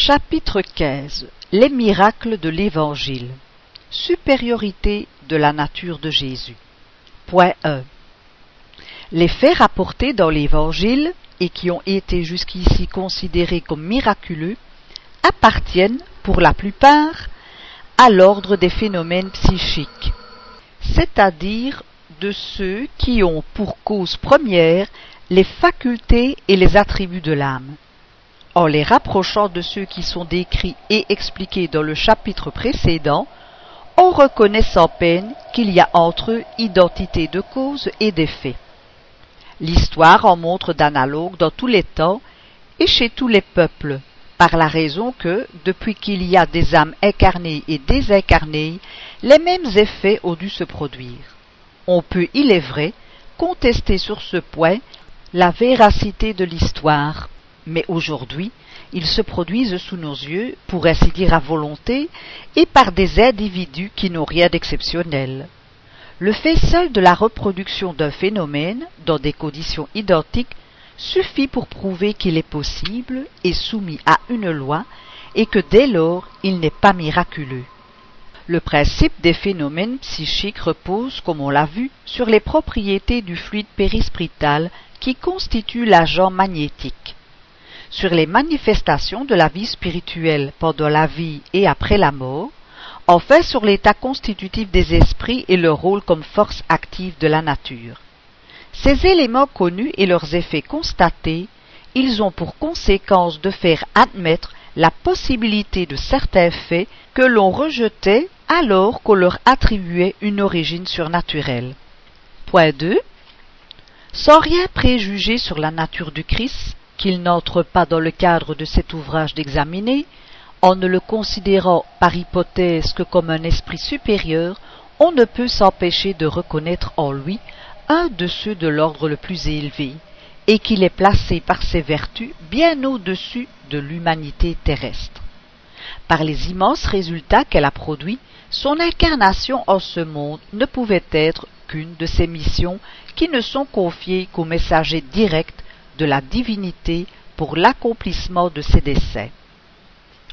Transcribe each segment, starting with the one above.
Chapitre XV Les miracles de l'Évangile. Supériorité de la nature de Jésus. Point 1 Les faits rapportés dans l'Évangile et qui ont été jusqu'ici considérés comme miraculeux appartiennent, pour la plupart, à l'ordre des phénomènes psychiques, c'est-à-dire de ceux qui ont pour cause première les facultés et les attributs de l'âme. En les rapprochant de ceux qui sont décrits et expliqués dans le chapitre précédent, on reconnaît sans peine qu'il y a entre eux identité de cause et d'effet. L'histoire en montre d'analogues dans tous les temps et chez tous les peuples, par la raison que, depuis qu'il y a des âmes incarnées et désincarnées, les mêmes effets ont dû se produire. On peut, il est vrai, contester sur ce point la véracité de l'histoire, mais aujourd'hui, ils se produisent sous nos yeux, pour ainsi dire à volonté, et par des individus qui n'ont rien d'exceptionnel. Le fait seul de la reproduction d'un phénomène, dans des conditions identiques, suffit pour prouver qu'il est possible et soumis à une loi, et que dès lors il n'est pas miraculeux. Le principe des phénomènes psychiques repose, comme on l'a vu, sur les propriétés du fluide périsprital qui constitue l'agent magnétique sur les manifestations de la vie spirituelle pendant la vie et après la mort, enfin sur l'état constitutif des esprits et leur rôle comme force active de la nature. Ces éléments connus et leurs effets constatés, ils ont pour conséquence de faire admettre la possibilité de certains faits que l'on rejetait alors qu'on leur attribuait une origine surnaturelle. Point 2. Sans rien préjuger sur la nature du Christ, qu'il n'entre pas dans le cadre de cet ouvrage d'examiner, en ne le considérant par hypothèse que comme un esprit supérieur, on ne peut s'empêcher de reconnaître en lui un de ceux de l'ordre le plus élevé, et qu'il est placé par ses vertus bien au-dessus de l'humanité terrestre. Par les immenses résultats qu'elle a produits, son incarnation en ce monde ne pouvait être qu'une de ces missions qui ne sont confiées qu'aux messagers directs de la divinité pour l'accomplissement de ses desseins.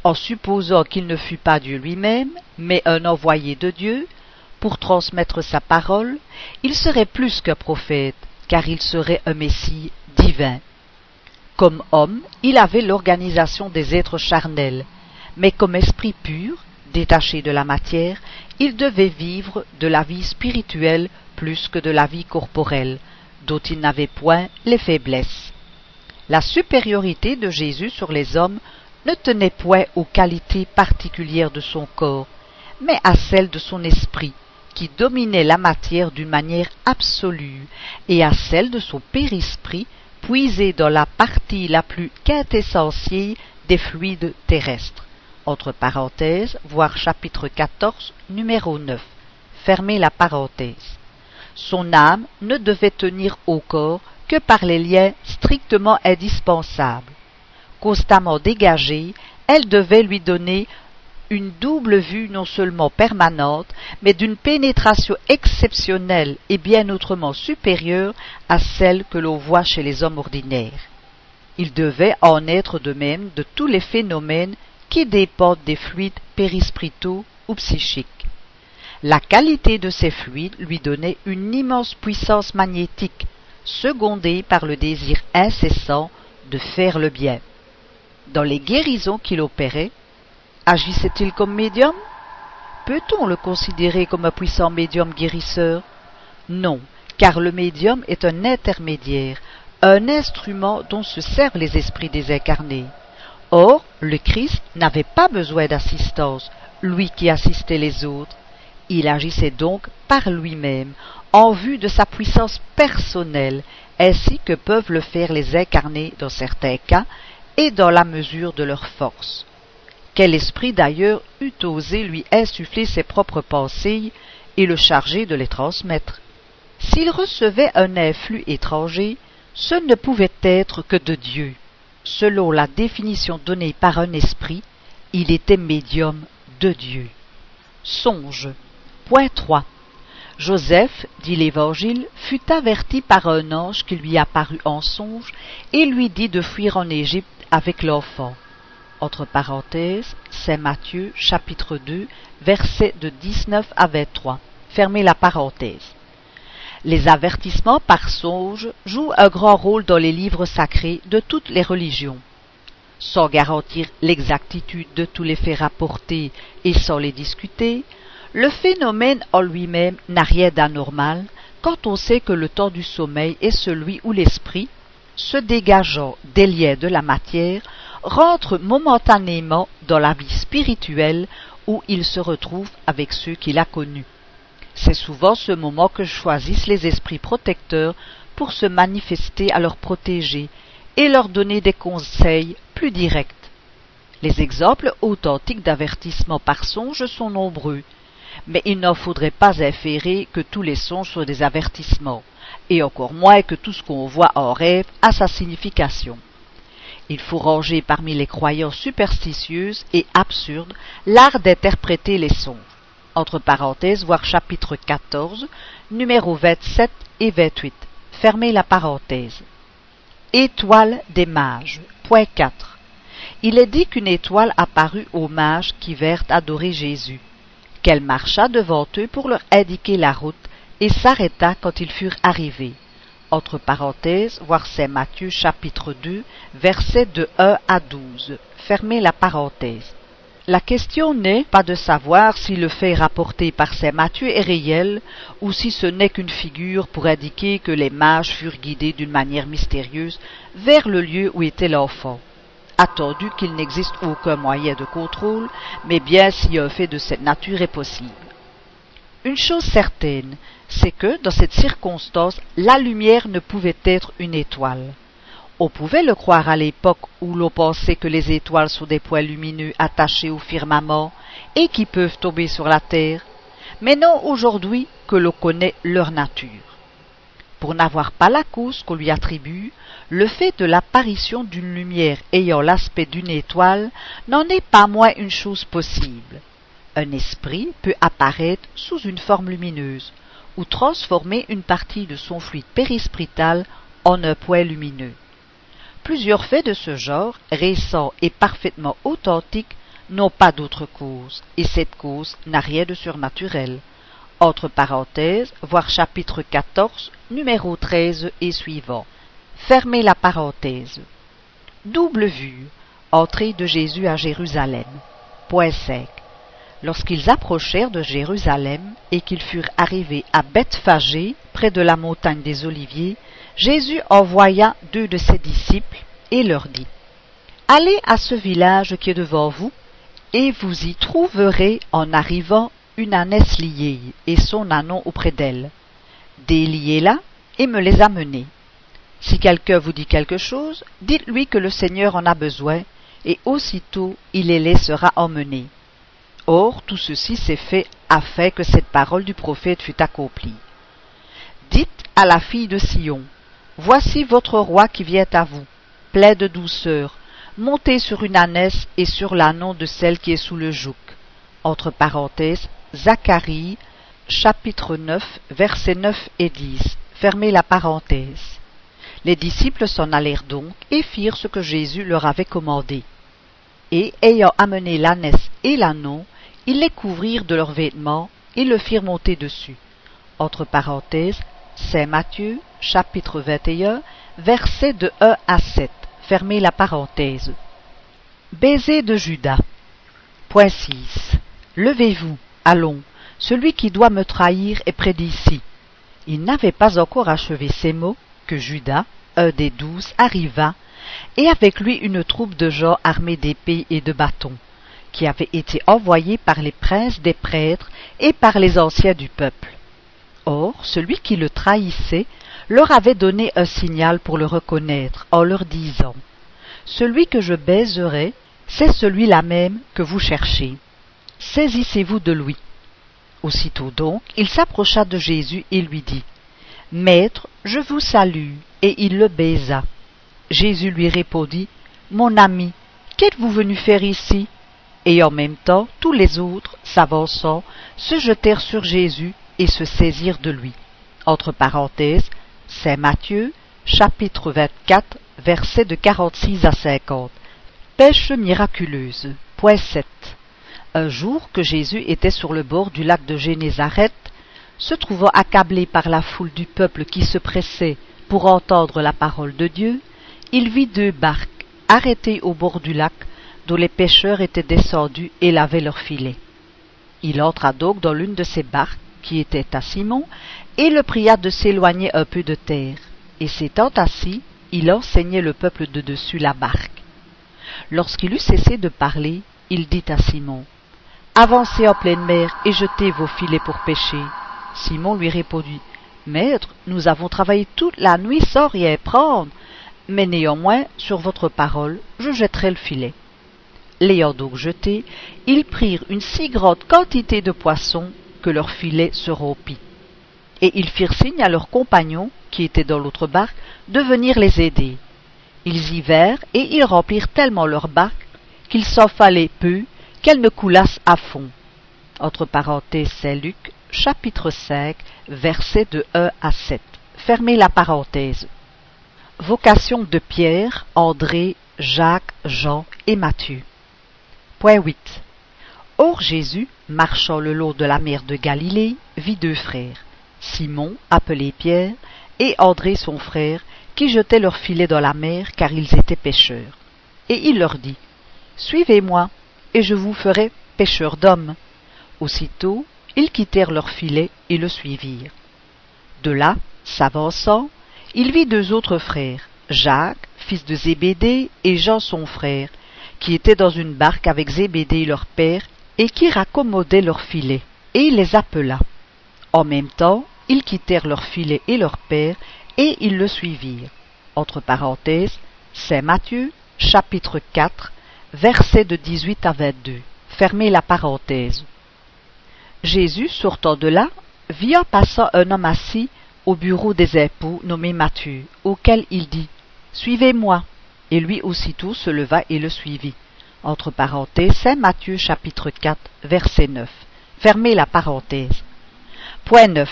En supposant qu'il ne fût pas Dieu lui-même, mais un envoyé de Dieu, pour transmettre sa parole, il serait plus qu'un prophète, car il serait un Messie divin. Comme homme, il avait l'organisation des êtres charnels, mais comme esprit pur, détaché de la matière, il devait vivre de la vie spirituelle plus que de la vie corporelle, dont il n'avait point les faiblesses. La supériorité de Jésus sur les hommes ne tenait point aux qualités particulières de son corps, mais à celles de son esprit, qui dominait la matière d'une manière absolue, et à celle de son périsprit, puisé dans la partie la plus quintessentielle des fluides terrestres. Entre voir chapitre 14, numéro 9. Fermez la parenthèse. Son âme ne devait tenir au corps que par les liens strictement indispensables. Constamment dégagée, elle devait lui donner une double vue non seulement permanente, mais d'une pénétration exceptionnelle et bien autrement supérieure à celle que l'on voit chez les hommes ordinaires. Il devait en être de même de tous les phénomènes qui dépendent des fluides périspritaux ou psychiques. La qualité de ces fluides lui donnait une immense puissance magnétique secondé par le désir incessant de faire le bien. Dans les guérisons qu'il opérait, agissait-il comme médium? Peut-on le considérer comme un puissant médium guérisseur? Non, car le médium est un intermédiaire, un instrument dont se servent les esprits désincarnés. Or, le Christ n'avait pas besoin d'assistance, lui qui assistait les autres. Il agissait donc par lui-même, en vue de sa puissance personnelle, ainsi que peuvent le faire les incarnés dans certains cas, et dans la mesure de leur force. Quel esprit d'ailleurs eût osé lui insuffler ses propres pensées et le charger de les transmettre? S'il recevait un influx étranger, ce ne pouvait être que de Dieu. Selon la définition donnée par un esprit, il était médium de Dieu. Songe. Point 3. Joseph, dit l'Évangile, fut averti par un ange qui lui apparut en songe et lui dit de fuir en Égypte avec l'enfant. Entre parenthèses, c'est Matthieu chapitre 2, versets de 19 à 23. Fermez la parenthèse. Les avertissements par songe jouent un grand rôle dans les livres sacrés de toutes les religions. Sans garantir l'exactitude de tous les faits rapportés et sans les discuter, le phénomène en lui-même n'a rien d'anormal quand on sait que le temps du sommeil est celui où l'esprit, se dégageant des liens de la matière, rentre momentanément dans la vie spirituelle où il se retrouve avec ceux qu'il a connus. C'est souvent ce moment que choisissent les esprits protecteurs pour se manifester à leurs protégés et leur donner des conseils plus directs. Les exemples authentiques d'avertissement par songe sont nombreux, mais il n'en faudrait pas inférer que tous les songes soient des avertissements, et encore moins que tout ce qu'on voit en rêve a sa signification. Il faut ranger parmi les croyances superstitieuses et absurdes l'art d'interpréter les songes. Entre parenthèses, voir chapitre 14, numéro 27 et 28. Fermez la parenthèse. Étoile des mages. Point 4. Il est dit qu'une étoile apparut aux mages qui vinrent adorer Jésus qu'elle marcha devant eux pour leur indiquer la route et s'arrêta quand ils furent arrivés. Entre parenthèses, voir Saint Matthieu chapitre 2, versets de 1 à 12. Fermez la parenthèse. La question n'est pas de savoir si le fait rapporté par Saint Matthieu est réel ou si ce n'est qu'une figure pour indiquer que les mages furent guidés d'une manière mystérieuse vers le lieu où était l'enfant attendu qu'il n'existe aucun moyen de contrôle, mais bien si un fait de cette nature est possible. Une chose certaine, c'est que, dans cette circonstance, la lumière ne pouvait être une étoile. On pouvait le croire à l'époque où l'on pensait que les étoiles sont des points lumineux attachés au firmament et qui peuvent tomber sur la terre, mais non aujourd'hui que l'on connaît leur nature. Pour n'avoir pas la cause qu'on lui attribue, le fait de l'apparition d'une lumière ayant l'aspect d'une étoile n'en est pas moins une chose possible. Un esprit peut apparaître sous une forme lumineuse, ou transformer une partie de son fluide périspritale en un point lumineux. Plusieurs faits de ce genre, récents et parfaitement authentiques, n'ont pas d'autre cause, et cette cause n'a rien de surnaturel. Entre parenthèses, voir chapitre 14, numéro 13 et suivant. Fermez la parenthèse. Double vue. Entrée de Jésus à Jérusalem. Point sec. Lorsqu'ils approchèrent de Jérusalem et qu'ils furent arrivés à Bethphagée, près de la montagne des Oliviers, Jésus envoya deux de ses disciples et leur dit Allez à ce village qui est devant vous, et vous y trouverez en arrivant une ânesse liée et son anon auprès d'elle. Déliez-la et me les amenez. Si quelqu'un vous dit quelque chose, dites-lui que le Seigneur en a besoin, et aussitôt il les laissera emmener. Or, tout ceci s'est fait afin que cette parole du prophète fût accomplie. Dites à la fille de Sion, Voici votre roi qui vient à vous, plein de douceur, montez sur une ânesse et sur l'ânon de celle qui est sous le joug. Zacharie, chapitre 9, versets 9 et 10. Fermez la parenthèse. Les disciples s'en allèrent donc et firent ce que Jésus leur avait commandé. Et, ayant amené l'ânesse et l'anneau, ils les couvrirent de leurs vêtements et le firent monter dessus. Entre parenthèses, Saint Matthieu, chapitre 21, versets de 1 à 7. Fermez la parenthèse. Baiser de Judas. Point 6. Levez-vous, allons, celui qui doit me trahir est près d'ici. Il n'avait pas encore achevé ces mots que Judas, un des douze, arriva, et avec lui une troupe de gens armés d'épées et de bâtons, qui avaient été envoyés par les princes des prêtres et par les anciens du peuple. Or, celui qui le trahissait leur avait donné un signal pour le reconnaître, en leur disant Celui que je baiserai, c'est celui-là même que vous cherchez. Saisissez-vous de lui. Aussitôt donc, il s'approcha de Jésus et lui dit Maître, je vous salue. Et il le baisa. Jésus lui répondit, Mon ami, qu'êtes-vous venu faire ici? Et en même temps, tous les autres, s'avançant, se jetèrent sur Jésus et se saisirent de lui. Entre parenthèses, Saint Matthieu, chapitre 24, versets de 46 à 50. Pêche miraculeuse. Point 7. Un jour que Jésus était sur le bord du lac de Génézareth, se trouvant accablé par la foule du peuple qui se pressait pour entendre la parole de Dieu, il vit deux barques arrêtées au bord du lac d'où les pêcheurs étaient descendus et lavaient leurs filets. Il entra donc dans l'une de ces barques qui était à Simon et le pria de s'éloigner un peu de terre, et s'étant assis, il enseignait le peuple de dessus la barque. Lorsqu'il eut cessé de parler, il dit à Simon, Avancez en pleine mer et jetez vos filets pour pêcher. Simon lui répondit, Maître, nous avons travaillé toute la nuit sans rien prendre, mais néanmoins, sur votre parole, je jetterai le filet. L'ayant donc jeté, ils prirent une si grande quantité de poissons que leur filet se rompit. Et ils firent signe à leurs compagnons, qui étaient dans l'autre barque, de venir les aider. Ils y vinrent, et ils remplirent tellement leur barque qu'il s'en fallait peu qu'elle ne coulasse à fond. Entre parenthèses, c'est Luc, chapitre 5, versets de 1 à 7. Fermez la parenthèse. Vocation de Pierre, André, Jacques, Jean et Matthieu. Point 8. Or Jésus, marchant le long de la mer de Galilée, vit deux frères, Simon, appelé Pierre, et André son frère, qui jetaient leurs filets dans la mer, car ils étaient pêcheurs. Et il leur dit, Suivez-moi, et je vous ferai pêcheurs d'hommes. Aussitôt, ils quittèrent leurs filets et le suivirent. De là, s'avançant, il vit deux autres frères, Jacques, fils de Zébédée, et Jean son frère, qui étaient dans une barque avec Zébédée leur père, et qui raccommodaient leurs filets, et il les appela. En même temps, ils quittèrent leurs filets et leur père, et ils le suivirent. Entre parenthèses, c'est Matthieu, chapitre 4, versets de 18 à 22. Fermez la parenthèse. Jésus, sortant de là, vit en passant un homme assis au bureau des impôts nommé Matthieu, auquel il dit Suivez-moi. Et lui aussitôt se leva et le suivit. Entre parenthèses, Saint Matthieu chapitre 4, verset 9. Fermez la parenthèse. Point 9.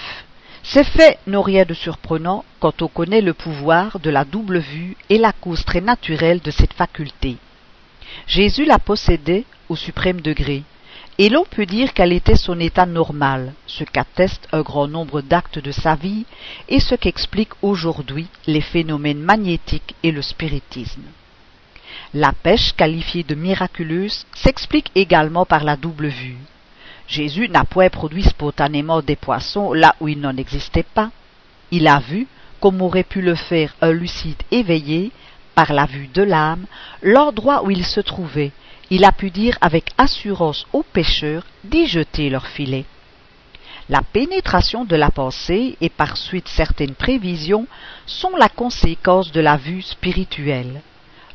Ces faits n'ont rien de surprenant quand on connaît le pouvoir de la double vue et la cause très naturelle de cette faculté. Jésus la possédait au suprême degré, et l'on peut dire qu'elle était son état normal, ce qu'atteste un grand nombre d'actes de sa vie et ce qu'explique aujourd'hui les phénomènes magnétiques et le spiritisme. La pêche qualifiée de miraculeuse s'explique également par la double vue. Jésus n'a point produit spontanément des poissons là où il n'en existait pas. Il a vu, comme aurait pu le faire un lucide éveillé, par la vue de l'âme, l'endroit où il se trouvait, il a pu dire avec assurance aux pêcheurs d'y jeter leur filet. La pénétration de la pensée et par suite certaines prévisions sont la conséquence de la vue spirituelle.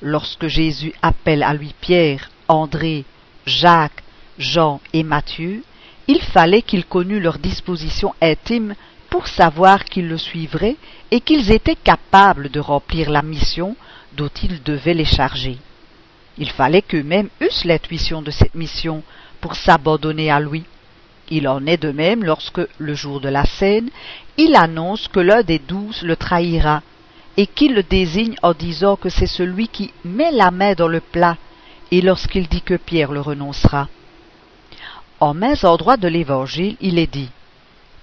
Lorsque Jésus appelle à lui Pierre, André, Jacques, Jean et Matthieu, il fallait qu'il connût leur disposition intime pour savoir qu'ils le suivraient et qu'ils étaient capables de remplir la mission dont il devait les charger. Il fallait qu'eux-mêmes eussent l'intuition de cette mission pour s'abandonner à lui. Il en est de même lorsque, le jour de la scène, il annonce que l'un des douze le trahira, et qu'il le désigne en disant que c'est celui qui met la main dans le plat, et lorsqu'il dit que Pierre le renoncera. En mains endroits de l'Évangile, il est dit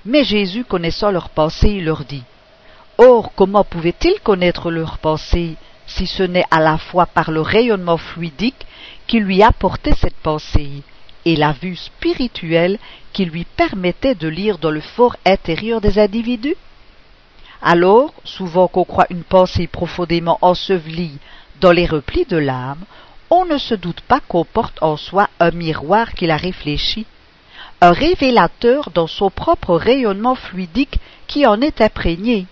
Mais Jésus, connaissant leurs pensées, leur dit Or, comment pouvait-il connaître leurs pensées si ce n'est à la fois par le rayonnement fluidique qui lui apportait cette pensée, et la vue spirituelle qui lui permettait de lire dans le fort intérieur des individus Alors, souvent qu'on croit une pensée profondément ensevelie dans les replis de l'âme, on ne se doute pas qu'on porte en soi un miroir qui la réfléchit, un révélateur dans son propre rayonnement fluidique qui en est imprégné.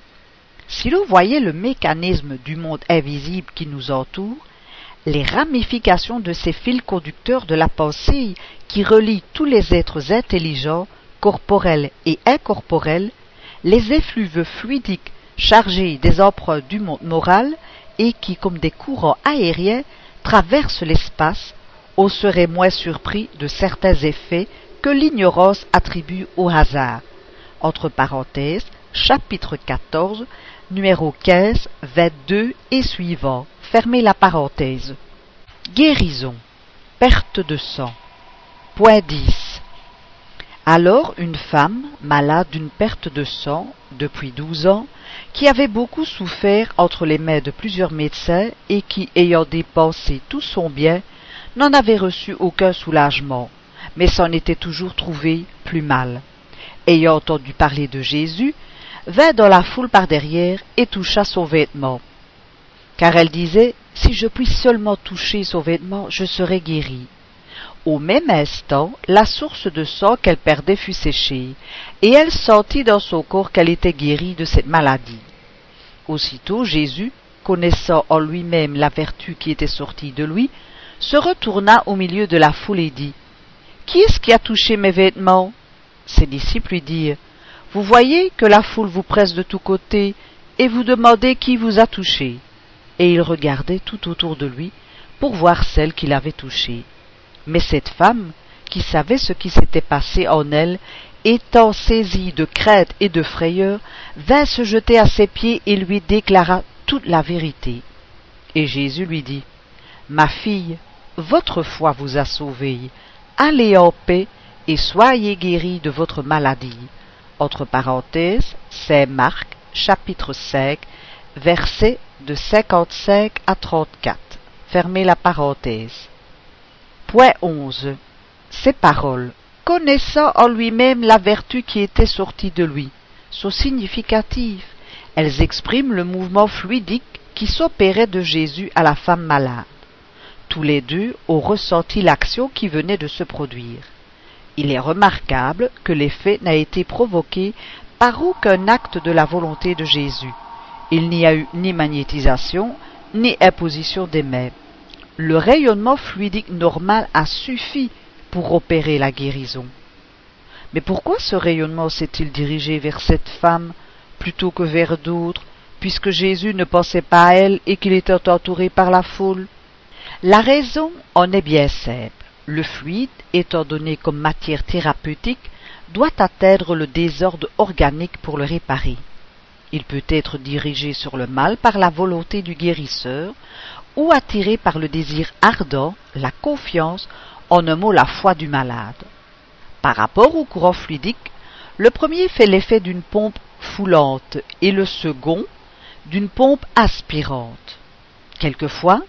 Si l'on voyait le mécanisme du monde invisible qui nous entoure, les ramifications de ces fils conducteurs de la pensée qui relient tous les êtres intelligents, corporels et incorporels, les effluves fluidiques chargés des empreintes du monde moral et qui, comme des courants aériens, traversent l'espace, on serait moins surpris de certains effets que l'ignorance attribue au hasard. Entre parenthèses, chapitre 14, numéro 15, 22 et suivant. Fermez la parenthèse. Guérison. Perte de sang. Point 10. Alors une femme, malade d'une perte de sang depuis douze ans, qui avait beaucoup souffert entre les mains de plusieurs médecins et qui, ayant dépensé tout son bien, n'en avait reçu aucun soulagement, mais s'en était toujours trouvée plus mal. Ayant entendu parler de Jésus, vint dans la foule par derrière et toucha son vêtement. Car elle disait, si je puis seulement toucher son vêtement, je serai guérie. Au même instant, la source de sang qu'elle perdait fut séchée, et elle sentit dans son corps qu'elle était guérie de cette maladie. Aussitôt Jésus, connaissant en lui-même la vertu qui était sortie de lui, se retourna au milieu de la foule et dit Qui est-ce qui a touché mes vêtements? Ses disciples lui dirent Vous voyez que la foule vous presse de tous côtés, et vous demandez qui vous a touché. Et il regardait tout autour de lui pour voir celle qu'il avait touchée. Mais cette femme, qui savait ce qui s'était passé en elle, étant saisie de crainte et de frayeur, vint se jeter à ses pieds et lui déclara toute la vérité. Et Jésus lui dit, Ma fille, votre foi vous a sauvée, allez en paix et soyez guérie de votre maladie. Entre parenthèses, c'est Marc, chapitre 5, versets de 55 à 34. Fermez la parenthèse. Point 11. Ces paroles, connaissant en lui-même la vertu qui était sortie de lui, sont significatives. Elles expriment le mouvement fluidique qui s'opérait de Jésus à la femme malade. Tous les deux ont ressenti l'action qui venait de se produire. Il est remarquable que l'effet n'a été provoqué par aucun acte de la volonté de Jésus. Il n'y a eu ni magnétisation, ni imposition des mains le rayonnement fluidique normal a suffi pour opérer la guérison. Mais pourquoi ce rayonnement s'est-il dirigé vers cette femme plutôt que vers d'autres, puisque Jésus ne pensait pas à elle et qu'il était entouré par la foule? La raison en est bien simple. Le fluide, étant donné comme matière thérapeutique, doit atteindre le désordre organique pour le réparer. Il peut être dirigé sur le mal par la volonté du guérisseur, ou attiré par le désir ardent, la confiance, en un mot la foi du malade. Par rapport au courant fluidique, le premier fait l'effet d'une pompe foulante et le second d'une pompe aspirante. Quelquefois,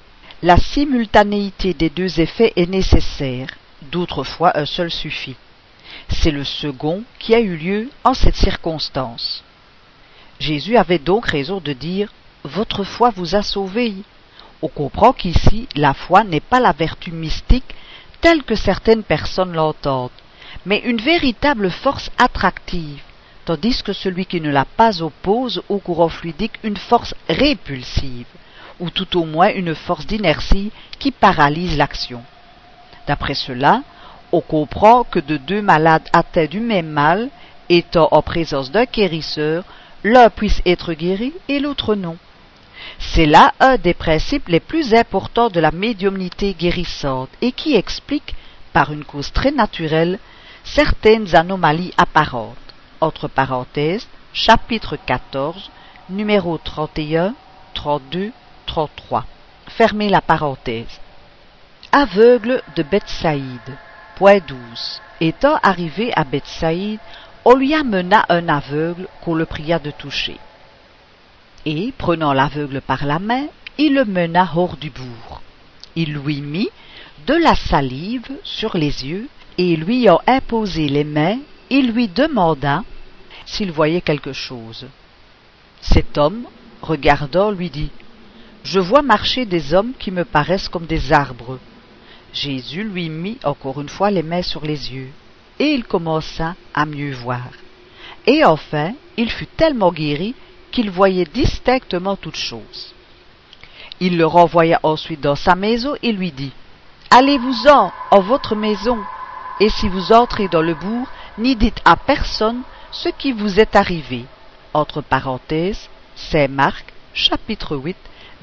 la simultanéité des deux effets est nécessaire, d'autres fois un seul suffit. C'est le second qui a eu lieu en cette circonstance. Jésus avait donc raison de dire Votre foi vous a sauvé. On comprend qu'ici la foi n'est pas la vertu mystique telle que certaines personnes l'entendent, mais une véritable force attractive, tandis que celui qui ne l'a pas oppose au courant fluidique une force répulsive, ou tout au moins une force d'inertie qui paralyse l'action. D'après cela, on comprend que de deux malades atteints du même mal, étant en présence d'un guérisseur, l'un puisse être guéri et l'autre non. C'est là un des principes les plus importants de la médiumnité guérissante et qui explique, par une cause très naturelle, certaines anomalies apparentes. Entre parenthèses, chapitre 14, numéro 31, 32, 33. Fermez la parenthèse. Aveugle de Bethsaïde. Point 12. Étant arrivé à Bethsaïde, on lui amena un aveugle qu'on le pria de toucher et, prenant l'aveugle par la main, il le mena hors du bourg. Il lui mit de la salive sur les yeux, et lui ayant imposé les mains, il lui demanda s'il voyait quelque chose. Cet homme, regardant, lui dit Je vois marcher des hommes qui me paraissent comme des arbres. Jésus lui mit encore une fois les mains sur les yeux, et il commença à mieux voir. Et enfin, il fut tellement guéri qu'il voyait distinctement toutes choses. Il le renvoya ensuite dans sa maison et lui dit Allez-vous-en en votre maison, et si vous entrez dans le bourg, n'y dites à personne ce qui vous est arrivé. Entre parenthèses, c'est Marc, chapitre 8,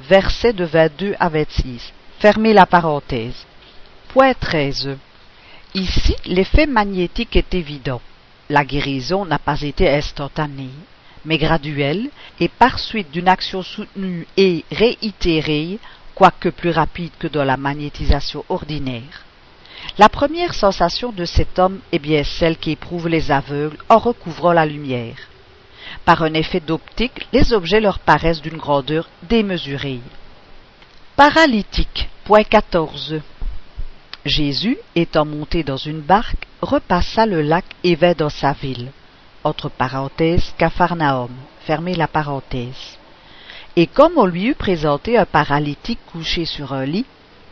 versets de 22 à 26. Fermez la parenthèse. Point 13. Ici, l'effet magnétique est évident. La guérison n'a pas été instantanée mais graduelle, et par suite d'une action soutenue et réitérée, quoique plus rapide que dans la magnétisation ordinaire. La première sensation de cet homme est bien celle qu'éprouvent les aveugles en recouvrant la lumière. Par un effet d'optique, les objets leur paraissent d'une grandeur démesurée. Paralytique. Point 14. Jésus, étant monté dans une barque, repassa le lac et vint dans sa ville. Entre parenthèses, Capharnaüm. Fermez la parenthèse. Et comme on lui eut présenté un paralytique couché sur un lit,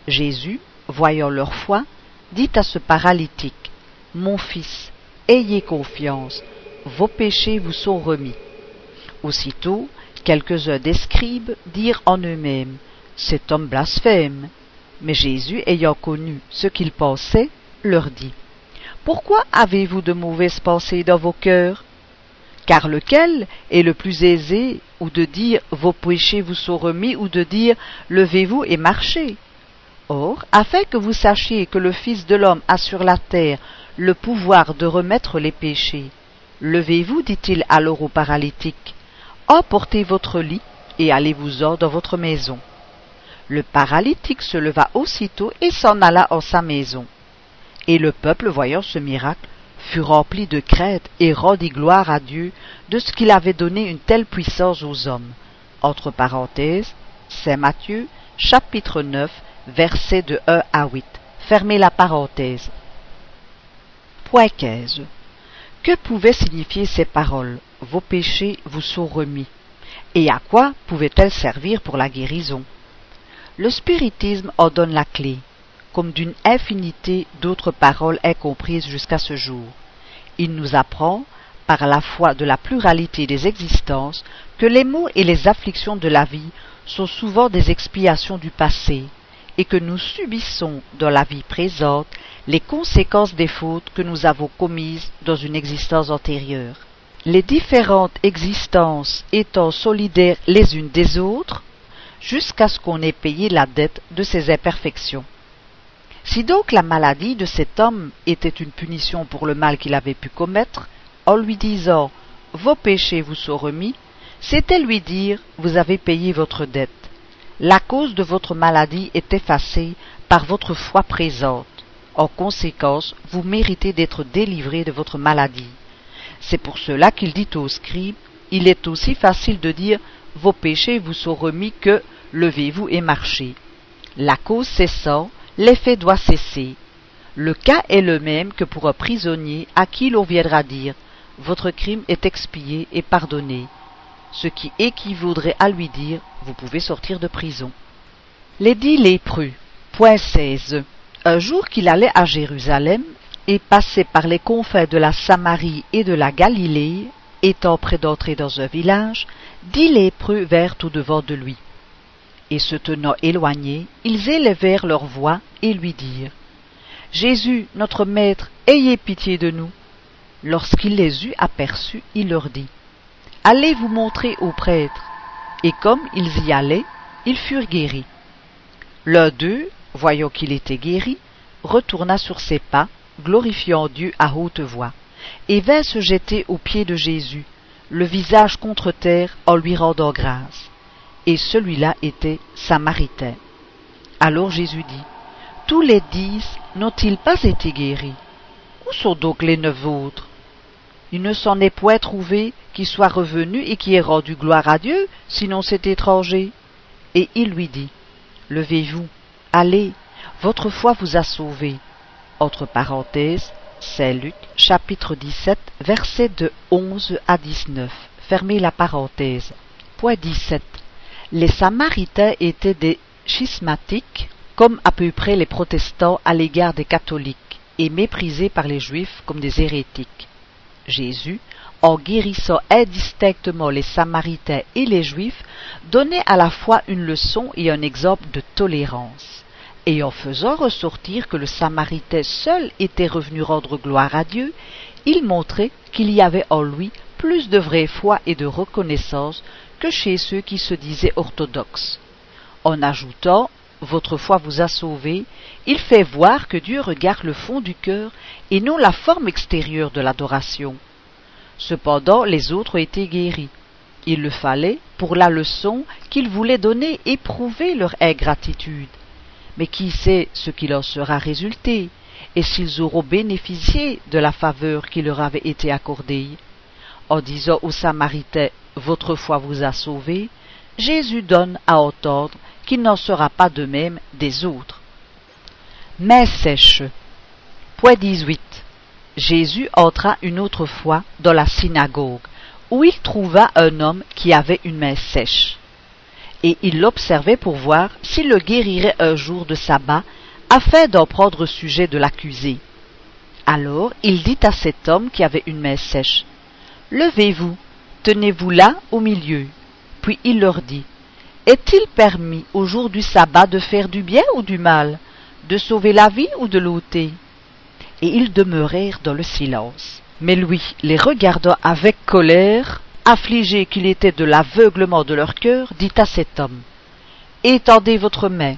Jésus, voyant leur foi, dit à ce paralytique, Mon fils, ayez confiance, vos péchés vous sont remis. Aussitôt, quelques-uns des scribes dirent en eux-mêmes, Cet homme blasphème. Mais Jésus, ayant connu ce qu'ils pensaient, leur dit, Pourquoi avez-vous de mauvaises pensées dans vos cœurs? Car lequel est le plus aisé, ou de dire Vos péchés vous sont remis, ou de dire Levez-vous et marchez Or, afin que vous sachiez que le Fils de l'homme a sur la terre le pouvoir de remettre les péchés, levez-vous, dit-il alors au paralytique, emportez votre lit et allez-vous-en dans votre maison. Le paralytique se leva aussitôt et s'en alla en sa maison. Et le peuple, voyant ce miracle, fut rempli de crainte et rendit gloire à Dieu de ce qu'il avait donné une telle puissance aux hommes. Entre parenthèses, Saint Matthieu, chapitre 9, versets de 1 à 8. Fermez la parenthèse. Point 15. Que pouvaient signifier ces paroles Vos péchés vous sont remis. Et à quoi pouvaient-elles servir pour la guérison? Le spiritisme en donne la clé, comme d'une infinité d'autres paroles incomprises jusqu'à ce jour. Il nous apprend, par la foi de la pluralité des existences, que les maux et les afflictions de la vie sont souvent des expiations du passé, et que nous subissons dans la vie présente les conséquences des fautes que nous avons commises dans une existence antérieure. Les différentes existences étant solidaires les unes des autres, jusqu'à ce qu'on ait payé la dette de ces imperfections. Si donc la maladie de cet homme était une punition pour le mal qu'il avait pu commettre, en lui disant Vos péchés vous sont remis, c'était lui dire Vous avez payé votre dette la cause de votre maladie est effacée par votre foi présente. En conséquence, vous méritez d'être délivré de votre maladie. C'est pour cela qu'il dit aux scribes, il est aussi facile de dire vos péchés vous sont remis que levez-vous et marchez. La cause cessant, l'effet doit cesser. Le cas est le même que pour un prisonnier à qui l'on viendra dire votre crime est expié et pardonné ce qui équivaudrait à lui dire Vous pouvez sortir de prison. Les dix lépreux. Point 16. Un jour qu'il allait à Jérusalem et passait par les confins de la Samarie et de la Galilée, étant près d'entrer dans un village, dix lépreux vinrent au-devant de lui. Et se tenant éloignés, ils élevèrent leur voix et lui dirent Jésus, notre Maître, ayez pitié de nous. Lorsqu'il les eut aperçus, il leur dit Allez vous montrer aux prêtres. Et comme ils y allaient, ils furent guéris. L'un d'eux, voyant qu'il était guéri, retourna sur ses pas, glorifiant Dieu à haute voix, et vint se jeter aux pieds de Jésus, le visage contre terre en lui rendant grâce. Et celui-là était samaritain. Alors Jésus dit, Tous les dix n'ont-ils pas été guéris? Où sont donc les neuf autres? Il ne s'en est point trouvé qui soit revenu et qui ait rendu gloire à Dieu, sinon cet étranger. Et il lui dit, Levez-vous, allez, votre foi vous a sauvé. Entre parenthèses, Saint Luc, chapitre 17, versets de 11 à 19. Fermez la parenthèse. Point 17. Les Samaritains étaient des schismatiques, comme à peu près les protestants à l'égard des catholiques, et méprisés par les juifs comme des hérétiques. Jésus, en guérissant indistinctement les Samaritains et les Juifs, donnait à la fois une leçon et un exemple de tolérance. Et en faisant ressortir que le Samaritain seul était revenu rendre gloire à Dieu, il montrait qu'il y avait en lui plus de vraie foi et de reconnaissance que chez ceux qui se disaient orthodoxes. En ajoutant votre foi vous a sauvé, il fait voir que Dieu regarde le fond du cœur et non la forme extérieure de l'adoration. Cependant les autres ont été guéris. Il le fallait pour la leçon qu'il voulait donner et prouver leur ingratitude. Mais qui sait ce qu'il en sera résulté, et s'ils auront bénéficié de la faveur qui leur avait été accordée. En disant aux Samaritains Votre foi vous a sauvés, Jésus donne à entendre qu'il n'en sera pas de même des autres. Mais sèche. Point 18. Jésus entra une autre fois dans la synagogue, où il trouva un homme qui avait une main sèche. Et il l'observait pour voir s'il le guérirait un jour de sabbat, afin d'en prendre sujet de l'accuser. Alors il dit à cet homme qui avait une main sèche, Levez-vous, tenez-vous là au milieu. Puis il leur dit, Est-il permis au jour du sabbat de faire du bien ou du mal, de sauver la vie ou de l'ôter? Et ils demeurèrent dans le silence. Mais lui, les regardant avec colère, affligé qu'il était de l'aveuglement de leur cœur, dit à cet homme, Étendez votre main.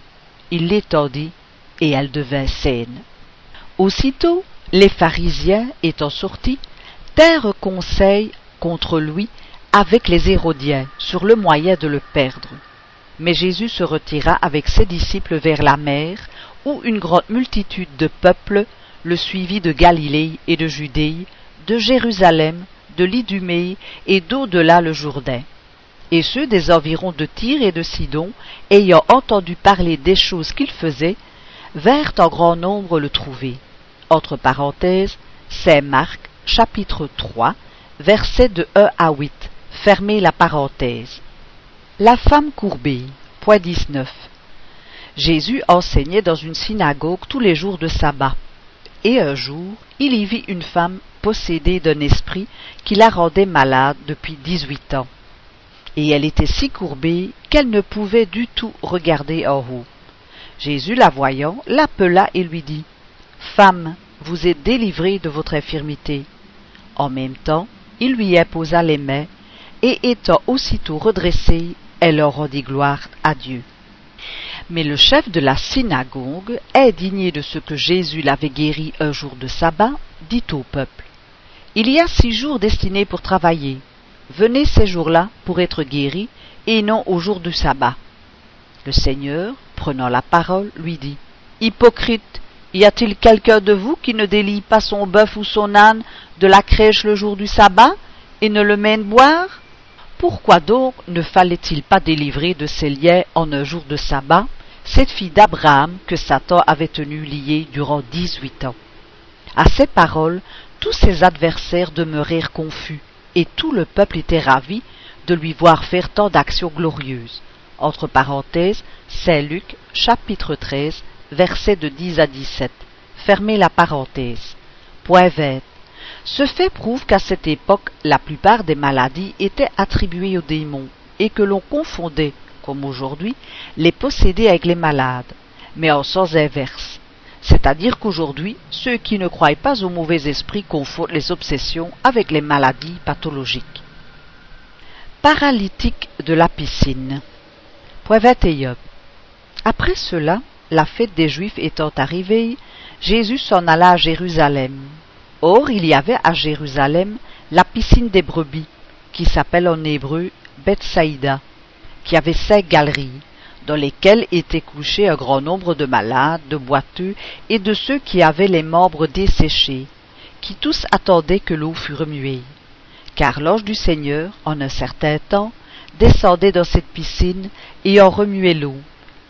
Il l'étendit, et elle devint saine. Aussitôt, les pharisiens, étant sortis, tinrent conseil contre lui avec les Hérodiens sur le moyen de le perdre. Mais Jésus se retira avec ses disciples vers la mer, où une grande multitude de peuples le suivit de Galilée et de Judée, de Jérusalem, de l'Idumée et d'au-delà le Jourdain. Et ceux des environs de Tyr et de Sidon, ayant entendu parler des choses qu'il faisait, vinrent en grand nombre le trouver. Marc, chapitre 3, versets de 1 à 8. Fermez la parenthèse. La femme courbée. Point 19. Jésus enseignait dans une synagogue tous les jours de sabbat. Et un jour, il y vit une femme possédée d'un esprit qui la rendait malade depuis dix-huit ans. Et elle était si courbée qu'elle ne pouvait du tout regarder en haut. Jésus, la voyant, l'appela et lui dit Femme, vous êtes délivrée de votre infirmité. En même temps, il lui imposa les mains, et étant aussitôt redressée, elle en rendit gloire à Dieu. Mais le chef de la synagogue, indigné de ce que Jésus l'avait guéri un jour de sabbat, dit au peuple Il y a six jours destinés pour travailler. Venez ces jours-là pour être guéris, et non au jour du sabbat. Le Seigneur, prenant la parole, lui dit Hypocrite, y a-t-il quelqu'un de vous qui ne délie pas son bœuf ou son âne de la crèche le jour du sabbat et ne le mène boire? Pourquoi donc ne fallait-il pas délivrer de ses liens en un jour de sabbat cette fille d'Abraham que Satan avait tenue liée durant dix-huit ans? À ces paroles, tous ses adversaires demeurèrent confus, et tout le peuple était ravi de lui voir faire tant d'actions glorieuses entre parenthèses, Saint Luc, chapitre 13, versets de 10 à 17. Fermez la parenthèse. Point 20. Ce fait prouve qu'à cette époque, la plupart des maladies étaient attribuées aux démons et que l'on confondait, comme aujourd'hui, les possédés avec les malades, mais en sens inverse. C'est-à-dire qu'aujourd'hui, ceux qui ne croient pas aux mauvais esprits confondent les obsessions avec les maladies pathologiques. Paralytique de la piscine. Après cela, la fête des Juifs étant arrivée, Jésus s'en alla à Jérusalem. Or, il y avait à Jérusalem la piscine des brebis, qui s'appelle en hébreu Bethsaïda, qui avait cinq galeries, dans lesquelles étaient couchés un grand nombre de malades, de boiteux et de ceux qui avaient les membres desséchés, qui tous attendaient que l'eau fût remuée. Car l'ange du Seigneur, en un certain temps, descendait dans cette piscine et en remuait l'eau,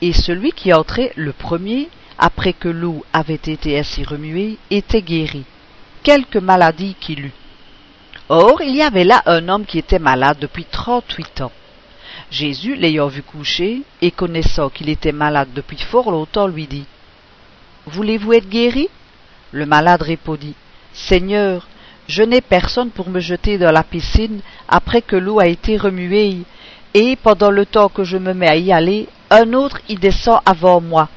et celui qui entrait le premier, après que l'eau avait été ainsi remuée, était guéri, quelque maladie qu'il eût. Or, il y avait là un homme qui était malade depuis trente-huit ans. Jésus, l'ayant vu coucher, et connaissant qu'il était malade depuis fort longtemps, lui dit Voulez-vous être guéri? Le malade répondit Seigneur, je n'ai personne pour me jeter dans la piscine après que l'eau a été remuée, et pendant le temps que je me mets à y aller, un autre y descend avant moi.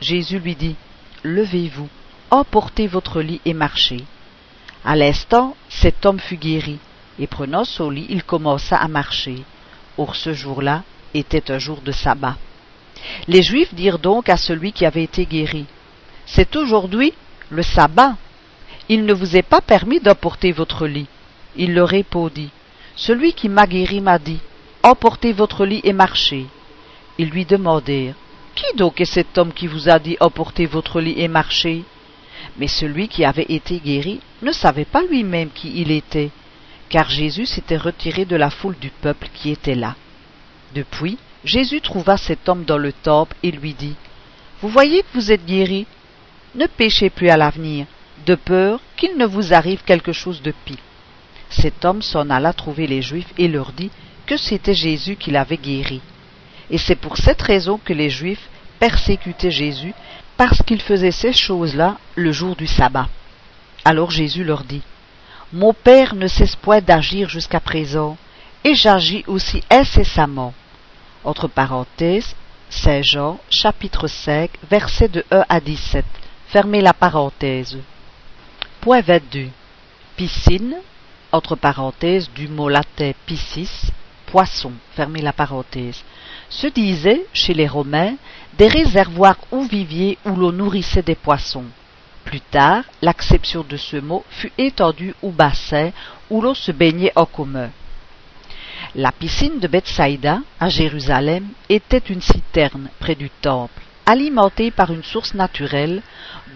Jésus lui dit, Levez-vous, emportez votre lit et marchez. À l'instant, cet homme fut guéri, et prenant son lit, il commença à marcher. Or ce jour-là était un jour de sabbat. Les Juifs dirent donc à celui qui avait été guéri, C'est aujourd'hui le sabbat. Il ne vous est pas permis d'emporter votre lit. Il leur répondit, Celui qui m'a guéri m'a dit, Emportez votre lit et marchez. Ils lui demandèrent, Qui donc est cet homme qui vous a dit Emportez votre lit et marchez Mais celui qui avait été guéri ne savait pas lui-même qui il était, car Jésus s'était retiré de la foule du peuple qui était là. Depuis, Jésus trouva cet homme dans le temple et lui dit, Vous voyez que vous êtes guéri Ne péchez plus à l'avenir, de peur qu'il ne vous arrive quelque chose de pis. Cet homme s'en alla trouver les Juifs et leur dit que c'était Jésus qui l'avait guéri. Et c'est pour cette raison que les Juifs persécutaient Jésus, parce qu'il faisait ces choses-là le jour du sabbat. Alors Jésus leur dit, Mon Père ne cesse point d'agir jusqu'à présent, et j'agis aussi incessamment. Entre parenthèses, Saint Jean, chapitre 5, versets de 1 à 17. Fermez la parenthèse. Point 22. Piscine, entre parenthèses, du mot latin piscis, poisson, fermez la parenthèse, se disait, chez les Romains, des réservoirs ou viviers où l'on nourrissait des poissons. Plus tard, l'acception de ce mot fut étendue au bassin où l'on se baignait en commun. La piscine de Bethsaïda, à Jérusalem, était une citerne près du temple, alimentée par une source naturelle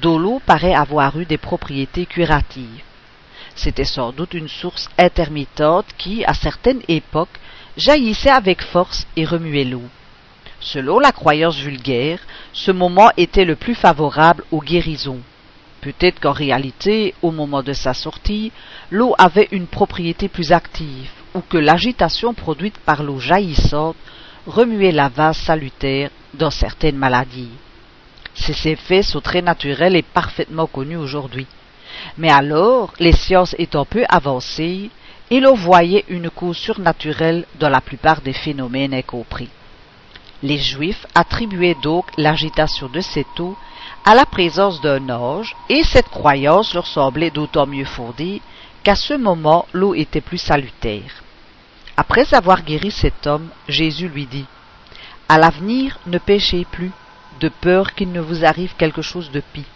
dont l'eau paraît avoir eu des propriétés curatives. C'était sans doute une source intermittente qui, à certaines époques, jaillissait avec force et remuait l'eau. Selon la croyance vulgaire, ce moment était le plus favorable aux guérisons. Peut-être qu'en réalité, au moment de sa sortie, l'eau avait une propriété plus active, ou que l'agitation produite par l'eau jaillissante remuait la vase salutaire dans certaines maladies. Ces effets sont très naturels et parfaitement connus aujourd'hui. Mais alors, les sciences étant peu avancées, il l'on voyait une cause surnaturelle dans la plupart des phénomènes incompris. Les Juifs attribuaient donc l'agitation de cette eau à la présence d'un ange, et cette croyance leur semblait d'autant mieux fondée qu'à ce moment l'eau était plus salutaire. Après avoir guéri cet homme, Jésus lui dit À l'avenir, ne péchez plus, de peur qu'il ne vous arrive quelque chose de pis.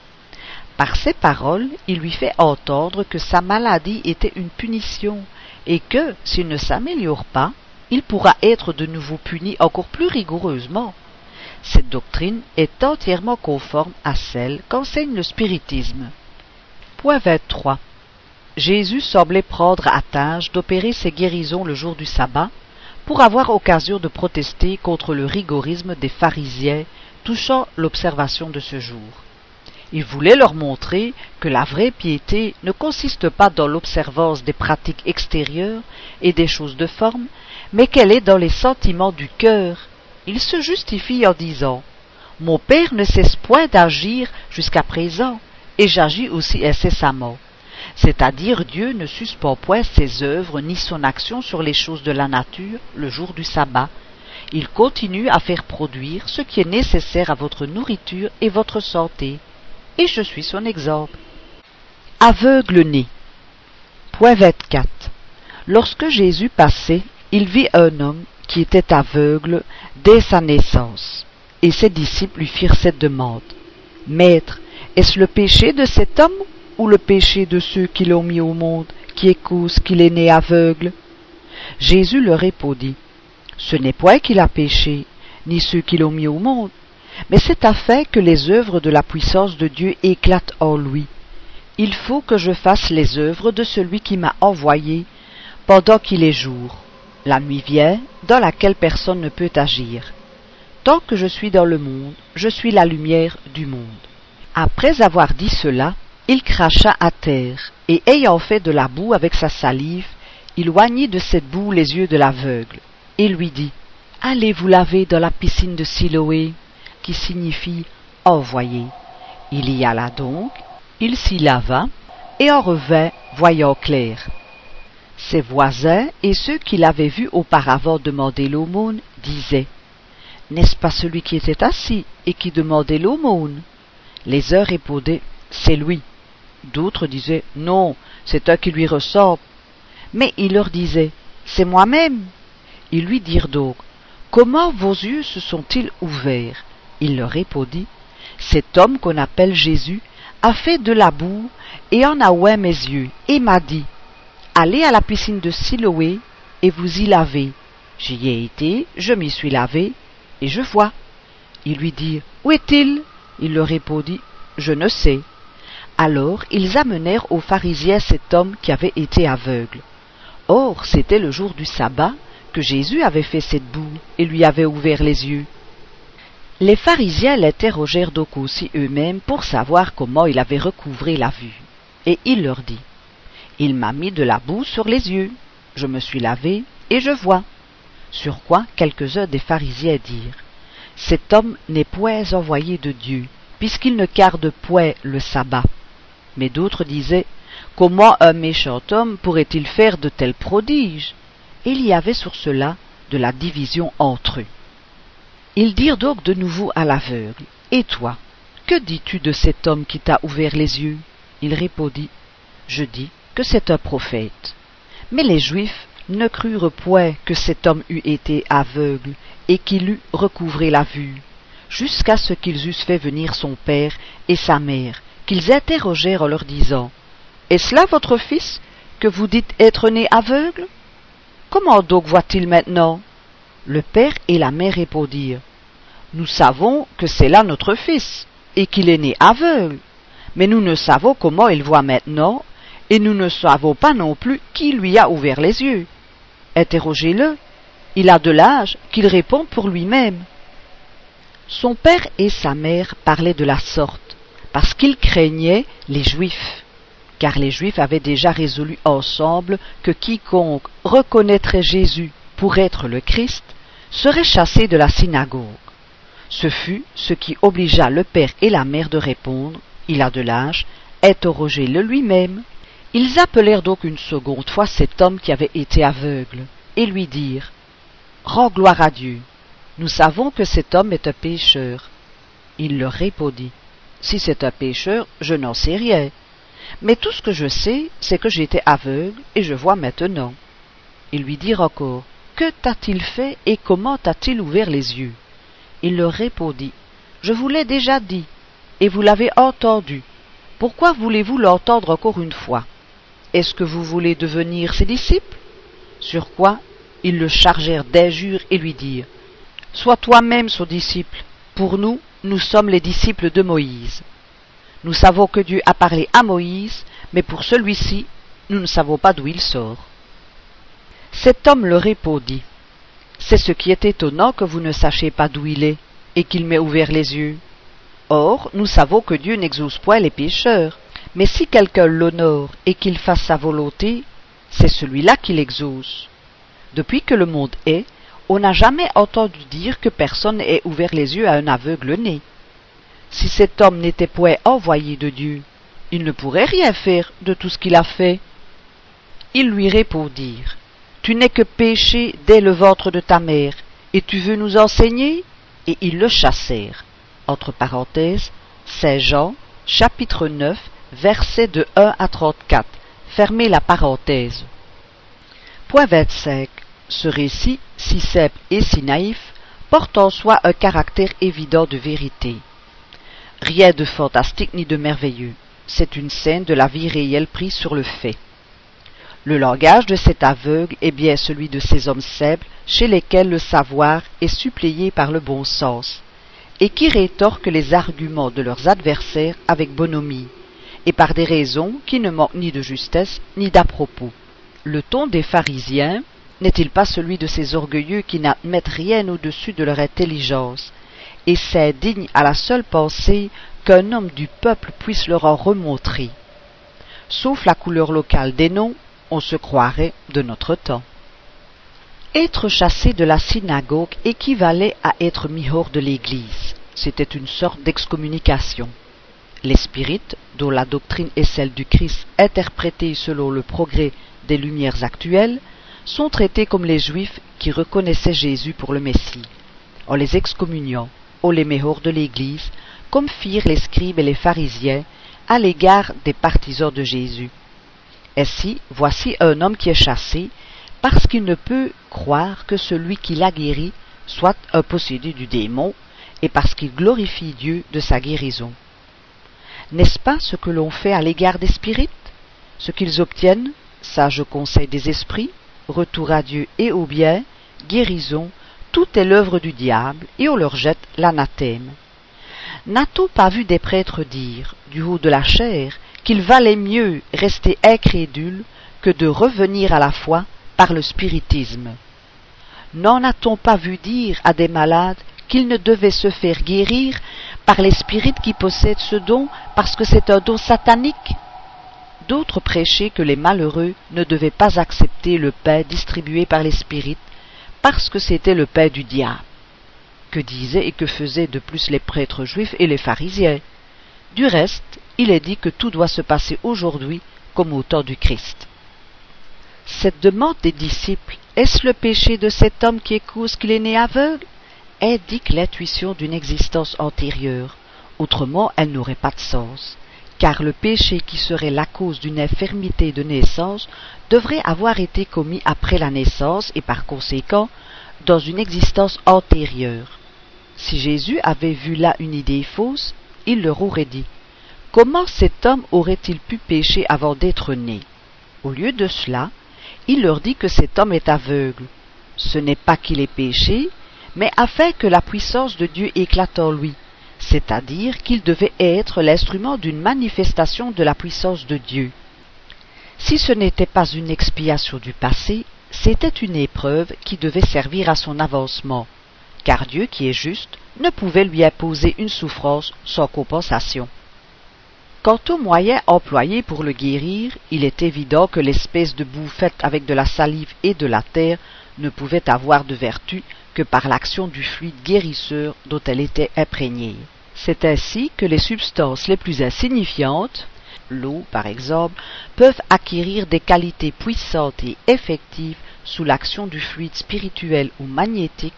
Par ces paroles, il lui fait entendre que sa maladie était une punition, et que, s'il ne s'améliore pas, il pourra être de nouveau puni encore plus rigoureusement. Cette doctrine est entièrement conforme à celle qu'enseigne le spiritisme. Point 23. Jésus semblait prendre à tâche d'opérer ses guérisons le jour du sabbat pour avoir occasion de protester contre le rigorisme des pharisiens touchant l'observation de ce jour. Il voulait leur montrer que la vraie piété ne consiste pas dans l'observance des pratiques extérieures et des choses de forme, mais qu'elle est dans les sentiments du cœur. Il se justifie en disant Mon Père ne cesse point d'agir jusqu'à présent, et j'agis aussi incessamment. C'est-à-dire Dieu ne suspend point ses œuvres ni son action sur les choses de la nature le jour du sabbat. Il continue à faire produire ce qui est nécessaire à votre nourriture et votre santé et je suis son exemple. Aveugle-né. Point 24. Lorsque Jésus passait, il vit un homme qui était aveugle dès sa naissance, et ses disciples lui firent cette demande. Maître, est-ce le péché de cet homme ou le péché de ceux qui l'ont mis au monde qui est cause qu'il est né aveugle Jésus leur répondit, Ce n'est point qu'il a péché, ni ceux qui l'ont mis au monde, mais c'est afin que les œuvres de la puissance de Dieu éclatent en lui. Il faut que je fasse les œuvres de celui qui m'a envoyé pendant qu'il est jour. La nuit vient, dans laquelle personne ne peut agir. Tant que je suis dans le monde, je suis la lumière du monde. Après avoir dit cela, il cracha à terre, et ayant fait de la boue avec sa salive, il oignit de cette boue les yeux de l'aveugle, et lui dit Allez vous laver dans la piscine de Siloé qui signifie envoyé. Il y alla donc, il s'y lava, et en revint voyant clair. Ses voisins et ceux qui l'avaient vu auparavant demander l'aumône disaient N'est-ce pas celui qui était assis et qui demandait l'aumône? Les uns répondaient C'est lui. D'autres disaient Non, c'est un qui lui ressemble. Mais il leur disait C'est moi-même. Ils lui dirent donc Comment vos yeux se sont-ils ouverts? Il leur répondit, Cet homme qu'on appelle Jésus a fait de la boue et en a oué mes yeux, et m'a dit, Allez à la piscine de Siloé et vous y lavez. J'y ai été, je m'y suis lavé, et je vois. Ils lui dirent, Où est-il? Il leur répondit, Je ne sais. Alors ils amenèrent aux pharisiens cet homme qui avait été aveugle. Or c'était le jour du sabbat que Jésus avait fait cette boue et lui avait ouvert les yeux. Les pharisiens l'interrogèrent donc aussi eux-mêmes pour savoir comment il avait recouvré la vue. Et il leur dit, Il m'a mis de la boue sur les yeux, je me suis lavé, et je vois. Sur quoi quelques-uns des pharisiens dirent, Cet homme n'est point envoyé de Dieu, puisqu'il ne garde point le sabbat. Mais d'autres disaient, Comment un méchant homme pourrait-il faire de tels prodiges? Il y avait sur cela de la division entre eux. Ils dirent donc de nouveau à l'aveugle, Et toi, que dis-tu de cet homme qui t'a ouvert les yeux? Il répondit, Je dis que c'est un prophète. Mais les Juifs ne crurent point que cet homme eût été aveugle et qu'il eût recouvré la vue, jusqu'à ce qu'ils eussent fait venir son père et sa mère, qu'ils interrogèrent en leur disant Est-ce là votre fils que vous dites être né aveugle? Comment donc voit-il maintenant? Le père et la mère répondirent Nous savons que c'est là notre fils, et qu'il est né aveugle, mais nous ne savons comment il voit maintenant, et nous ne savons pas non plus qui lui a ouvert les yeux. Interrogez-le, il a de l'âge qu'il répond pour lui-même. Son père et sa mère parlaient de la sorte, parce qu'ils craignaient les Juifs, car les Juifs avaient déjà résolu ensemble que quiconque reconnaîtrait Jésus pour être le Christ serait chassé de la synagogue. Ce fut ce qui obligea le père et la mère de répondre Il a de l'âge, interrogez-le lui-même. Ils appelèrent donc une seconde fois cet homme qui avait été aveugle, et lui dirent Rends gloire à Dieu. Nous savons que cet homme est un pécheur. Il leur répondit Si c'est un pécheur, je n'en sais rien. Mais tout ce que je sais, c'est que j'étais aveugle et je vois maintenant. Ils lui dirent encore Que t'a-t-il fait et comment t'a-t-il ouvert les yeux? Il leur répondit Je vous l'ai déjà dit, et vous l'avez entendu. Pourquoi voulez-vous l'entendre encore une fois? Est-ce que vous voulez devenir ses disciples? Sur quoi ils le chargèrent d'injures et lui dirent Sois toi-même son disciple. Pour nous, nous sommes les disciples de Moïse. Nous savons que Dieu a parlé à Moïse, mais pour celui-ci, nous ne savons pas d'où il sort. Cet homme leur répondit. C'est ce qui est étonnant que vous ne sachiez pas d'où il est, et qu'il m'ait ouvert les yeux. Or, nous savons que Dieu n'exauce point les pécheurs, mais si quelqu'un l'honore et qu'il fasse sa volonté, c'est celui-là qui l'exauce. Depuis que le monde est, on n'a jamais entendu dire que personne ait ouvert les yeux à un aveugle né. Si cet homme n'était point envoyé de Dieu, il ne pourrait rien faire de tout ce qu'il a fait. Ils lui répondirent Tu n'es que péché dès le ventre de ta mère, et tu veux nous enseigner? Et ils le chassèrent. Entre parenthèses, Saint Jean, chapitre 9, versets de 1 à 34. Fermez la parenthèse. Point 25. Ce récit, si simple et si naïf, porte en soi un caractère évident de vérité. Rien de fantastique ni de merveilleux, c'est une scène de la vie réelle prise sur le fait. Le langage de cet aveugle est bien celui de ces hommes simples chez lesquels le savoir est suppléé par le bon sens, et qui rétorquent les arguments de leurs adversaires avec bonhomie, et par des raisons qui ne manquent ni de justesse ni d'à-propos. Le ton des pharisiens n'est-il pas celui de ces orgueilleux qui n'admettent rien au-dessus de leur intelligence, et s'indignent à la seule pensée qu'un homme du peuple puisse leur en remontrer? Sauf la couleur locale des noms, on se croirait de notre temps. Être chassé de la synagogue équivalait à être mis hors de l'Église. C'était une sorte d'excommunication. Les spirites, dont la doctrine est celle du Christ interprétée selon le progrès des lumières actuelles, sont traités comme les Juifs qui reconnaissaient Jésus pour le Messie. En les excommuniant, on les met hors de l'Église, comme firent les scribes et les pharisiens à l'égard des partisans de Jésus. Ainsi, voici un homme qui est chassé, parce qu'il ne peut croire que celui qui l'a guéri soit un possédé du démon, et parce qu'il glorifie Dieu de sa guérison. N'est-ce pas ce que l'on fait à l'égard des spirites? Ce qu'ils obtiennent, sage conseil des esprits, retour à Dieu et au bien, guérison, tout est l'œuvre du diable, et on leur jette l'anathème. N'a-t-on pas vu des prêtres dire, du haut de la chair, qu'il valait mieux rester incrédule que de revenir à la foi par le spiritisme? N'en a-t-on pas vu dire à des malades qu'ils ne devaient se faire guérir par les spirites qui possèdent ce don parce que c'est un don satanique D'autres prêchaient que les malheureux ne devaient pas accepter le pain distribué par les spirites parce que c'était le pain du diable. Que disaient et que faisaient de plus les prêtres juifs et les pharisiens? Du reste, il est dit que tout doit se passer aujourd'hui comme au temps du Christ. Cette demande des disciples, est-ce le péché de cet homme qui est cause qu'il est né aveugle? Indique l'intuition d'une existence antérieure, autrement elle n'aurait pas de sens, car le péché qui serait la cause d'une infirmité de naissance devrait avoir été commis après la naissance et par conséquent dans une existence antérieure. Si Jésus avait vu là une idée fausse, il leur aurait dit Comment cet homme aurait-il pu pécher avant d'être né? Au lieu de cela, il leur dit que cet homme est aveugle. Ce n'est pas qu'il ait péché, mais afin que la puissance de Dieu éclate en lui, c'est-à-dire qu'il devait être l'instrument d'une manifestation de la puissance de Dieu. Si ce n'était pas une expiation du passé, c'était une épreuve qui devait servir à son avancement, car Dieu qui est juste ne pouvait lui imposer une souffrance sans compensation. Quant aux moyens employés pour le guérir, il est évident que l'espèce de boue faite avec de la salive et de la terre ne pouvait avoir de vertu que par l'action du fluide guérisseur dont elle était imprégnée. C'est ainsi que les substances les plus insignifiantes, l'eau par exemple, peuvent acquérir des qualités puissantes et effectives sous l'action du fluide spirituel ou magnétique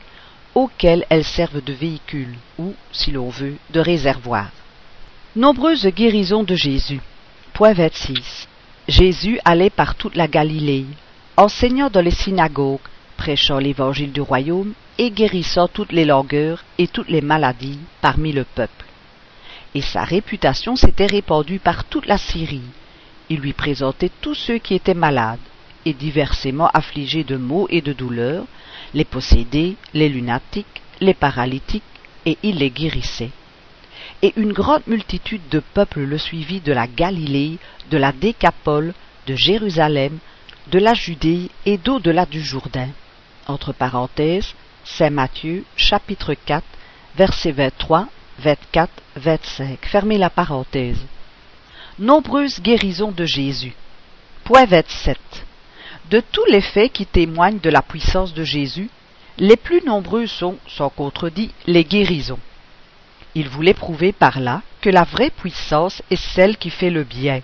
auquel elles servent de véhicule ou, si l'on veut, de réservoir. Nombreuses guérisons de Jésus. Point 26. Jésus allait par toute la Galilée, enseignant dans les synagogues, prêchant l'évangile du royaume et guérissant toutes les langueurs et toutes les maladies parmi le peuple. Et sa réputation s'était répandue par toute la Syrie. Il lui présentait tous ceux qui étaient malades et diversement affligés de maux et de douleurs, les possédés, les lunatiques, les paralytiques, et il les guérissait et une grande multitude de peuples le suivit de la Galilée, de la Décapole, de Jérusalem, de la Judée et d'au-delà du Jourdain. Entre parenthèses, Saint Matthieu, chapitre 4, versets 23, 24, 25. Fermez la parenthèse. Nombreuses guérisons de Jésus. Point 27. De tous les faits qui témoignent de la puissance de Jésus, les plus nombreux sont, sans contredit, les guérisons. Il voulait prouver par là que la vraie puissance est celle qui fait le bien,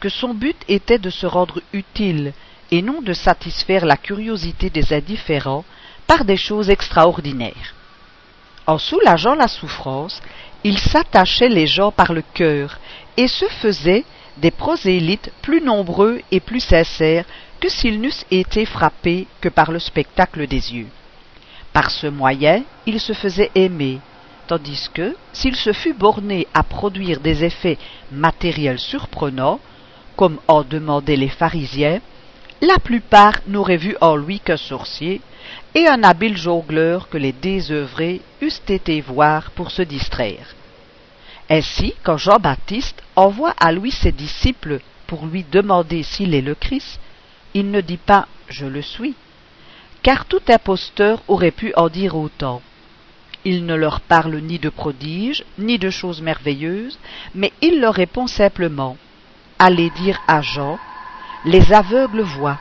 que son but était de se rendre utile et non de satisfaire la curiosité des indifférents par des choses extraordinaires. En soulageant la souffrance, il s'attachait les gens par le cœur et se faisait des prosélytes plus nombreux et plus sincères que s'ils n'eussent été frappés que par le spectacle des yeux. Par ce moyen, il se faisait aimer, tandis que, s'il se fût borné à produire des effets matériels surprenants, comme en demandaient les pharisiens, la plupart n'auraient vu en lui qu'un sorcier et un habile jongleur que les désœuvrés eussent été voir pour se distraire. Ainsi, quand Jean-Baptiste envoie à lui ses disciples pour lui demander s'il est le Christ, il ne dit pas Je le suis, car tout imposteur aurait pu en dire autant. Il ne leur parle ni de prodiges, ni de choses merveilleuses, mais il leur répond simplement Allez dire à Jean Les aveugles voient,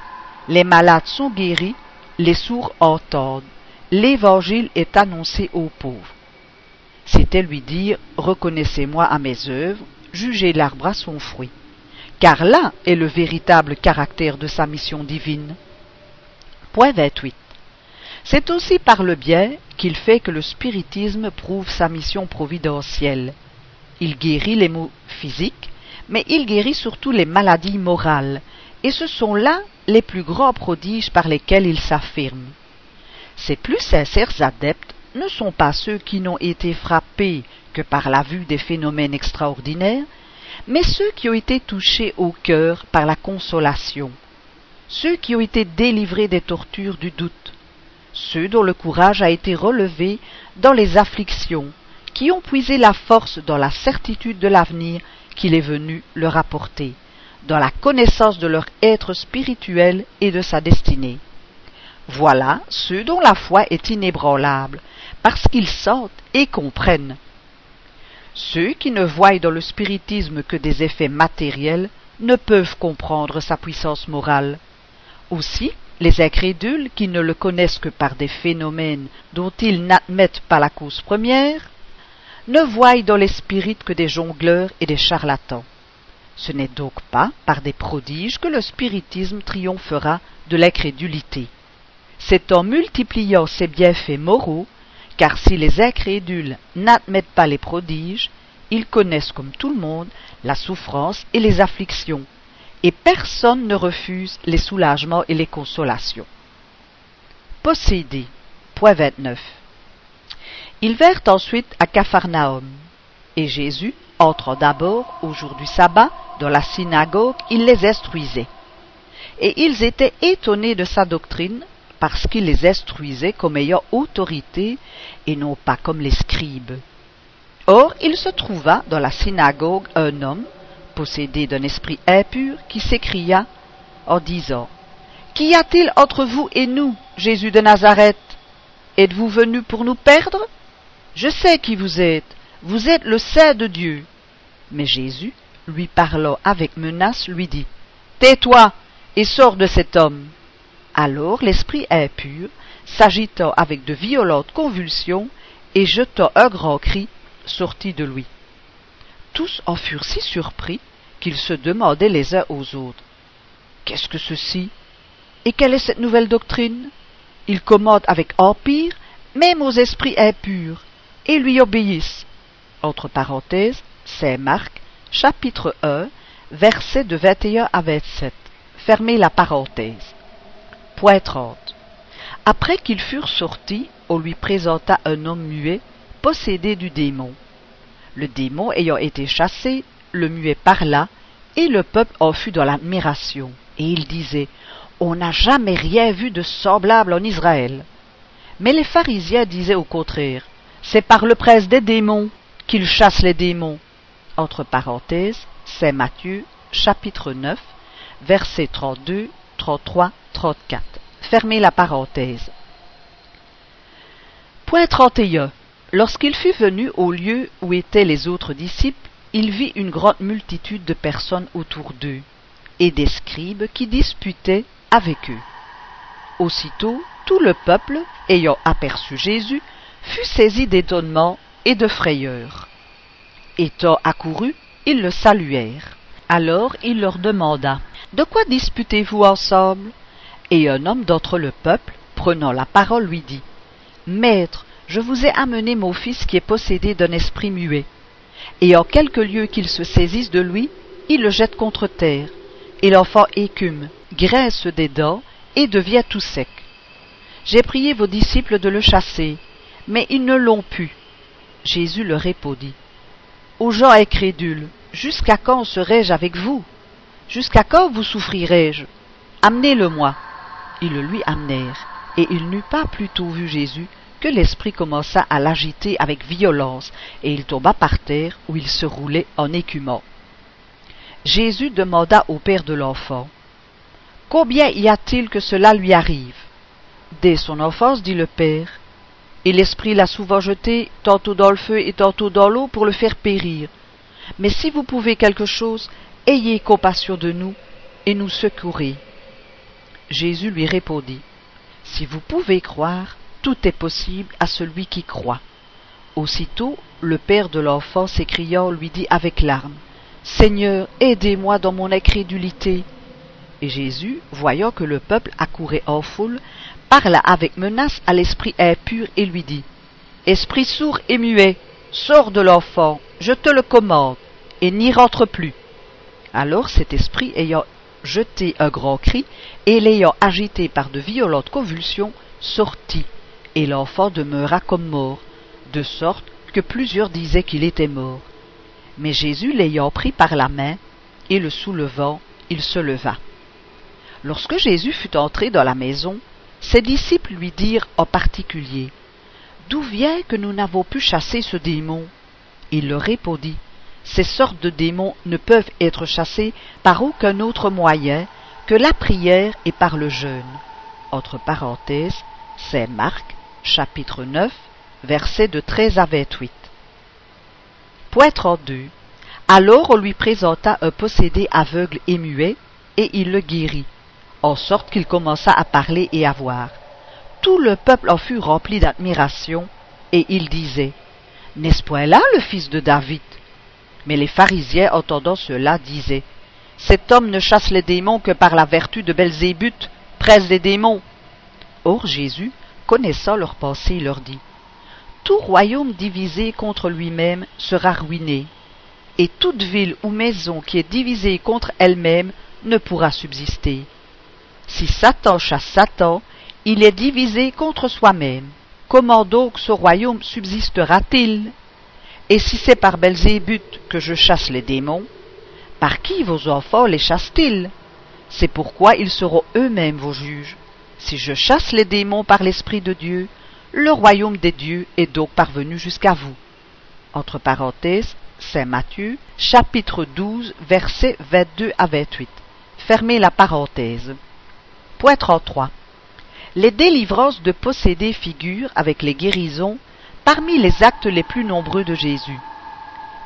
les malades sont guéris, les sourds entendent, l'évangile est annoncé aux pauvres. C'était lui dire Reconnaissez-moi à mes œuvres, jugez l'arbre à son fruit. Car là est le véritable caractère de sa mission divine. Point 28. C'est aussi par le bien qu'il fait que le spiritisme prouve sa mission providentielle. Il guérit les maux physiques, mais il guérit surtout les maladies morales, et ce sont là les plus grands prodiges par lesquels il s'affirme. Ses plus sincères adeptes ne sont pas ceux qui n'ont été frappés que par la vue des phénomènes extraordinaires, mais ceux qui ont été touchés au cœur par la consolation. ceux qui ont été délivrés des tortures du doute, ceux dont le courage a été relevé dans les afflictions, qui ont puisé la force dans la certitude de l'avenir qu'il est venu leur apporter, dans la connaissance de leur être spirituel et de sa destinée. Voilà ceux dont la foi est inébranlable, parce qu'ils sentent et comprennent. Ceux qui ne voient dans le spiritisme que des effets matériels ne peuvent comprendre sa puissance morale. Aussi, les incrédules qui ne le connaissent que par des phénomènes dont ils n'admettent pas la cause première, ne voient dans les spirites que des jongleurs et des charlatans. Ce n'est donc pas par des prodiges que le spiritisme triomphera de l'incrédulité. C'est en multipliant ses bienfaits moraux, car si les incrédules n'admettent pas les prodiges, ils connaissent comme tout le monde la souffrance et les afflictions, et personne ne refuse les soulagements et les consolations. Possédé. Point 29. Ils vinrent ensuite à Capharnaüm, et Jésus, entrant d'abord au jour du sabbat dans la synagogue, il les instruisait. Et ils étaient étonnés de sa doctrine, parce qu'il les instruisait comme ayant autorité, et non pas comme les scribes. Or il se trouva dans la synagogue un homme, possédé d'un esprit impur, qui s'écria en disant Qu'y a-t-il entre vous et nous, Jésus de Nazareth? Êtes-vous venu pour nous perdre? Je sais qui vous êtes, vous êtes le Saint de Dieu. Mais Jésus, lui parlant avec menace, lui dit, Tais-toi et sors de cet homme. Alors l'esprit impur, s'agitant avec de violentes convulsions et jetant un grand cri, sortit de lui. Tous en furent si surpris qu'ils se demandaient les uns aux autres. Qu'est-ce que ceci? Et quelle est cette nouvelle doctrine? Il commande avec empire même aux esprits impurs et lui obéissent. Entre parenthèses, c'est Marc, chapitre 1, versets de 21 à 27. Fermez la parenthèse. Point 30. Après qu'ils furent sortis, on lui présenta un homme muet, possédé du démon. Le démon ayant été chassé, le muet parla, et le peuple en fut dans l'admiration. Et il disait, On n'a jamais rien vu de semblable en Israël. Mais les pharisiens disaient au contraire, c'est par le presse des démons qu'il chasse les démons. Entre parenthèses, c'est Matthieu, chapitre 9, versets 32, 33, 34. Fermez la parenthèse. Point 31. Lorsqu'il fut venu au lieu où étaient les autres disciples, il vit une grande multitude de personnes autour d'eux, et des scribes qui disputaient avec eux. Aussitôt, tout le peuple, ayant aperçu Jésus, fut saisi d'étonnement et de frayeur. Étant accourus, ils le saluèrent. Alors il leur demanda De quoi disputez-vous ensemble? Et un homme d'entre le peuple, prenant la parole, lui dit Maître, je vous ai amené mon fils qui est possédé d'un esprit muet. Et en quelque lieu qu'il se saisisse de lui, il le jette contre terre, et l'enfant écume, graisse des dents, et devient tout sec. J'ai prié vos disciples de le chasser, mais ils ne l'ont pu. Jésus leur répondit. Aux gens incrédules, jusqu'à quand serai-je avec vous? Jusqu'à quand vous souffrirai-je Amenez-le-moi. Ils le lui amenèrent, et il n'eut pas plutôt vu Jésus que l'esprit commença à l'agiter avec violence, et il tomba par terre où il se roulait en écumant. Jésus demanda au père de l'enfant Combien y a-t-il que cela lui arrive? Dès son enfance, dit le père, et l'esprit l'a souvent jeté tantôt dans le feu et tantôt dans l'eau pour le faire périr. Mais si vous pouvez quelque chose, ayez compassion de nous et nous secourez. Jésus lui répondit, Si vous pouvez croire, tout est possible à celui qui croit. Aussitôt, le père de l'enfant s'écriant lui dit avec larmes, Seigneur, aidez-moi dans mon incrédulité. Et Jésus, voyant que le peuple accourait en foule, parla avec menace à l'esprit impur et lui dit Esprit sourd et muet, sors de l'enfant, je te le commande, et n'y rentre plus. Alors cet esprit ayant jeté un grand cri, et l'ayant agité par de violentes convulsions, sortit, et l'enfant demeura comme mort, de sorte que plusieurs disaient qu'il était mort. Mais Jésus l'ayant pris par la main, et le soulevant, il se leva. Lorsque Jésus fut entré dans la maison, ses disciples lui dirent en particulier D'où vient que nous n'avons pu chasser ce démon? Il leur répondit Ces sortes de démons ne peuvent être chassés par aucun autre moyen que la prière et par le jeûne. Entre parenthèses, c'est Marc, chapitre 9, versets de 13 à 28. Point 32. Alors on lui présenta un possédé aveugle et muet, et il le guérit en sorte qu'il commença à parler et à voir. Tout le peuple en fut rempli d'admiration, et il disait N'est-ce point là le fils de David? Mais les pharisiens, entendant cela, disaient Cet homme ne chasse les démons que par la vertu de Belzébuth, presse des démons. Or Jésus, connaissant leurs pensées, leur dit Tout royaume divisé contre lui-même sera ruiné, et toute ville ou maison qui est divisée contre elle-même ne pourra subsister. Si Satan chasse Satan, il est divisé contre soi-même. Comment donc ce royaume subsistera-t-il? Et si c'est par Belzébuth que je chasse les démons, par qui vos enfants les chassent-ils? C'est pourquoi ils seront eux-mêmes vos juges. Si je chasse les démons par l'Esprit de Dieu, le royaume des dieux est donc parvenu jusqu'à vous. Entre parenthèses, Saint Matthieu, chapitre 12, versets 22 à 28. Fermez la parenthèse. Point 33. Les délivrances de possédés figurent, avec les guérisons, parmi les actes les plus nombreux de Jésus.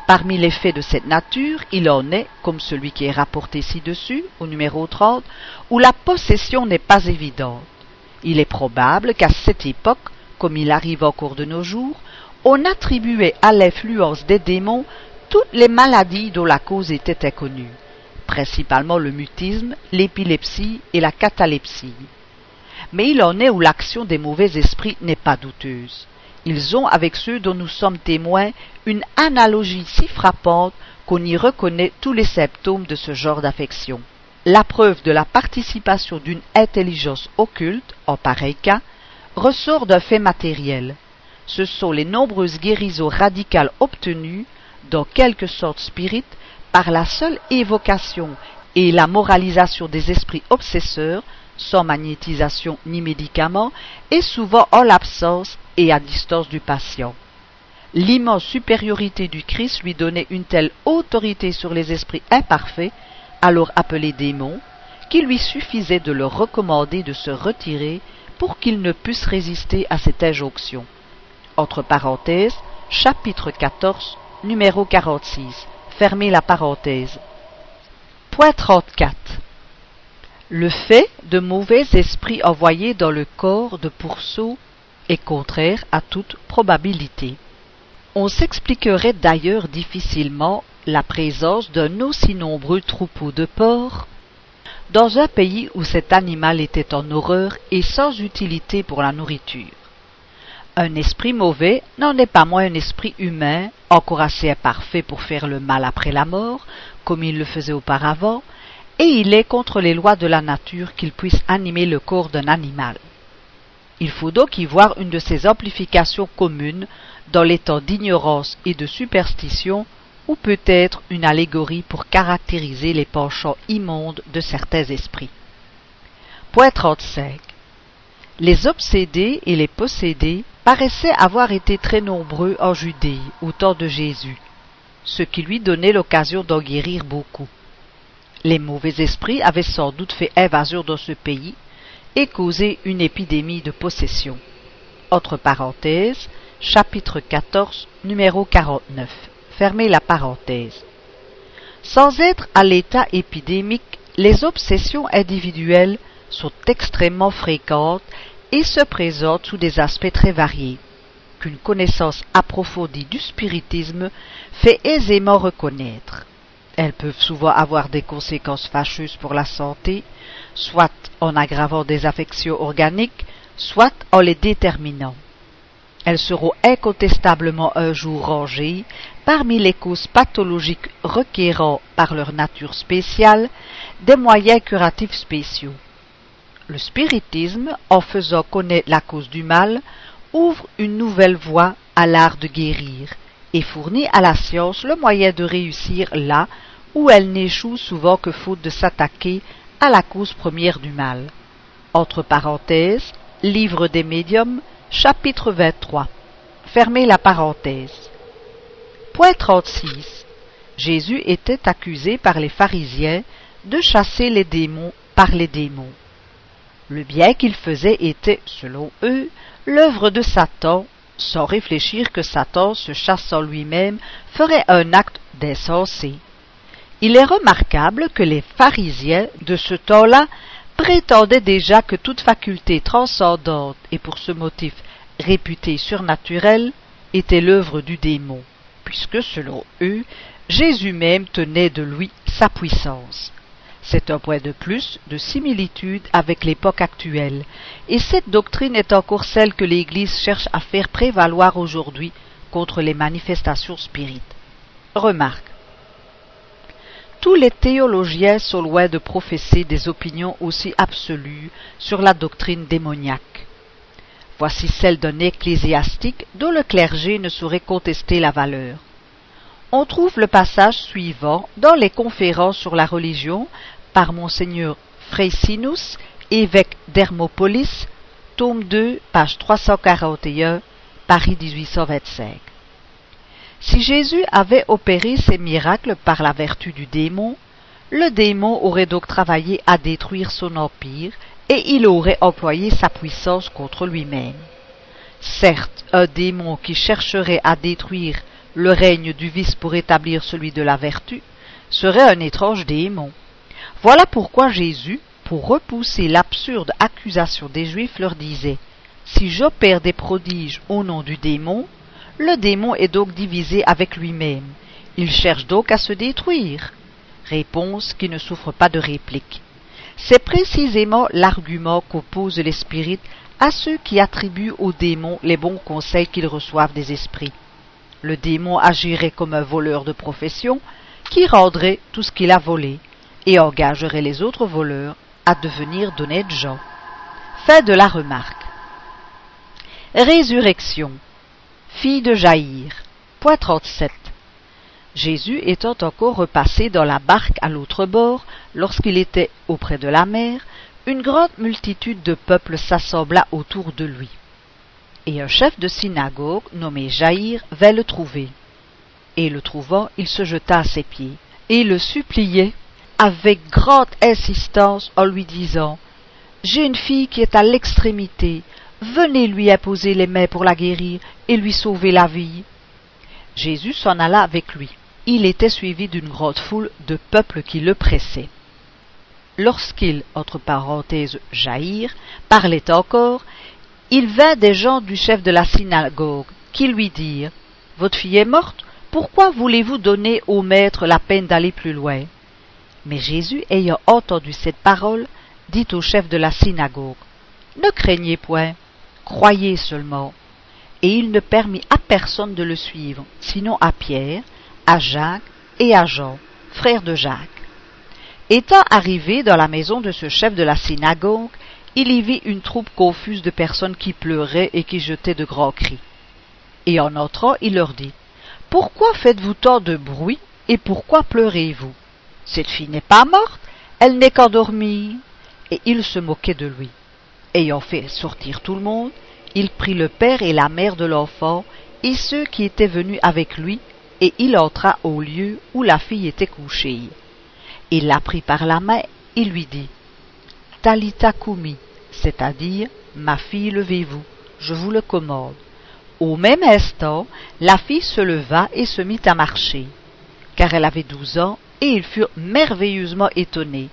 Parmi les faits de cette nature, il en est, comme celui qui est rapporté ci-dessus, au numéro 30, où la possession n'est pas évidente. Il est probable qu'à cette époque, comme il arrive au cours de nos jours, on attribuait à l'influence des démons toutes les maladies dont la cause était inconnue principalement le mutisme, l'épilepsie et la catalepsie. Mais il en est où l'action des mauvais esprits n'est pas douteuse. Ils ont, avec ceux dont nous sommes témoins, une analogie si frappante qu'on y reconnaît tous les symptômes de ce genre d'affection. La preuve de la participation d'une intelligence occulte, en pareil cas, ressort d'un fait matériel. Ce sont les nombreuses guérisons radicales obtenues, dans quelque sorte spirites, par la seule évocation et la moralisation des esprits obsesseurs, sans magnétisation ni médicaments, et souvent en l'absence et à distance du patient. L'immense supériorité du Christ lui donnait une telle autorité sur les esprits imparfaits, alors appelés démons, qu'il lui suffisait de leur recommander de se retirer pour qu'ils ne puissent résister à cette injonction. Entre parenthèses, chapitre 14, numéro 46. Fermez la parenthèse. Point 34. Le fait de mauvais esprits envoyés dans le corps de pourceau est contraire à toute probabilité. On s'expliquerait d'ailleurs difficilement la présence d'un aussi nombreux troupeau de porcs dans un pays où cet animal était en horreur et sans utilité pour la nourriture. Un esprit mauvais n'en est pas moins un esprit humain, encore assez imparfait pour faire le mal après la mort, comme il le faisait auparavant, et il est contre les lois de la nature qu'il puisse animer le corps d'un animal. Il faut donc y voir une de ces amplifications communes dans les temps d'ignorance et de superstition, ou peut-être une allégorie pour caractériser les penchants immondes de certains esprits. Point 35. Les obsédés et les possédés paraissaient avoir été très nombreux en Judée au temps de Jésus, ce qui lui donnait l'occasion d'en guérir beaucoup. Les mauvais esprits avaient sans doute fait invasion dans ce pays et causé une épidémie de possession. Entre parenthèses, chapitre 14, numéro 49. Fermez la parenthèse. Sans être à l'état épidémique, les obsessions individuelles sont extrêmement fréquentes et se présentent sous des aspects très variés, qu'une connaissance approfondie du spiritisme fait aisément reconnaître. Elles peuvent souvent avoir des conséquences fâcheuses pour la santé, soit en aggravant des affections organiques, soit en les déterminant. Elles seront incontestablement un jour rangées parmi les causes pathologiques requérant, par leur nature spéciale, des moyens curatifs spéciaux. Le spiritisme, en faisant connaître la cause du mal, ouvre une nouvelle voie à l'art de guérir et fournit à la science le moyen de réussir là où elle n'échoue souvent que faute de s'attaquer à la cause première du mal. Entre parenthèses, Livre des médiums, chapitre 23. Fermez la parenthèse. Point 36. Jésus était accusé par les pharisiens de chasser les démons par les démons. Le bien qu'il faisait était, selon eux, l'œuvre de Satan, sans réfléchir que Satan, se chassant lui-même, ferait un acte d'insensé. Il est remarquable que les pharisiens de ce temps-là prétendaient déjà que toute faculté transcendante et pour ce motif réputée surnaturelle était l'œuvre du démon, puisque selon eux, Jésus même tenait de lui sa puissance. C'est un point de plus de similitude avec l'époque actuelle, et cette doctrine est encore celle que l'Église cherche à faire prévaloir aujourd'hui contre les manifestations spirites. Remarque. Tous les théologiens sont loin de professer des opinions aussi absolues sur la doctrine démoniaque. Voici celle d'un ecclésiastique dont le clergé ne saurait contester la valeur. On trouve le passage suivant dans les conférences sur la religion par Monseigneur Freisinus, évêque d'Hermopolis, tome 2, page 341, Paris 1825. Si Jésus avait opéré ces miracles par la vertu du démon, le démon aurait donc travaillé à détruire son empire et il aurait employé sa puissance contre lui-même. Certes, un démon qui chercherait à détruire le règne du vice pour établir celui de la vertu serait un étrange démon. Voilà pourquoi Jésus, pour repousser l'absurde accusation des Juifs, leur disait Si j'opère des prodiges au nom du démon, le démon est donc divisé avec lui-même. Il cherche donc à se détruire. Réponse qui ne souffre pas de réplique. C'est précisément l'argument qu'opposent les spirites à ceux qui attribuent au démon les bons conseils qu'ils reçoivent des esprits. Le démon agirait comme un voleur de profession qui rendrait tout ce qu'il a volé et engagerait les autres voleurs à devenir d'honnêtes gens. Fin de la remarque. Résurrection fille de Jaïr. Point 37. Jésus étant encore repassé dans la barque à l'autre bord, lorsqu'il était auprès de la mer, une grande multitude de peuple s'assembla autour de lui. Et un chef de synagogue, nommé Jaïr, vint le trouver. Et le trouvant, il se jeta à ses pieds, et le suppliait avec grande insistance en lui disant J'ai une fille qui est à l'extrémité, venez lui imposer les mains pour la guérir et lui sauver la vie. Jésus s'en alla avec lui. Il était suivi d'une grande foule de peuple qui le pressait. Lorsqu'il, entre parenthèses, jaillir, parlait encore, il vint des gens du chef de la synagogue, qui lui dirent Votre fille est morte, pourquoi voulez-vous donner au maître la peine d'aller plus loin? Mais Jésus, ayant entendu cette parole, dit au chef de la synagogue Ne craignez point, croyez seulement. Et il ne permit à personne de le suivre, sinon à Pierre, à Jacques et à Jean, frères de Jacques. Étant arrivé dans la maison de ce chef de la synagogue, il y vit une troupe confuse de personnes qui pleuraient et qui jetaient de grands cris. Et en entrant, il leur dit Pourquoi faites-vous tant de bruit et pourquoi pleurez-vous? Cette fille n'est pas morte, elle n'est qu'endormie. Et il se moquait de lui. Ayant fait sortir tout le monde, il prit le père et la mère de l'enfant et ceux qui étaient venus avec lui, et il entra au lieu où la fille était couchée. Il la prit par la main et lui dit Talita kumi, c'est-à-dire Ma fille, levez-vous, je vous le commande. Au même instant, la fille se leva et se mit à marcher, car elle avait douze ans, et ils furent merveilleusement étonnés.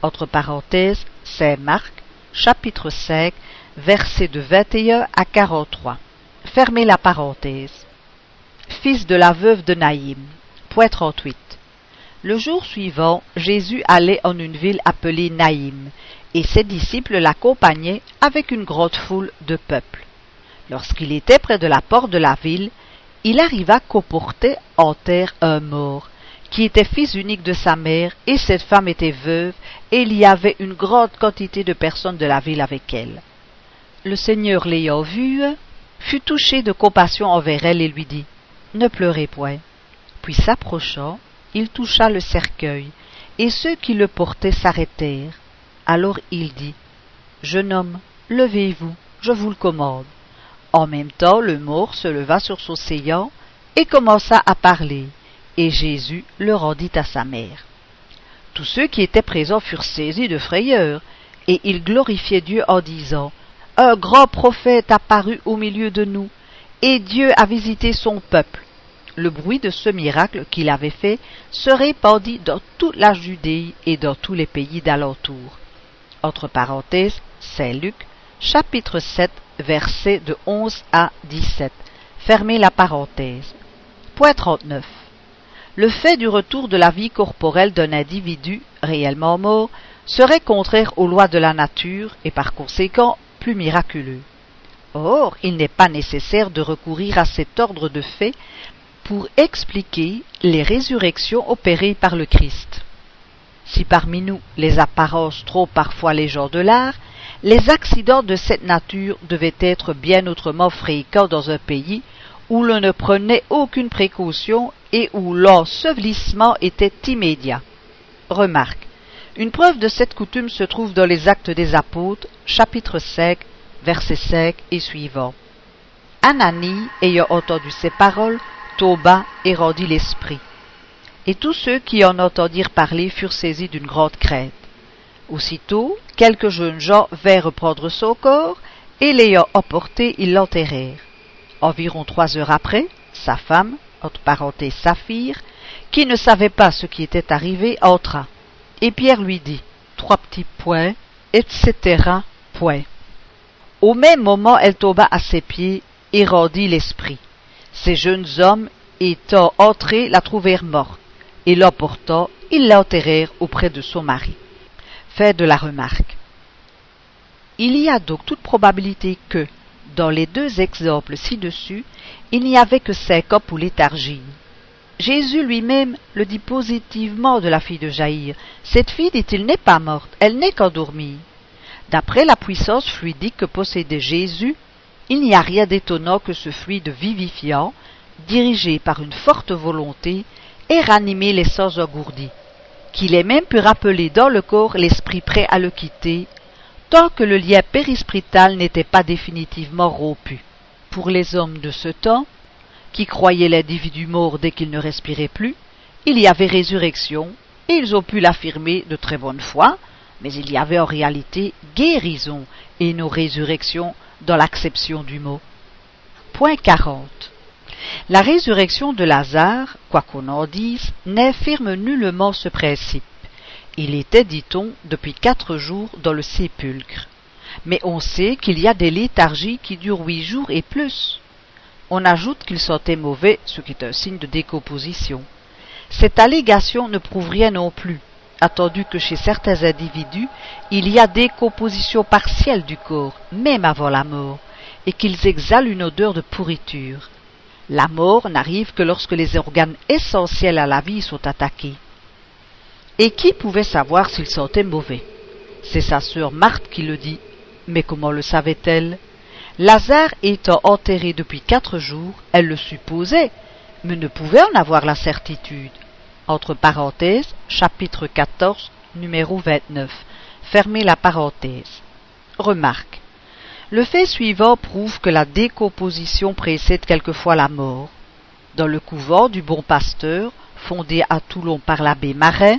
Entre parenthèses, Saint Marc, chapitre 5, versets de 21 à 43. Fermez la parenthèse. Fils de la veuve de Naïm. Point 38. Le jour suivant, Jésus allait en une ville appelée Naïm, et ses disciples l'accompagnaient avec une grande foule de peuple. Lorsqu'il était près de la porte de la ville, il arriva qu'au portait en terre un mort, qui était fils unique de sa mère, et cette femme était veuve, et il y avait une grande quantité de personnes de la ville avec elle. Le Seigneur l'ayant vue, fut touché de compassion envers elle et lui dit Ne pleurez point. Puis s'approchant, il toucha le cercueil, et ceux qui le portaient s'arrêtèrent. Alors il dit, Jeune homme, levez-vous, je vous le commande. En même temps, le mort se leva sur son séant et commença à parler, et Jésus le rendit à sa mère. Tous ceux qui étaient présents furent saisis de frayeur, et ils glorifiaient Dieu en disant, Un grand prophète apparut au milieu de nous, et Dieu a visité son peuple. Le bruit de ce miracle qu'il avait fait se répandit dans toute la Judée et dans tous les pays d'alentour. Entre parenthèses, Saint Luc, chapitre 7, versets de 11 à 17. Fermez la parenthèse. Point 39. Le fait du retour de la vie corporelle d'un individu réellement mort serait contraire aux lois de la nature et par conséquent plus miraculeux. Or, il n'est pas nécessaire de recourir à cet ordre de faits pour expliquer les résurrections opérées par le Christ. Si parmi nous les apparences trompent parfois les gens de l'art, les accidents de cette nature devaient être bien autrement fréquents dans un pays où l'on ne prenait aucune précaution et où l'ensevelissement était immédiat. Remarque. Une preuve de cette coutume se trouve dans les Actes des Apôtres, chapitre 5, verset 5 et suivant. Ananie, ayant entendu ces paroles, tomba et rendit l'esprit. Et tous ceux qui en entendirent parler furent saisis d'une grande crainte. Aussitôt, quelques jeunes gens vinrent prendre son corps, et l'ayant emporté, ils l'enterrèrent. Environ trois heures après, sa femme, entre parenthèses Saphir, qui ne savait pas ce qui était arrivé, entra. Et Pierre lui dit, trois petits points, etc. Point. Au même moment, elle tomba à ses pieds et rendit l'esprit. Ces jeunes hommes, étant entrés, la trouvèrent morte, et l'emportant, ils l'enterrèrent auprès de son mari. Fait de la remarque. Il y a donc toute probabilité que, dans les deux exemples ci-dessus, il n'y avait que ans pour léthargie. Jésus lui-même le dit positivement de la fille de Jaïr. Cette fille, dit-il, n'est pas morte, elle n'est qu'endormie. D'après la puissance fluidique que possédait Jésus, il n'y a rien d'étonnant que ce fluide vivifiant, dirigé par une forte volonté, ait ranimé les sens engourdis, qu'il ait même pu rappeler dans le corps l'esprit prêt à le quitter, tant que le lien périsprital n'était pas définitivement rompu. Pour les hommes de ce temps, qui croyaient l'individu mort dès qu'il ne respirait plus, il y avait résurrection, et ils ont pu l'affirmer de très bonne foi, mais il y avait en réalité guérison et nos résurrections dans l'acception du mot. Point 40. La résurrection de Lazare, quoi qu'on en dise, n'infirme nullement ce principe. Il était, dit-on, depuis quatre jours dans le sépulcre. Mais on sait qu'il y a des léthargies qui durent huit jours et plus. On ajoute qu'il sentait mauvais, ce qui est un signe de décomposition. Cette allégation ne prouve rien non plus, attendu que chez certains individus, il y a décomposition partielle du corps, même avant la mort, et qu'ils exhalent une odeur de pourriture. La mort n'arrive que lorsque les organes essentiels à la vie sont attaqués. Et qui pouvait savoir s'il sentait mauvais? C'est sa sœur Marthe qui le dit. Mais comment le savait-elle? Lazare étant enterré depuis quatre jours, elle le supposait, mais ne pouvait en avoir la certitude entre parenthèses, chapitre 14, numéro 29. Fermez la parenthèse. Remarque. Le fait suivant prouve que la décomposition précède quelquefois la mort. Dans le couvent du Bon Pasteur, fondé à Toulon par l'abbé Marin,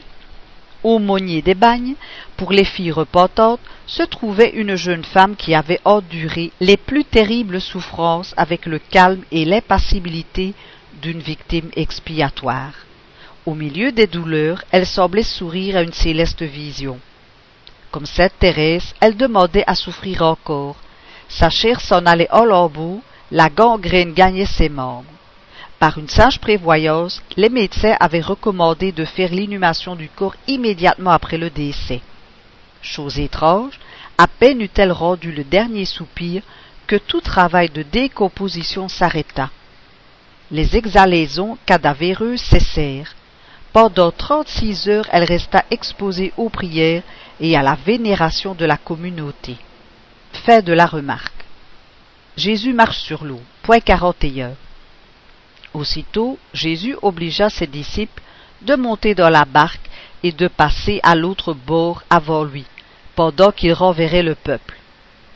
aumônier des bagnes, pour les filles repentantes, se trouvait une jeune femme qui avait enduré les plus terribles souffrances avec le calme et l'impassibilité d'une victime expiatoire. Au milieu des douleurs, elle semblait sourire à une céleste vision. Comme cette Thérèse, elle demandait à souffrir encore. Sa chair s'en allait au lambeau, la gangrène gagnait ses membres. Par une sage prévoyance, les médecins avaient recommandé de faire l'inhumation du corps immédiatement après le décès. Chose étrange, à peine eut-elle rendu le dernier soupir que tout travail de décomposition s'arrêta. Les exhalaisons cadavéreuses cessèrent, pendant trente-six heures, elle resta exposée aux prières et à la vénération de la communauté. Fait de la remarque. Jésus marche sur l'eau. Point 41. Aussitôt, Jésus obligea ses disciples de monter dans la barque et de passer à l'autre bord avant lui, pendant qu'il renverrait le peuple.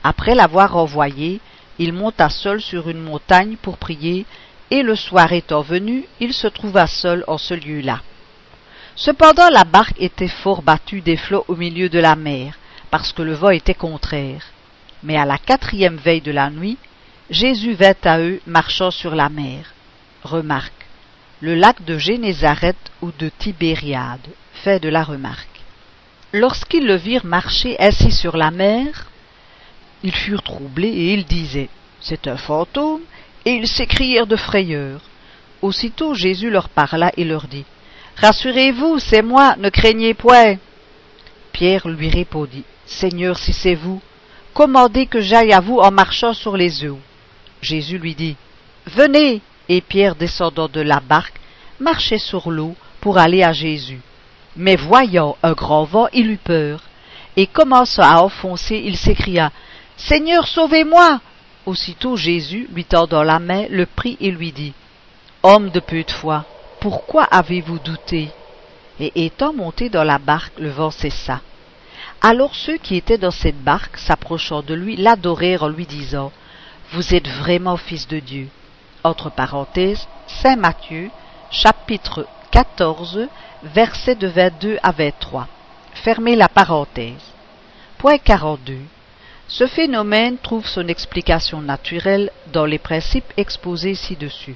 Après l'avoir renvoyé, il monta seul sur une montagne pour prier, et le soir étant venu, il se trouva seul en ce lieu-là. Cependant la barque était fort battue des flots au milieu de la mer, parce que le vent était contraire. Mais à la quatrième veille de la nuit, Jésus vint à eux marchant sur la mer. Remarque. Le lac de Génézareth ou de Tibériade fait de la remarque. Lorsqu'ils le virent marcher ainsi sur la mer, ils furent troublés et ils disaient C'est un fantôme, et ils s'écrièrent de frayeur. Aussitôt Jésus leur parla et leur dit Rassurez-vous, c'est moi, ne craignez point. Pierre lui répondit Seigneur, si c'est vous, commandez que j'aille à vous en marchant sur les eaux. Jésus lui dit Venez. Et Pierre, descendant de la barque, marchait sur l'eau pour aller à Jésus. Mais voyant un grand vent, il eut peur, et commençant à enfoncer, il s'écria Seigneur, sauvez-moi. Aussitôt Jésus, lui tendant la main, le prit et lui dit Homme de peu de foi, pourquoi avez-vous douté? Et étant monté dans la barque, le vent cessa. Alors ceux qui étaient dans cette barque, s'approchant de lui, l'adorèrent en lui disant Vous êtes vraiment fils de Dieu. Entre parenthèses, Saint Matthieu, chapitre 14, versets de 22 à 23. Fermez la parenthèse. Point 42. Ce phénomène trouve son explication naturelle dans les principes exposés ci-dessus.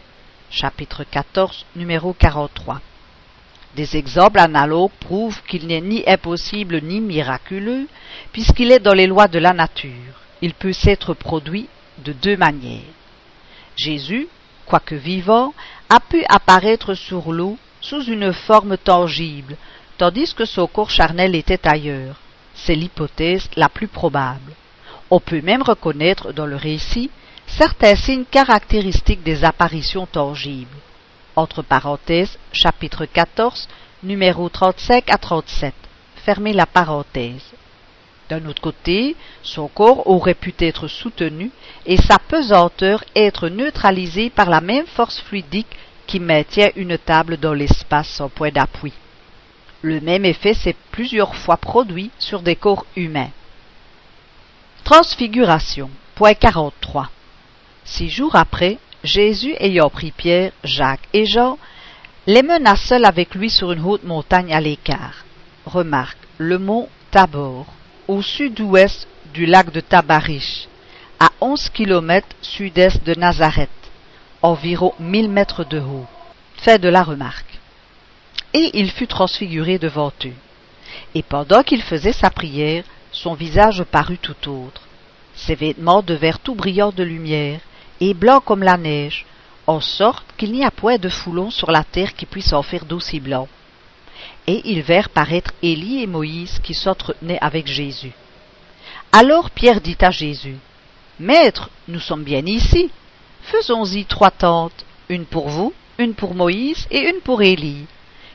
Chapitre 14, numéro 43. Des exemples analogues prouvent qu'il n'est ni impossible ni miraculeux, puisqu'il est dans les lois de la nature. Il peut s'être produit de deux manières. Jésus, quoique vivant, a pu apparaître sur l'eau sous une forme tangible, tandis que son corps charnel était ailleurs. C'est l'hypothèse la plus probable. On peut même reconnaître dans le récit certains signes caractéristiques des apparitions tangibles. Entre parenthèses, chapitre 14, numéro 35 à 37. Fermez la parenthèse. D'un autre côté, son corps aurait pu être soutenu et sa pesanteur être neutralisée par la même force fluidique qui maintient une table dans l'espace sans point d'appui. Le même effet s'est plusieurs fois produit sur des corps humains. Transfiguration. Point 43. Six jours après, Jésus ayant pris Pierre, Jacques et Jean, les mena seuls avec lui sur une haute montagne à l'écart. Remarque, le mont Tabor, au sud-ouest du lac de Tabarish, à onze kilomètres sud-est de Nazareth, environ mille mètres de haut. Fait de la remarque. Et il fut transfiguré devant eux. Et pendant qu'il faisait sa prière, son visage parut tout autre. Ses vêtements devinrent tout brillants de lumière, et blancs comme la neige, en sorte qu'il n'y a point de foulon sur la terre qui puisse en faire d'aussi blanc et ils verrent paraître Élie et Moïse qui s'entretenaient avec Jésus. Alors Pierre dit à Jésus, Maître, nous sommes bien ici. Faisons-y trois tentes, une pour vous, une pour Moïse et une pour Élie.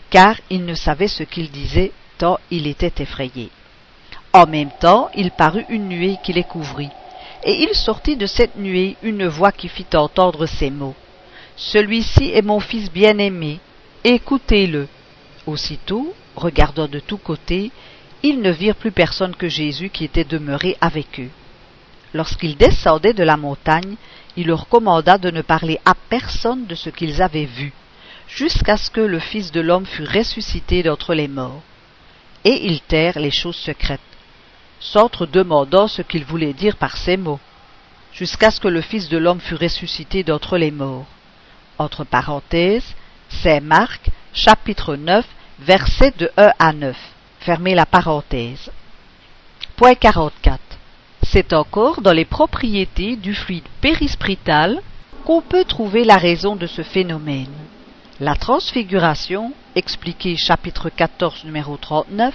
Car il ne savait ce qu'il disait, tant il était effrayé. En même temps, il parut une nuée qui les couvrit, et il sortit de cette nuée une voix qui fit entendre ces mots. Celui-ci est mon fils bien-aimé, écoutez-le. Aussitôt, regardant de tous côtés, ils ne virent plus personne que Jésus qui était demeuré avec eux. Lorsqu'ils descendaient de la montagne, il leur commanda de ne parler à personne de ce qu'ils avaient vu, jusqu'à ce que le Fils de l'homme fût ressuscité d'entre les morts. Et ils terrent les choses secrètes, s'entre-demandant ce qu'il voulait dire par ces mots, jusqu'à ce que le Fils de l'homme fût ressuscité d'entre les morts. Entre parenthèses, c'est Marc, chapitre 9, versets de 1 à 9. Fermez la parenthèse. Point 44. C'est encore dans les propriétés du fluide périsprital qu'on peut trouver la raison de ce phénomène. La transfiguration, expliquée chapitre 14 numéro 39,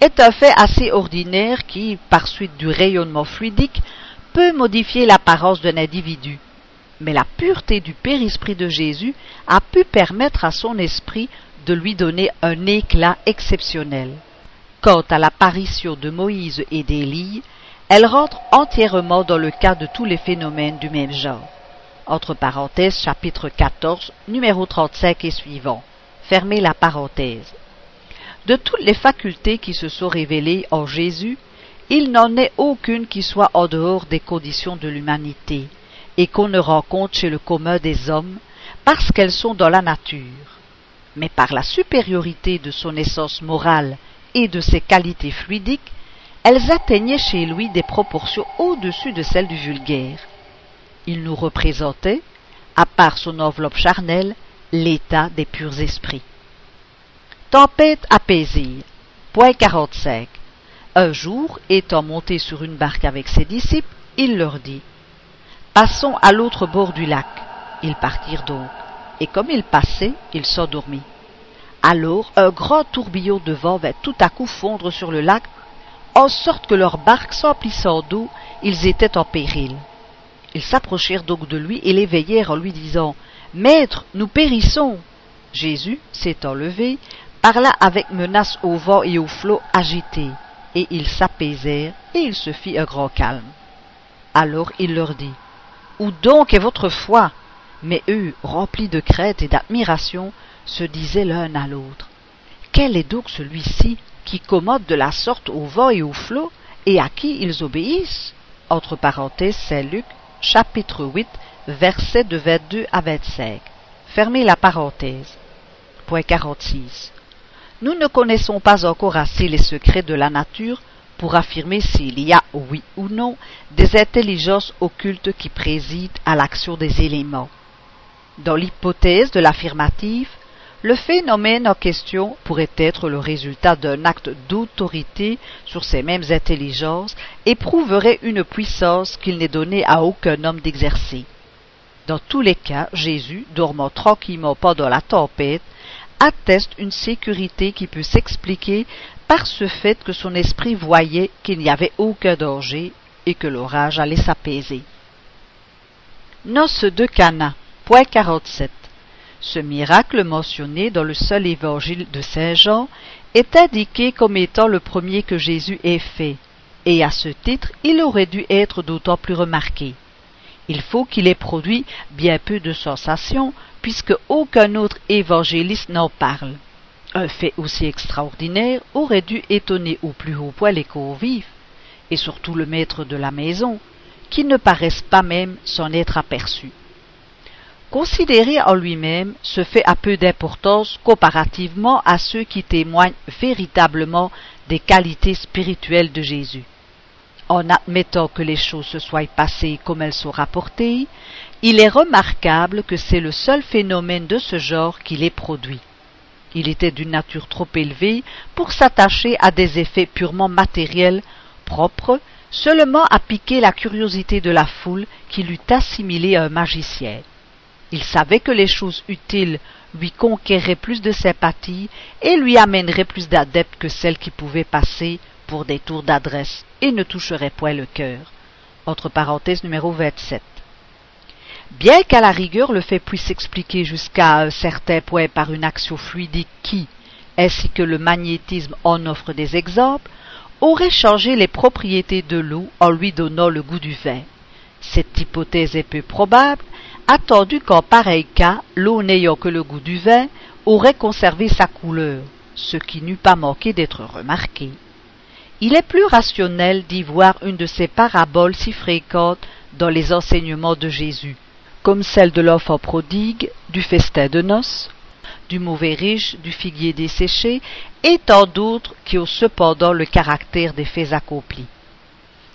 est un fait assez ordinaire qui, par suite du rayonnement fluidique, peut modifier l'apparence d'un individu. Mais la pureté du périsprit de Jésus a pu permettre à son esprit de lui donner un éclat exceptionnel. Quant à l'apparition de Moïse et d'Élie, elle rentre entièrement dans le cas de tous les phénomènes du même genre. Entre parenthèses, chapitre 14, numéro 35 et suivant. Fermez la parenthèse. De toutes les facultés qui se sont révélées en Jésus, il n'en est aucune qui soit en dehors des conditions de l'humanité, et qu'on ne rencontre chez le commun des hommes, parce qu'elles sont dans la nature. Mais par la supériorité de son essence morale et de ses qualités fluidiques, elles atteignaient chez lui des proportions au-dessus de celles du vulgaire. Il nous représentait, à part son enveloppe charnelle, l'état des purs esprits. Tempête apaisée. Point 45. Un jour, étant monté sur une barque avec ses disciples, il leur dit Passons à l'autre bord du lac. Ils partirent donc, et comme ils passaient, il s'endormit. Alors un grand tourbillon de vent vint tout à coup fondre sur le lac, en sorte que leur barque s'emplissant d'eau, ils étaient en péril. Ils s'approchèrent donc de lui et l'éveillèrent en lui disant Maître, nous périssons. Jésus, s'étant levé, parla avec menace au vent et au flot agités, et ils s'apaisèrent, et il se fit un grand calme. Alors il leur dit Où donc est votre foi? Mais eux, remplis de crainte et d'admiration, se disaient l'un à l'autre Quel est donc celui-ci qui commode de la sorte au vent et au flot, et à qui ils obéissent? Entre parenthèses, Saint Luc, chapitre 8, versets de 22 à 25. Fermez la parenthèse. Point 46. Nous ne connaissons pas encore assez les secrets de la nature pour affirmer s'il y a, oui ou non, des intelligences occultes qui président à l'action des éléments. Dans l'hypothèse de l'affirmative, le phénomène en question pourrait être le résultat d'un acte d'autorité sur ces mêmes intelligences et prouverait une puissance qu'il n'est donné à aucun homme d'exercer. Dans tous les cas, Jésus, dormant tranquillement pendant la tempête, atteste une sécurité qui peut s'expliquer par ce fait que son esprit voyait qu'il n'y avait aucun danger et que l'orage allait s'apaiser. Noce de Cana, 47. Ce miracle mentionné dans le seul évangile de Saint Jean est indiqué comme étant le premier que Jésus ait fait, et à ce titre il aurait dû être d'autant plus remarqué. Il faut qu'il ait produit bien peu de sensations, puisque aucun autre évangéliste n'en parle. Un fait aussi extraordinaire aurait dû étonner au plus haut point les convives, et surtout le maître de la maison, qui ne paraissent pas même s'en être aperçus. Considéré en lui-même, ce fait a peu d'importance comparativement à ceux qui témoignent véritablement des qualités spirituelles de Jésus. En admettant que les choses se soient passées comme elles sont rapportées, il est remarquable que c'est le seul phénomène de ce genre qui les produit. Il était d'une nature trop élevée pour s'attacher à des effets purement matériels, propres seulement à piquer la curiosité de la foule qui l'eût assimilé à un magicien. Il savait que les choses utiles lui conquéreraient plus de sympathie et lui amèneraient plus d'adeptes que celles qui pouvaient passer pour des tours d'adresse et ne toucheraient point le cœur. Entre parenthèses numéro 27. Bien qu'à la rigueur le fait puisse s'expliquer jusqu'à un certain point par une action fluidique qui, ainsi que le magnétisme en offre des exemples, aurait changé les propriétés de l'eau en lui donnant le goût du vin. Cette hypothèse est peu probable, attendu qu'en pareil cas, l'eau n'ayant que le goût du vin, aurait conservé sa couleur, ce qui n'eût pas manqué d'être remarqué. Il est plus rationnel d'y voir une de ces paraboles si fréquentes dans les enseignements de Jésus, comme celle de l'enfant prodigue, du festin de noces, du mauvais riche, du figuier desséché, et tant d'autres qui ont cependant le caractère des faits accomplis.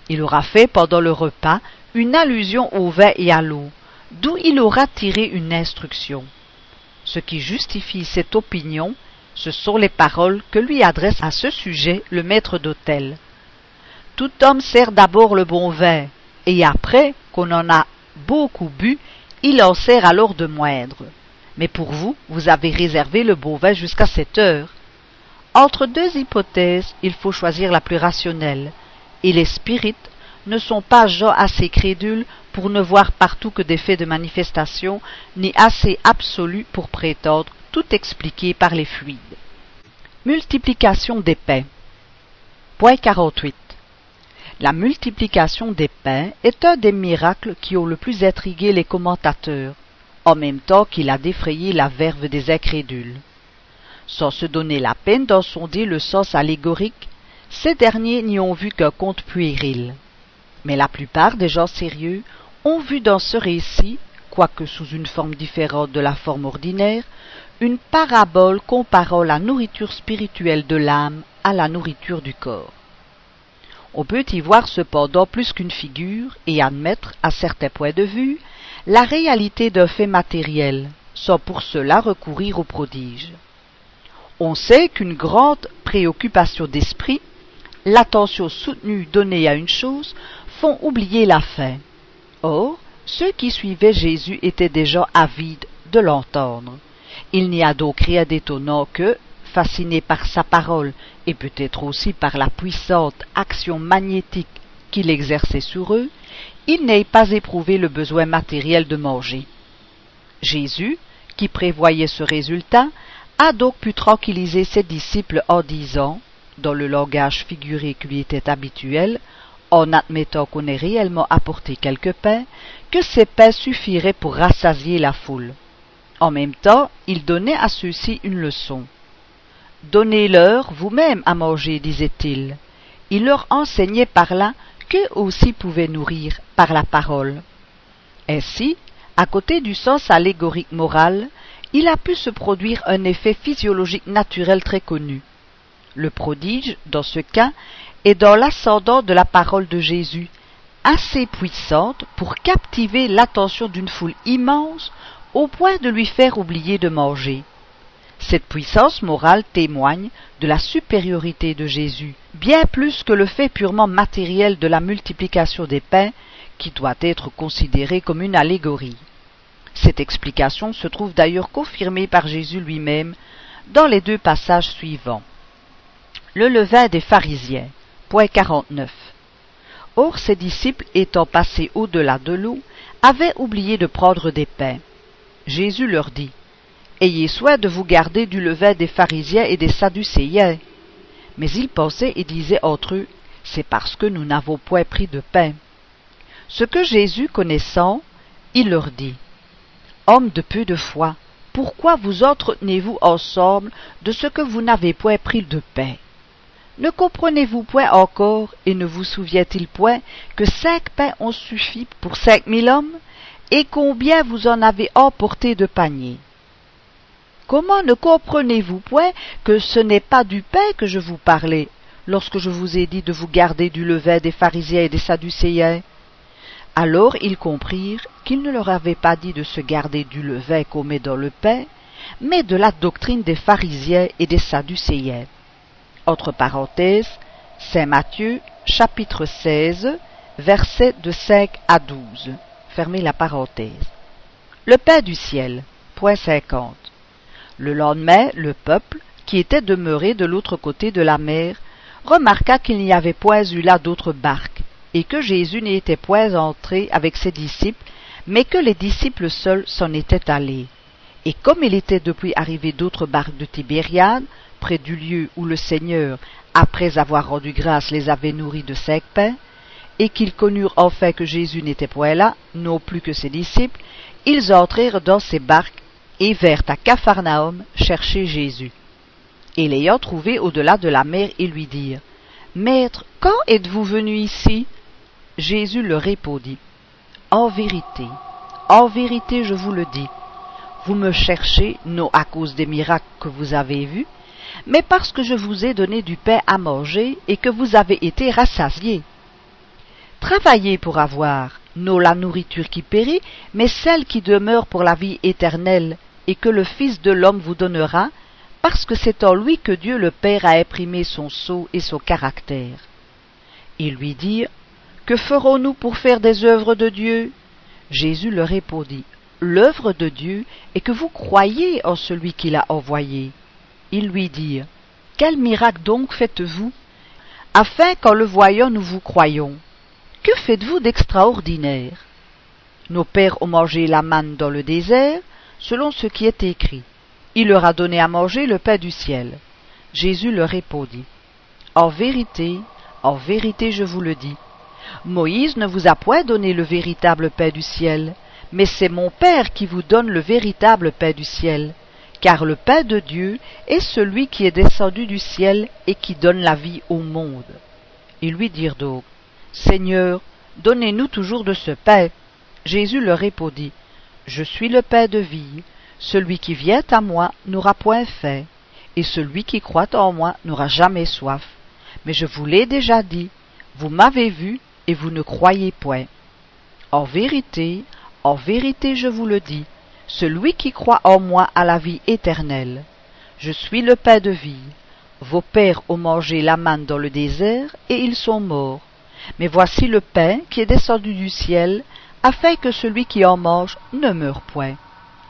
Il aura fait pendant le repas une allusion au vin et à l'eau, d'où il aura tiré une instruction. Ce qui justifie cette opinion, ce sont les paroles que lui adresse à ce sujet le maître d'hôtel. Tout homme sert d'abord le bon vin, et après qu'on en a beaucoup bu, il en sert alors de moindre. Mais pour vous, vous avez réservé le bon vin jusqu'à cette heure. Entre deux hypothèses, il faut choisir la plus rationnelle, et les spirites ne sont pas gens assez crédules pour ne voir partout que des faits de manifestation, ni assez absolus pour prétendre tout expliquer par les fluides. Multiplication des pains. Point 48. La multiplication des pains est un des miracles qui ont le plus intrigué les commentateurs, en même temps qu'il a défrayé la verve des incrédules. Sans se donner la peine d'en sonder le sens allégorique, ces derniers n'y ont vu qu'un conte puéril. Mais la plupart des gens sérieux ont vu dans ce récit, quoique sous une forme différente de la forme ordinaire, une parabole comparant la nourriture spirituelle de l'âme à la nourriture du corps. On peut y voir cependant plus qu'une figure et admettre, à certains points de vue, la réalité d'un fait matériel, sans pour cela recourir au prodige. On sait qu'une grande préoccupation d'esprit, l'attention soutenue donnée à une chose, font oublier la fin. Or, ceux qui suivaient Jésus étaient déjà avides de l'entendre. Il n'y a donc rien d'étonnant que, fascinés par sa parole et peut-être aussi par la puissante action magnétique qu'il exerçait sur eux, ils n'aient pas éprouvé le besoin matériel de manger. Jésus, qui prévoyait ce résultat, a donc pu tranquilliser ses disciples en disant, dans le langage figuré qui lui était habituel, en admettant qu'on ait réellement apporté quelques pains, que ces pains suffiraient pour rassasier la foule. En même temps, il donnait à ceux-ci une leçon. Donnez-leur vous-même à manger, disait-il. Il leur enseignait par là qu'eux aussi pouvaient nourrir par la parole. Ainsi, à côté du sens allégorique moral, il a pu se produire un effet physiologique naturel très connu. Le prodige, dans ce cas, est dans l'ascendant de la parole de Jésus, assez puissante pour captiver l'attention d'une foule immense au point de lui faire oublier de manger. Cette puissance morale témoigne de la supériorité de Jésus, bien plus que le fait purement matériel de la multiplication des pains, qui doit être considéré comme une allégorie. Cette explication se trouve d'ailleurs confirmée par Jésus lui-même dans les deux passages suivants. Le levain des pharisiens. Point 49. Or ses disciples étant passés au-delà de l'eau, avaient oublié de prendre des pains. Jésus leur dit, Ayez soin de vous garder du levain des pharisiens et des sadducéens. Mais ils pensaient et disaient entre eux, C'est parce que nous n'avons point pris de pain. Ce que Jésus connaissant, il leur dit, Hommes de peu de foi, pourquoi vous entretenez-vous ensemble de ce que vous n'avez point pris de pain? Ne comprenez-vous point encore, et ne vous souvient-il point, que cinq pains ont suffi pour cinq mille hommes, et combien vous en avez emporté de paniers? Comment ne comprenez-vous point que ce n'est pas du pain que je vous parlais, lorsque je vous ai dit de vous garder du levain des pharisiens et des sadducéens? Alors ils comprirent qu'il ne leur avait pas dit de se garder du levain qu'on met dans le pain, mais de la doctrine des pharisiens et des sadducéens. Entre parenthèses, Saint Matthieu, chapitre 16, versets de 5 à 12. Fermez la parenthèse. Le pain du ciel. Point 50. Le lendemain, le peuple, qui était demeuré de l'autre côté de la mer, remarqua qu'il n'y avait point eu là d'autres barques, et que Jésus n'était point entré avec ses disciples, mais que les disciples seuls s'en étaient allés. Et comme il était depuis arrivé d'autres barques de Tibériade, près du lieu où le Seigneur, après avoir rendu grâce, les avait nourris de cinq pains, et qu'ils connurent enfin que Jésus n'était point là, non plus que ses disciples, ils entrèrent dans ces barques et vinrent à Capharnaüm chercher Jésus. Et l'ayant trouvé au-delà de la mer, ils lui dirent Maître, quand êtes-vous venu ici? Jésus leur répondit, En vérité, en vérité je vous le dis, vous me cherchez non à cause des miracles que vous avez vus, mais parce que je vous ai donné du pain à manger et que vous avez été rassasiés. Travaillez pour avoir, non la nourriture qui périt, mais celle qui demeure pour la vie éternelle, et que le Fils de l'homme vous donnera, parce que c'est en lui que Dieu le Père a imprimé son sceau et son caractère. Ils lui dirent, que ferons-nous pour faire des œuvres de Dieu? Jésus leur répondit, L'œuvre de Dieu est que vous croyez en celui qui l'a envoyé. Ils lui dirent, Quel miracle donc faites-vous Afin qu'en le voyant nous vous croyons. Que faites-vous d'extraordinaire? Nos pères ont mangé la manne dans le désert, selon ce qui est écrit. Il leur a donné à manger le pain du ciel. Jésus leur répondit, En vérité, en vérité je vous le dis, Moïse ne vous a point donné le véritable pain du ciel, mais c'est mon Père qui vous donne le véritable pain du ciel, car le pain de Dieu est celui qui est descendu du ciel et qui donne la vie au monde. Ils lui dirent donc, Seigneur, donnez-nous toujours de ce pain. Jésus leur répondit, Je suis le pain de vie. Celui qui vient à moi n'aura point faim, et celui qui croit en moi n'aura jamais soif. Mais je vous l'ai déjà dit, vous m'avez vu, et vous ne croyez point. En vérité, en vérité je vous le dis, celui qui croit en moi a la vie éternelle. Je suis le pain de vie. Vos pères ont mangé la manne dans le désert, et ils sont morts. Mais voici le pain qui est descendu du ciel, afin que celui qui en mange ne meure point.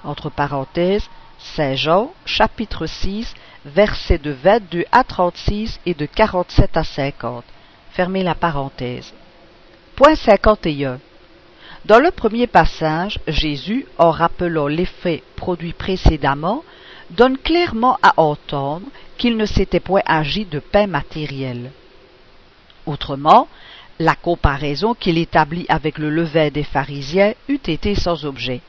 Entre parenthèses, Saint Jean, chapitre 6, versets de 22 à 36 et de 47 à 50. Fermez la parenthèse. Point 51. Dans le premier passage, Jésus, en rappelant l'effet produit précédemment, donne clairement à entendre qu'il ne s'était point agi de pain matériel. Autrement, la comparaison qu'il établit avec le levain des pharisiens eût été sans objet.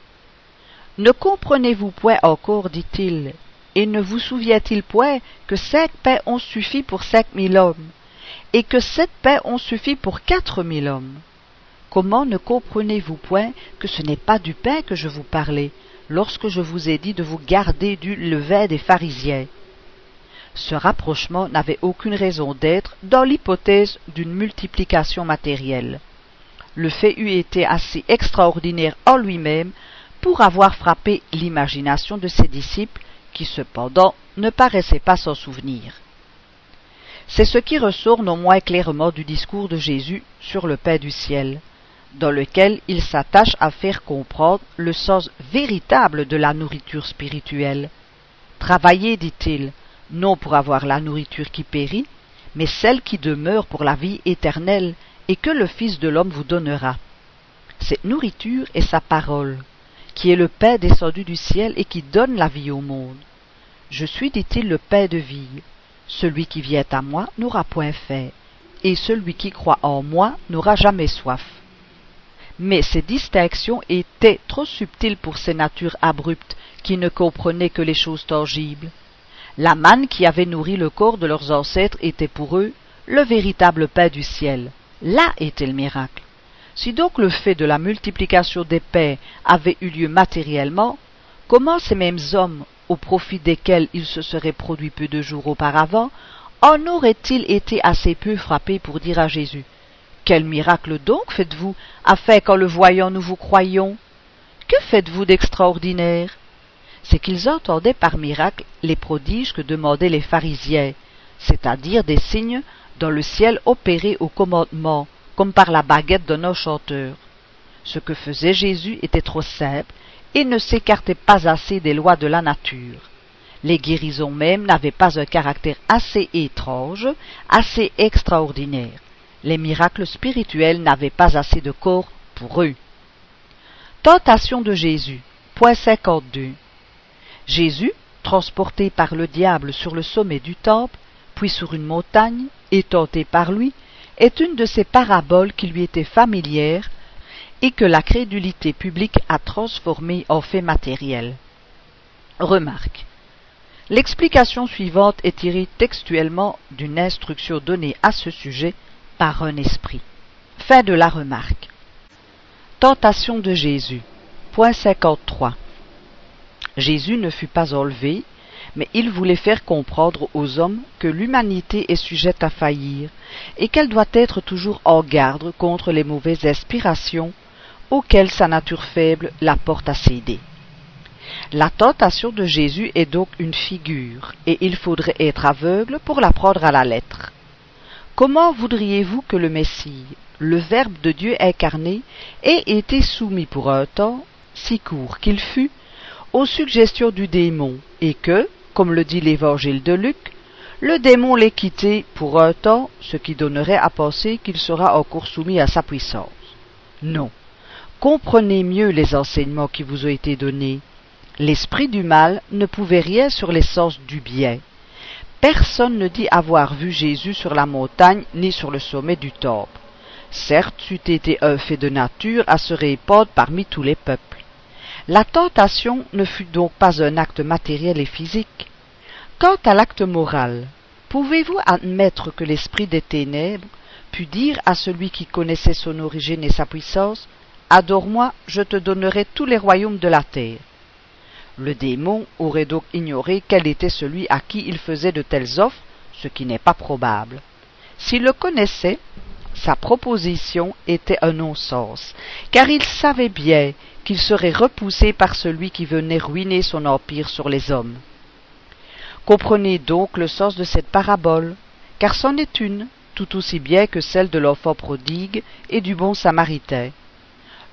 Ne comprenez-vous point encore, dit-il, et ne vous souvient-il point que cinq pains ont suffi pour cinq mille hommes, et que sept pains ont suffi pour quatre mille hommes? Comment ne comprenez-vous point que ce n'est pas du pain que je vous parlais, lorsque je vous ai dit de vous garder du levain des pharisiens? Ce rapprochement n'avait aucune raison d'être dans l'hypothèse d'une multiplication matérielle. Le fait eût été assez extraordinaire en lui-même pour avoir frappé l'imagination de ses disciples, qui cependant ne paraissaient pas s'en souvenir. C'est ce qui ressort non moins clairement du discours de Jésus sur le pain du ciel dans lequel il s'attache à faire comprendre le sens véritable de la nourriture spirituelle. Travaillez, dit-il, non pour avoir la nourriture qui périt, mais celle qui demeure pour la vie éternelle, et que le Fils de l'homme vous donnera. Cette nourriture est sa parole, qui est le pain descendu du ciel et qui donne la vie au monde. Je suis, dit-il, le pain de vie. Celui qui vient à moi n'aura point faim, et celui qui croit en moi n'aura jamais soif mais ces distinctions étaient trop subtiles pour ces natures abruptes qui ne comprenaient que les choses tangibles. La manne qui avait nourri le corps de leurs ancêtres était pour eux le véritable pain du ciel. Là était le miracle. Si donc le fait de la multiplication des pains avait eu lieu matériellement, comment ces mêmes hommes, au profit desquels il se serait produit peu de jours auparavant, en auraient-ils été assez peu frappés pour dire à Jésus quel miracle donc faites-vous, afin qu'en le voyant nous vous croyions? Que faites-vous d'extraordinaire? C'est qu'ils entendaient par miracle les prodiges que demandaient les pharisiens, c'est-à-dire des signes dans le ciel opérés au commandement, comme par la baguette d'un enchanteur. Ce que faisait Jésus était trop simple et ne s'écartait pas assez des lois de la nature. Les guérisons même n'avaient pas un caractère assez étrange, assez extraordinaire les miracles spirituels n'avaient pas assez de corps pour eux. Tentation de Jésus. Point 52. Jésus, transporté par le diable sur le sommet du temple, puis sur une montagne, et tenté par lui, est une de ces paraboles qui lui étaient familières et que la crédulité publique a transformées en fait matériel. Remarque. L'explication suivante est tirée textuellement d'une instruction donnée à ce sujet par un esprit. Fin de la remarque. Tentation de Jésus. Point 53. Jésus ne fut pas enlevé, mais il voulait faire comprendre aux hommes que l'humanité est sujette à faillir et qu'elle doit être toujours en garde contre les mauvaises inspirations auxquelles sa nature faible la porte à céder. La tentation de Jésus est donc une figure, et il faudrait être aveugle pour la prendre à la lettre. Comment voudriez-vous que le Messie, le Verbe de Dieu incarné, ait été soumis pour un temps, si court qu'il fût, aux suggestions du démon, et que, comme le dit l'évangile de Luc, le démon l'ait quitté pour un temps, ce qui donnerait à penser qu'il sera encore soumis à sa puissance? Non. Comprenez mieux les enseignements qui vous ont été donnés. L'esprit du mal ne pouvait rien sur l'essence du bien. Personne ne dit avoir vu Jésus sur la montagne ni sur le sommet du temple. Certes, c'eût été un fait de nature à se répandre parmi tous les peuples. La tentation ne fut donc pas un acte matériel et physique. Quant à l'acte moral, pouvez-vous admettre que l'esprit des ténèbres put dire à celui qui connaissait son origine et sa puissance Adore-moi, je te donnerai tous les royaumes de la terre. Le démon aurait donc ignoré quel était celui à qui il faisait de telles offres, ce qui n'est pas probable. S'il le connaissait, sa proposition était un non-sens, car il savait bien qu'il serait repoussé par celui qui venait ruiner son empire sur les hommes. Comprenez donc le sens de cette parabole, car c'en est une, tout aussi bien que celle de l'enfant prodigue et du bon samaritain.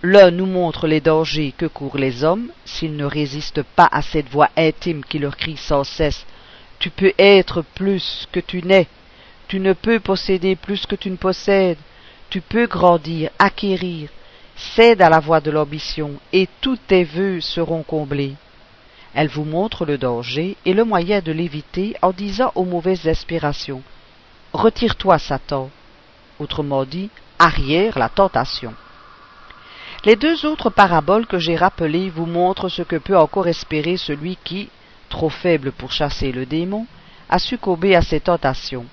L'un nous montre les dangers que courent les hommes s'ils ne résistent pas à cette voix intime qui leur crie sans cesse Tu peux être plus que tu n'es, tu ne peux posséder plus que tu ne possèdes, tu peux grandir, acquérir, cède à la voix de l'ambition, et tous tes vœux seront comblés. Elle vous montre le danger et le moyen de l'éviter en disant aux mauvaises aspirations Retire-toi, Satan. Autrement dit, arrière la tentation. Les deux autres paraboles que j'ai rappelées vous montrent ce que peut encore espérer celui qui, trop faible pour chasser le démon, a succombé à ses tentations.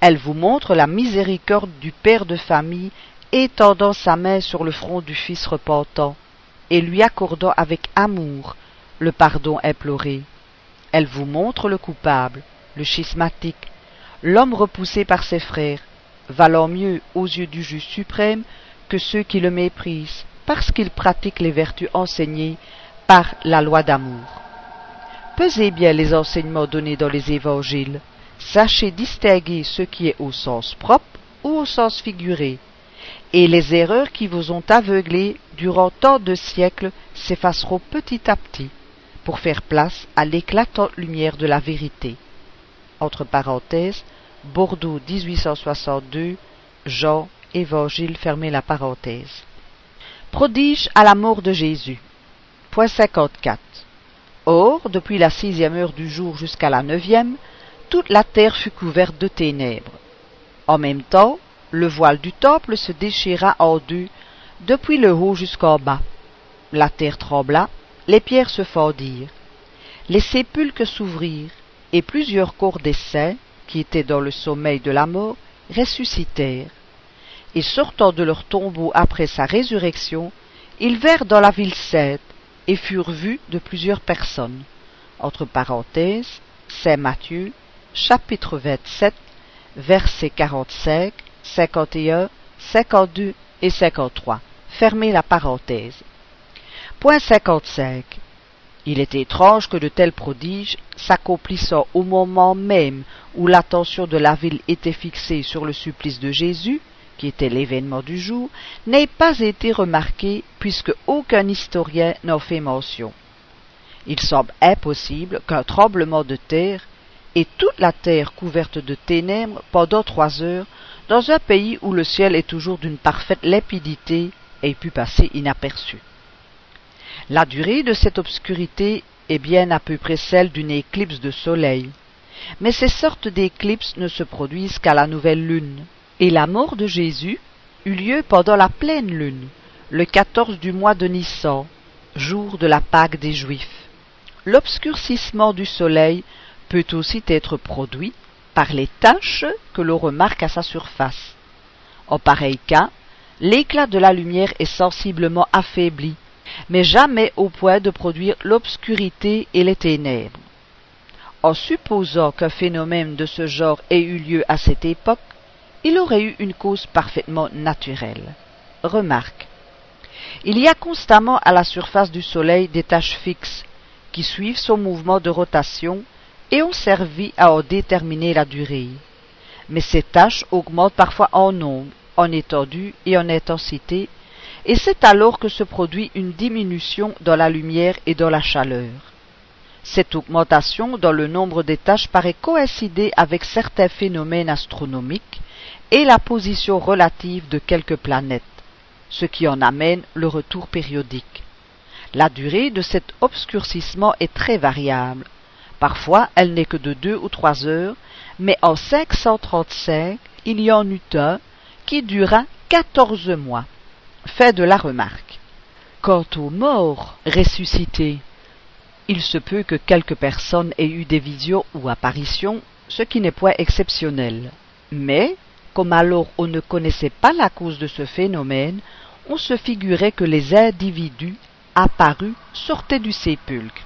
Elles vous montrent la miséricorde du père de famille étendant sa main sur le front du fils repentant, et lui accordant avec amour le pardon imploré. Elles vous montrent le coupable, le schismatique, l'homme repoussé par ses frères, valant mieux aux yeux du juge suprême que ceux qui le méprisent, parce qu'ils pratiquent les vertus enseignées par la loi d'amour. Pesez bien les enseignements donnés dans les évangiles, sachez distinguer ce qui est au sens propre ou au sens figuré, et les erreurs qui vous ont aveuglé durant tant de siècles s'effaceront petit à petit, pour faire place à l'éclatante lumière de la vérité. Entre parenthèses, Bordeaux 1862, Jean Évangile fermez la parenthèse. Prodige à la mort de Jésus. Point 54. Or, depuis la sixième heure du jour jusqu'à la neuvième, toute la terre fut couverte de ténèbres. En même temps, le voile du temple se déchira en deux, depuis le haut jusqu'en bas. La terre trembla, les pierres se fendirent, les sépulcres s'ouvrirent, et plusieurs corps des saints, qui étaient dans le sommeil de la mort, ressuscitèrent et sortant de leur tombeau après sa résurrection, ils vinrent dans la ville sainte et furent vus de plusieurs personnes. Entre parenthèses, Saint Matthieu, chapitre 27, versets 45, 51, 52 et 53. Fermez la parenthèse. Point 55. Il est étrange que de tels prodiges, s'accomplissant au moment même où l'attention de la ville était fixée sur le supplice de Jésus, qui était l'événement du jour, n'ait pas été remarqué puisque aucun historien n'en fait mention. Il semble impossible qu'un tremblement de terre et toute la terre couverte de ténèbres pendant trois heures dans un pays où le ciel est toujours d'une parfaite limpidité ait pu passer inaperçu. La durée de cette obscurité est bien à peu près celle d'une éclipse de soleil, mais ces sortes d'éclipses ne se produisent qu'à la nouvelle lune, et la mort de Jésus eut lieu pendant la pleine lune, le quatorze du mois de Nissan, jour de la Pâque des Juifs. L'obscurcissement du soleil peut aussi être produit par les taches que l'on remarque à sa surface. En pareil cas, l'éclat de la lumière est sensiblement affaibli, mais jamais au point de produire l'obscurité et les ténèbres. En supposant qu'un phénomène de ce genre ait eu lieu à cette époque, il aurait eu une cause parfaitement naturelle. Remarque. Il y a constamment à la surface du Soleil des taches fixes qui suivent son mouvement de rotation et ont servi à en déterminer la durée. Mais ces taches augmentent parfois en nombre, en étendue et en intensité, et c'est alors que se produit une diminution dans la lumière et dans la chaleur. Cette augmentation dans le nombre des taches paraît coïncider avec certains phénomènes astronomiques et la position relative de quelques planètes, ce qui en amène le retour périodique. La durée de cet obscurcissement est très variable. Parfois, elle n'est que de deux ou trois heures, mais en 535, il y en eut un qui dura quatorze mois. Fait de la remarque. Quant aux morts ressuscités, il se peut que quelques personnes aient eu des visions ou apparitions, ce qui n'est point exceptionnel. Mais, comme alors on ne connaissait pas la cause de ce phénomène, on se figurait que les individus apparus sortaient du sépulcre.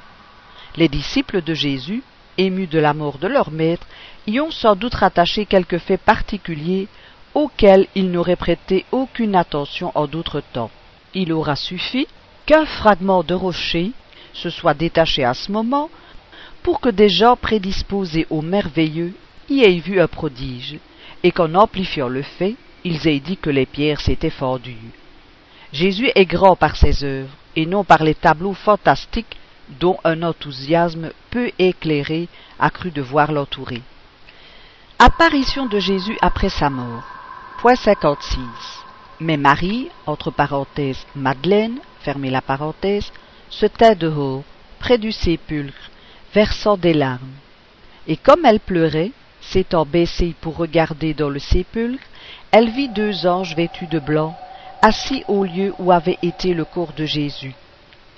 Les disciples de Jésus, émus de la mort de leur maître, y ont sans doute rattaché quelques faits particuliers auxquels ils n'auraient prêté aucune attention en d'autres temps. Il aura suffi qu'un fragment de rocher se soit détaché à ce moment pour que des gens prédisposés au merveilleux y aient vu un prodige, et qu'en amplifiant le fait, ils aient dit que les pierres s'étaient fendues. Jésus est grand par ses œuvres, et non par les tableaux fantastiques dont un enthousiasme peu éclairé a cru devoir l'entourer. Apparition de Jésus après sa mort. Point 56. Mais Marie, entre parenthèses Madeleine, fermez la parenthèse, se tait dehors, près du sépulcre, versant des larmes. Et comme elle pleurait, s'étant baissée pour regarder dans le sépulcre, elle vit deux anges vêtus de blanc, assis au lieu où avait été le corps de Jésus,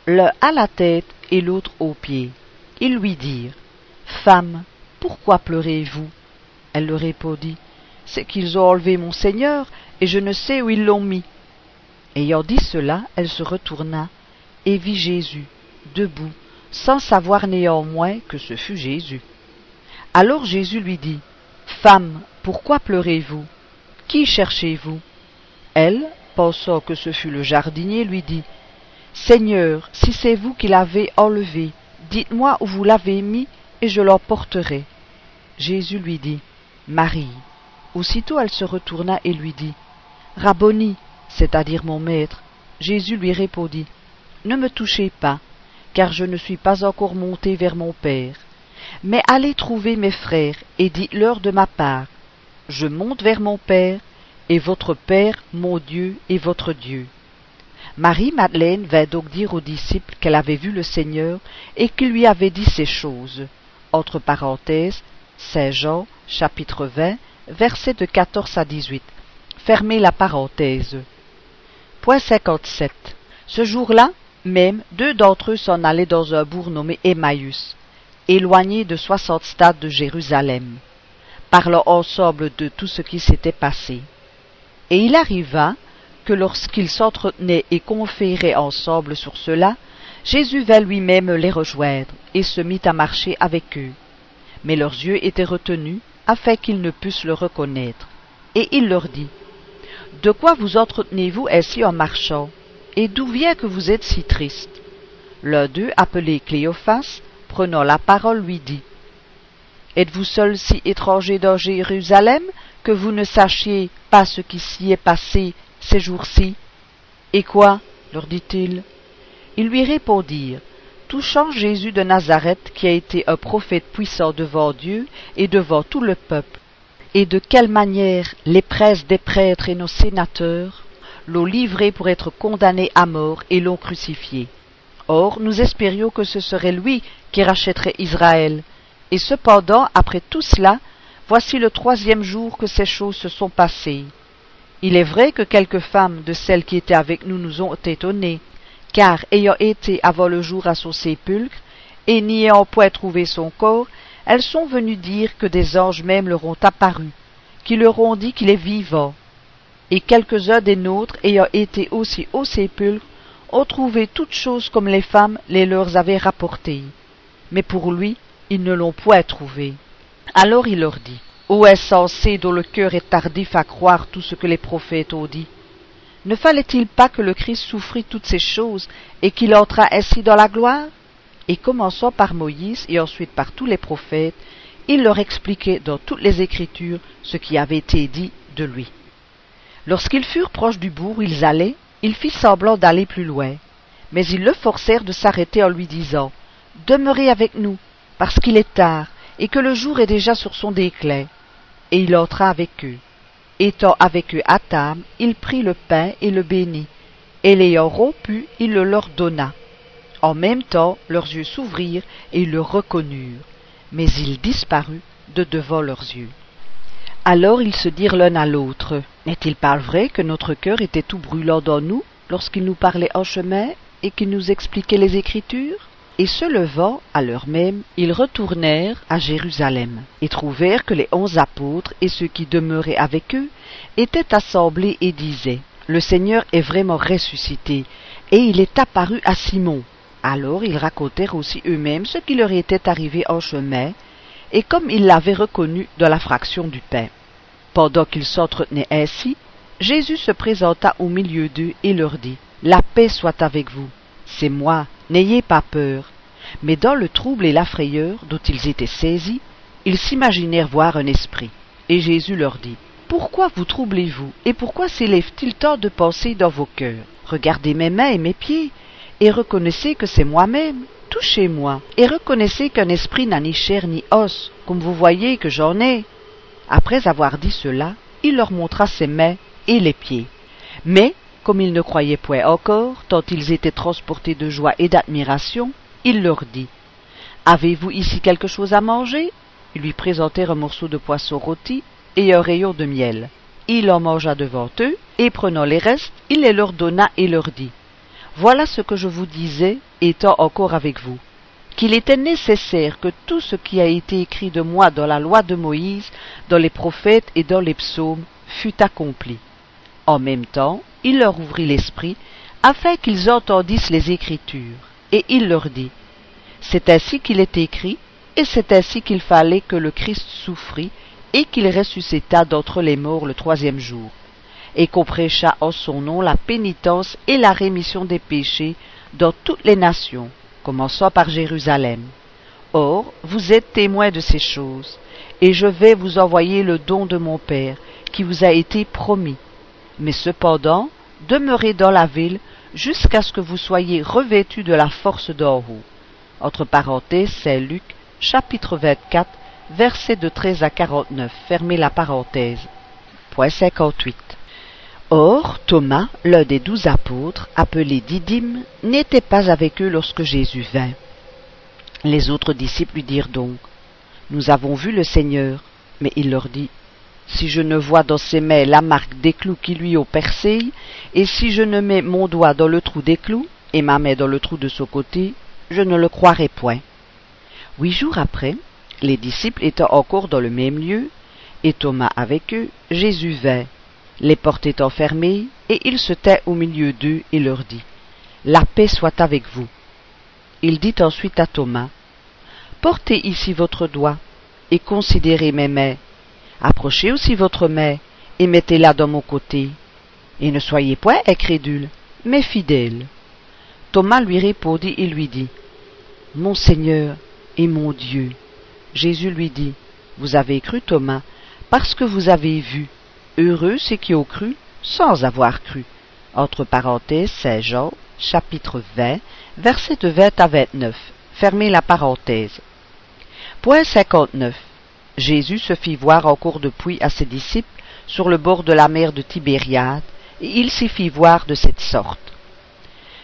l'un à la tête et l'autre aux pieds. Ils lui dirent Femme, pourquoi pleurez-vous? Elle leur répondit C'est qu'ils ont enlevé mon Seigneur, et je ne sais où ils l'ont mis. Ayant dit cela, elle se retourna et vit Jésus, debout, sans savoir néanmoins que ce fut Jésus. Alors Jésus lui dit Femme, pourquoi pleurez-vous? Qui cherchez-vous? Elle, pensant que ce fut le jardinier, lui dit Seigneur, si c'est vous qui l'avez enlevé, dites-moi où vous l'avez mis, et je l'emporterai. Jésus lui dit Marie. Aussitôt elle se retourna et lui dit Rabboni, c'est-à-dire mon maître. Jésus lui répondit Ne me touchez pas, car je ne suis pas encore monté vers mon Père. Mais allez trouver mes frères et dites-leur de ma part Je monte vers mon Père, et votre Père, mon Dieu, et votre Dieu. Marie-Madeleine vint donc dire aux disciples qu'elle avait vu le Seigneur et qu'il lui avait dit ces choses. Chapitre 20, versets de 14 à 18. Fermez la parenthèse. Point 57. Ce jour-là, même, deux d'entre eux s'en allaient dans un bourg nommé Emmaüs, éloigné de soixante stades de Jérusalem, parlant ensemble de tout ce qui s'était passé. Et il arriva que lorsqu'ils s'entretenaient et conféraient ensemble sur cela, Jésus vint lui-même les rejoindre et se mit à marcher avec eux. Mais leurs yeux étaient retenus afin qu'ils ne pussent le reconnaître. Et il leur dit De quoi vous entretenez-vous ainsi en marchant? Et d'où vient que vous êtes si triste? L'un d'eux, appelé Cléophas, prenant la parole, lui dit Êtes-vous seul si étranger dans Jérusalem que vous ne sachiez pas ce qui s'y est passé ces jours-ci? Et quoi leur dit-il. Ils lui répondirent touchant Jésus de Nazareth qui a été un prophète puissant devant Dieu et devant tout le peuple, et de quelle manière les presses des prêtres et nos sénateurs l'ont livré pour être condamné à mort et l'ont crucifié. Or, nous espérions que ce serait lui qui rachèterait Israël. Et cependant, après tout cela, voici le troisième jour que ces choses se sont passées. Il est vrai que quelques femmes de celles qui étaient avec nous nous ont étonnées, car ayant été avant le jour à son sépulcre, et n'y ayant point trouvé son corps, elles sont venues dire que des anges même leur ont apparu, qui leur ont dit qu'il est vivant. Et quelques-uns des nôtres, ayant été aussi au sépulcre, ont trouvé toutes choses comme les femmes les leur avaient rapportées. Mais pour lui, ils ne l'ont point trouvé. Alors il leur dit, Ô insensé dont le cœur est tardif à croire tout ce que les prophètes ont dit, ne fallait-il pas que le Christ souffrit toutes ces choses et qu'il entrât ainsi dans la gloire? Et commençant par Moïse et ensuite par tous les prophètes, il leur expliquait dans toutes les Écritures ce qui avait été dit de lui. Lorsqu'ils furent proches du bourg ils allaient, il fit semblant d'aller plus loin, mais ils le forcèrent de s'arrêter en lui disant Demeurez avec nous, parce qu'il est tard, et que le jour est déjà sur son déclin. Et il entra avec eux. Étant avec eux à table, il prit le pain et le bénit, et l'ayant rompu, il le leur donna. En même temps, leurs yeux s'ouvrirent et ils le reconnurent, mais il disparut de devant leurs yeux. Alors ils se dirent l'un à l'autre, N'est-il pas vrai que notre cœur était tout brûlant dans nous lorsqu'il nous parlait en chemin et qui nous expliquait les Écritures? Et se levant, à l'heure même, ils retournèrent à Jérusalem, et trouvèrent que les onze apôtres et ceux qui demeuraient avec eux étaient assemblés et disaient Le Seigneur est vraiment ressuscité, et il est apparu à Simon. Alors ils racontèrent aussi eux-mêmes ce qui leur était arrivé en chemin, et comme ils l'avaient reconnu dans la fraction du pain. Pendant qu'ils s'entretenaient ainsi, Jésus se présenta au milieu d'eux et leur dit La paix soit avec vous. C'est moi, n'ayez pas peur. Mais dans le trouble et la frayeur dont ils étaient saisis, ils s'imaginèrent voir un esprit. Et Jésus leur dit Pourquoi vous troublez-vous Et pourquoi s'élève-t-il tant de pensées dans vos cœurs? Regardez mes mains et mes pieds, et reconnaissez que c'est moi-même. Touchez-moi, et reconnaissez qu'un esprit n'a ni chair ni os, comme vous voyez que j'en ai. Après avoir dit cela, il leur montra ses mains et les pieds. Mais, comme ils ne croyaient point encore, tant ils étaient transportés de joie et d'admiration, il leur dit Avez-vous ici quelque chose à manger? Ils lui présentèrent un morceau de poisson rôti et un rayon de miel. Il en mangea devant eux, et prenant les restes, il les leur donna et leur dit Voilà ce que je vous disais, étant encore avec vous, qu'il était nécessaire que tout ce qui a été écrit de moi dans la loi de Moïse, dans les prophètes et dans les psaumes, fût accompli. En même temps, il leur ouvrit l'esprit, afin qu'ils entendissent les Écritures, et il leur dit, C'est ainsi qu'il est écrit, et c'est ainsi qu'il fallait que le Christ souffrit, et qu'il ressuscita d'entre les morts le troisième jour, et qu'on prêcha en son nom la pénitence et la rémission des péchés dans toutes les nations, commençant par Jérusalem. Or, vous êtes témoins de ces choses, et je vais vous envoyer le don de mon Père, qui vous a été promis mais cependant demeurez dans la ville jusqu'à ce que vous soyez revêtus de la force d'en haut. Entre parenthèses, c'est Luc, chapitre 24, versets de 13 à 49. Fermez la parenthèse. Point 58. Or, Thomas, l'un des douze apôtres, appelé Didyme, n'était pas avec eux lorsque Jésus vint. Les autres disciples lui dirent donc, Nous avons vu le Seigneur. Mais il leur dit, si je ne vois dans ses mains la marque des clous qui lui ont percé, et si je ne mets mon doigt dans le trou des clous, et ma main dans le trou de son côté, je ne le croirai point. Huit jours après, les disciples étant encore dans le même lieu, et Thomas avec eux, Jésus vint, les portes étant fermées, et il se tait au milieu d'eux et leur dit, La paix soit avec vous. Il dit ensuite à Thomas, Portez ici votre doigt, et considérez mes mains, Approchez aussi votre main, et mettez-la dans mon côté. Et ne soyez point incrédule, mais fidèle. Thomas lui répondit et lui dit, Mon Seigneur et mon Dieu. Jésus lui dit, Vous avez cru, Thomas, parce que vous avez vu. Heureux ceux qui ont cru sans avoir cru. Entre parenthèses, Saint Jean, chapitre 20, versets de 20 à 29. Fermez la parenthèse. Point 59. Jésus se fit voir en cours de puits à ses disciples sur le bord de la mer de Tibériade, et il s'y fit voir de cette sorte.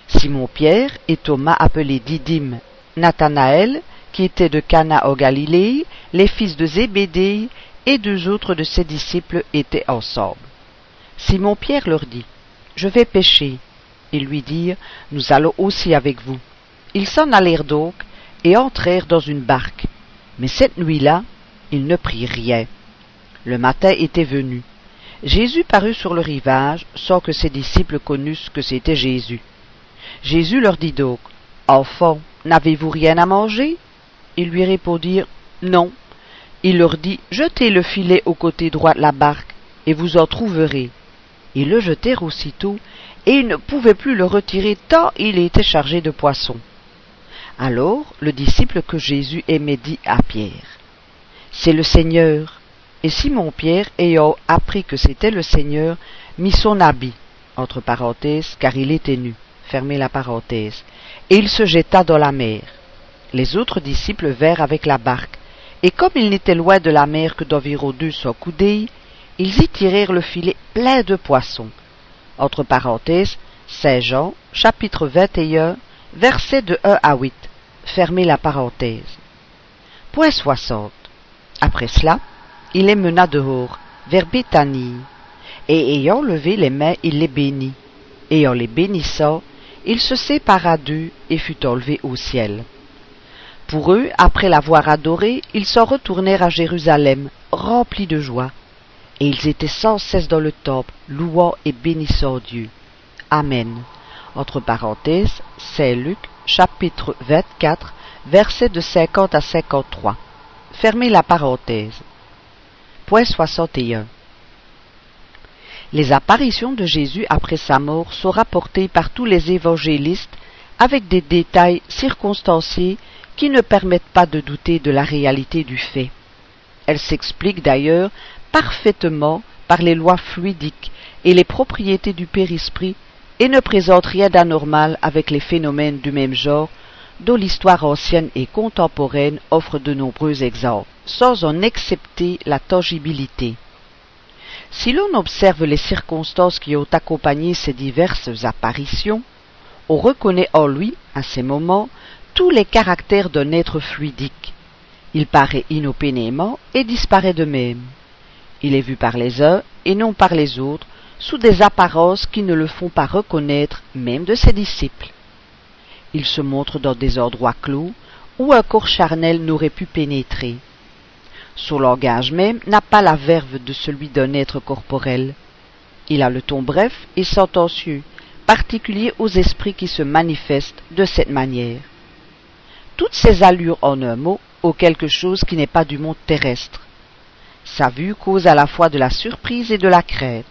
Simon-Pierre et Thomas appelés Didyme, Nathanaël, qui était de Cana en Galilée, les fils de Zébédée, et deux autres de ses disciples étaient ensemble. Simon-Pierre leur dit, Je vais pêcher. Ils lui dirent, Nous allons aussi avec vous. Ils s'en allèrent donc, et entrèrent dans une barque. Mais cette nuit-là, il ne prit rien. Le matin était venu. Jésus parut sur le rivage sans que ses disciples connussent que c'était Jésus. Jésus leur dit donc, Enfants, n'avez-vous rien à manger? Ils lui répondirent, Non. Il leur dit, Jetez le filet au côté droit de la barque, et vous en trouverez. Ils le jetèrent aussitôt, et ils ne pouvaient plus le retirer tant il était chargé de poissons. Alors le disciple que Jésus aimait dit à Pierre, c'est le Seigneur. Et Simon-Pierre, ayant appris que c'était le Seigneur, mit son habit, entre parenthèses, car il était nu, fermez la parenthèse, et il se jeta dans la mer. Les autres disciples vinrent avec la barque, et comme il n'était loin de la mer que d'environ deux cents coudées, ils y tirèrent le filet plein de poissons. Entre parenthèses, Saint Jean, chapitre 21, versets de 1 à 8. Fermez la parenthèse. Point 60. Après cela, il les mena dehors, vers Béthanie, et ayant levé les mains, il les bénit. Et en les bénissant, il se sépara d'eux et fut enlevé au ciel. Pour eux, après l'avoir adoré, ils s'en retournèrent à Jérusalem, remplis de joie, et ils étaient sans cesse dans le temple, louant et bénissant Dieu. Amen. Entre parenthèses, c'est Luc, chapitre 24, versets de 50 à 53. Fermez la parenthèse. Point 61. Les apparitions de Jésus après sa mort sont rapportées par tous les évangélistes avec des détails circonstanciés qui ne permettent pas de douter de la réalité du fait. Elles s'expliquent d'ailleurs parfaitement par les lois fluidiques et les propriétés du périsprit et ne présentent rien d'anormal avec les phénomènes du même genre dont l'histoire ancienne et contemporaine offre de nombreux exemples, sans en accepter la tangibilité. Si l'on observe les circonstances qui ont accompagné ces diverses apparitions, on reconnaît en lui, à ces moments, tous les caractères d'un être fluidique. Il paraît inopinément et disparaît de même. Il est vu par les uns et non par les autres, sous des apparences qui ne le font pas reconnaître même de ses disciples. Il se montre dans des endroits clos où un corps charnel n'aurait pu pénétrer. Son langage même n'a pas la verve de celui d'un être corporel. Il a le ton bref et sentencieux, particulier aux esprits qui se manifestent de cette manière. Toutes ces allures en un mot ont quelque chose qui n'est pas du monde terrestre. Sa vue cause à la fois de la surprise et de la crainte.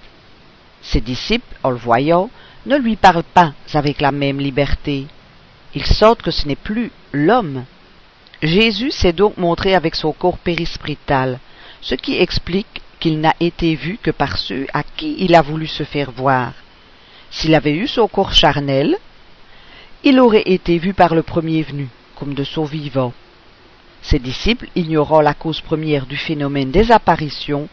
Ses disciples, en le voyant, ne lui parlent pas avec la même liberté. Ils sentent que ce n'est plus l'homme. Jésus s'est donc montré avec son corps périsprital, ce qui explique qu'il n'a été vu que par ceux à qui il a voulu se faire voir. S'il avait eu son corps charnel, il aurait été vu par le premier venu, comme de son vivant. Ses disciples, ignorant la cause première du phénomène des apparitions,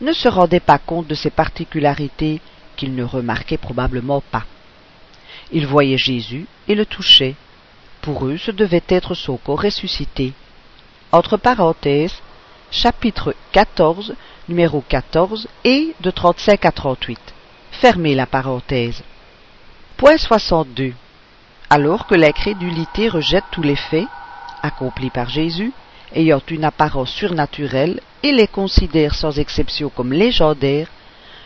ne se rendaient pas compte de ces particularités qu'ils ne remarquaient probablement pas. Ils voyaient Jésus et le touchaient. Pour eux, ce devait être son corps ressuscité. Entre parenthèses, chapitre 14, numéro 14 et de 35 à 38. Fermez la parenthèse. Point 62. Alors que la crédulité rejette tous les faits, accomplis par Jésus, ayant une apparence surnaturelle et les considère sans exception comme légendaires,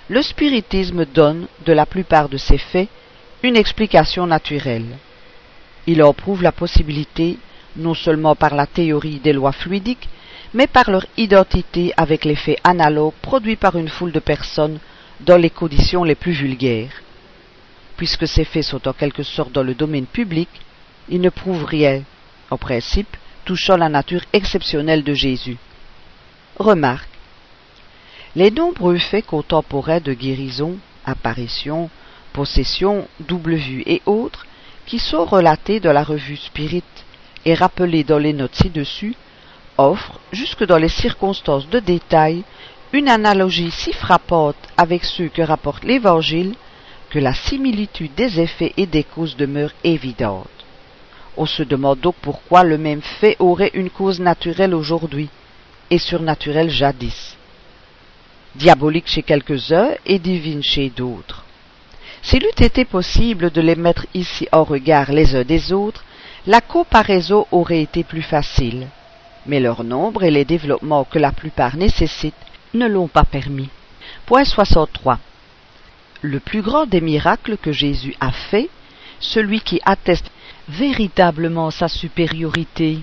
le spiritisme donne, de la plupart de ces faits, une explication naturelle. Il en prouve la possibilité, non seulement par la théorie des lois fluidiques, mais par leur identité avec les faits analogues produits par une foule de personnes dans les conditions les plus vulgaires. Puisque ces faits sont en quelque sorte dans le domaine public, ils ne prouvent rien, en principe, touchant la nature exceptionnelle de Jésus. Remarque. Les nombreux faits contemporains de guérison, apparition, possession, double vue et autres, qui sont relatés dans la revue Spirit et rappelés dans les notes ci-dessus, offrent, jusque dans les circonstances de détail, une analogie si frappante avec ceux que rapporte l'Évangile que la similitude des effets et des causes demeure évidente. On se demande donc pourquoi le même fait aurait une cause naturelle aujourd'hui et surnaturelle jadis. Diabolique chez quelques-uns et divine chez d'autres. S'il eût été possible de les mettre ici en regard les uns des autres, la comparaison aurait été plus facile. Mais leur nombre et les développements que la plupart nécessitent ne l'ont pas permis. Point 63. Le plus grand des miracles que Jésus a fait, celui qui atteste véritablement sa supériorité,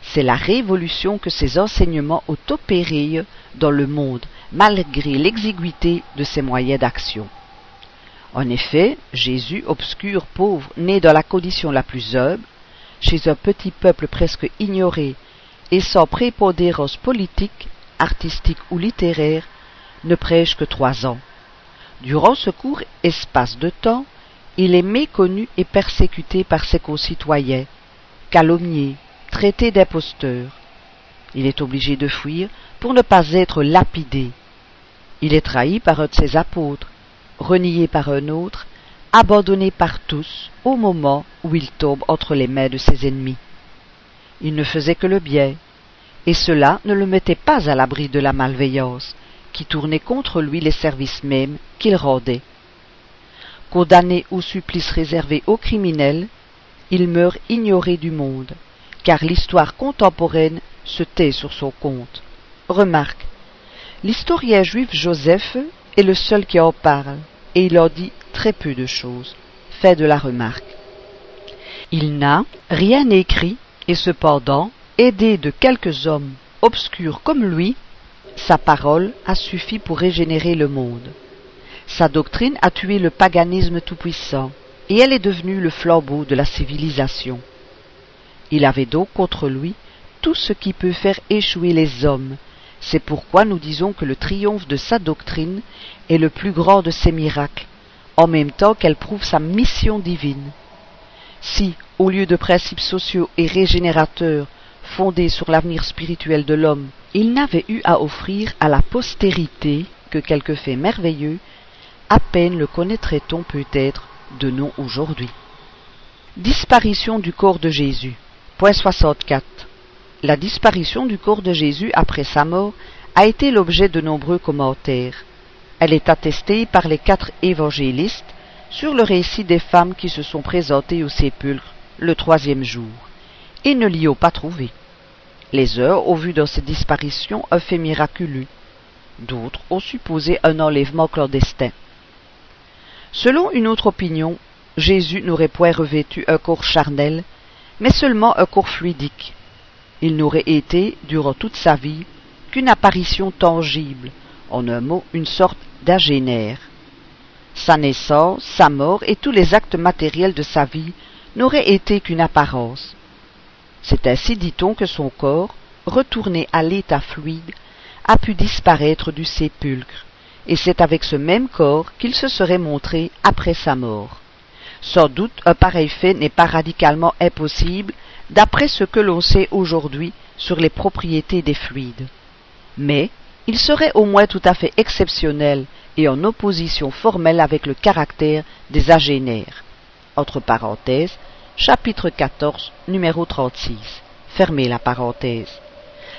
c'est la révolution que ses enseignements ont opérée dans le monde, malgré l'exiguïté de ses moyens d'action. En effet, Jésus, obscur, pauvre, né dans la condition la plus humble, chez un petit peuple presque ignoré et sans prépondérance politique, artistique ou littéraire, ne prêche que trois ans. Durant ce court espace de temps, il est méconnu et persécuté par ses concitoyens, calomnié, traité d'imposteur. Il est obligé de fuir pour ne pas être lapidé. Il est trahi par un de ses apôtres, renié par un autre, abandonné par tous au moment où il tombe entre les mains de ses ennemis. Il ne faisait que le bien, et cela ne le mettait pas à l'abri de la malveillance, qui tournait contre lui les services mêmes qu'il rendait. Condamné au supplice réservé aux criminels, il meurt ignoré du monde, car l'histoire contemporaine se tait sur son compte. Remarque, l'historien juif Joseph est le seul qui en parle, et il en dit très peu de choses. Fait de la remarque. Il n'a rien écrit, et cependant, aidé de quelques hommes obscurs comme lui, sa parole a suffi pour régénérer le monde. Sa doctrine a tué le paganisme tout-puissant, et elle est devenue le flambeau de la civilisation. Il avait donc contre lui tout ce qui peut faire échouer les hommes. C'est pourquoi nous disons que le triomphe de sa doctrine est le plus grand de ses miracles, en même temps qu'elle prouve sa mission divine. Si, au lieu de principes sociaux et régénérateurs fondés sur l'avenir spirituel de l'homme, il n'avait eu à offrir à la postérité que quelques faits merveilleux, à peine le connaîtrait-on peut-être de nom aujourd'hui. Disparition du corps de Jésus. Point 64. La disparition du corps de Jésus après sa mort a été l'objet de nombreux commentaires. Elle est attestée par les quatre évangélistes sur le récit des femmes qui se sont présentées au sépulcre le troisième jour, et ne l'y ont pas trouvé. Les heures ont vu dans cette disparition un fait miraculeux. D'autres ont supposé un enlèvement clandestin. Selon une autre opinion, Jésus n'aurait point revêtu un corps charnel, mais seulement un corps fluidique. Il n'aurait été, durant toute sa vie, qu'une apparition tangible, en un mot, une sorte d'agénère. Sa naissance, sa mort et tous les actes matériels de sa vie n'auraient été qu'une apparence. C'est ainsi, dit-on, que son corps, retourné à l'état fluide, a pu disparaître du sépulcre, et c'est avec ce même corps qu'il se serait montré après sa mort. Sans doute un pareil fait n'est pas radicalement impossible d'après ce que l'on sait aujourd'hui sur les propriétés des fluides. Mais il serait au moins tout à fait exceptionnel et en opposition formelle avec le caractère des agénaires. Entre parenthèses, chapitre 14, numéro 36. Fermez la parenthèse.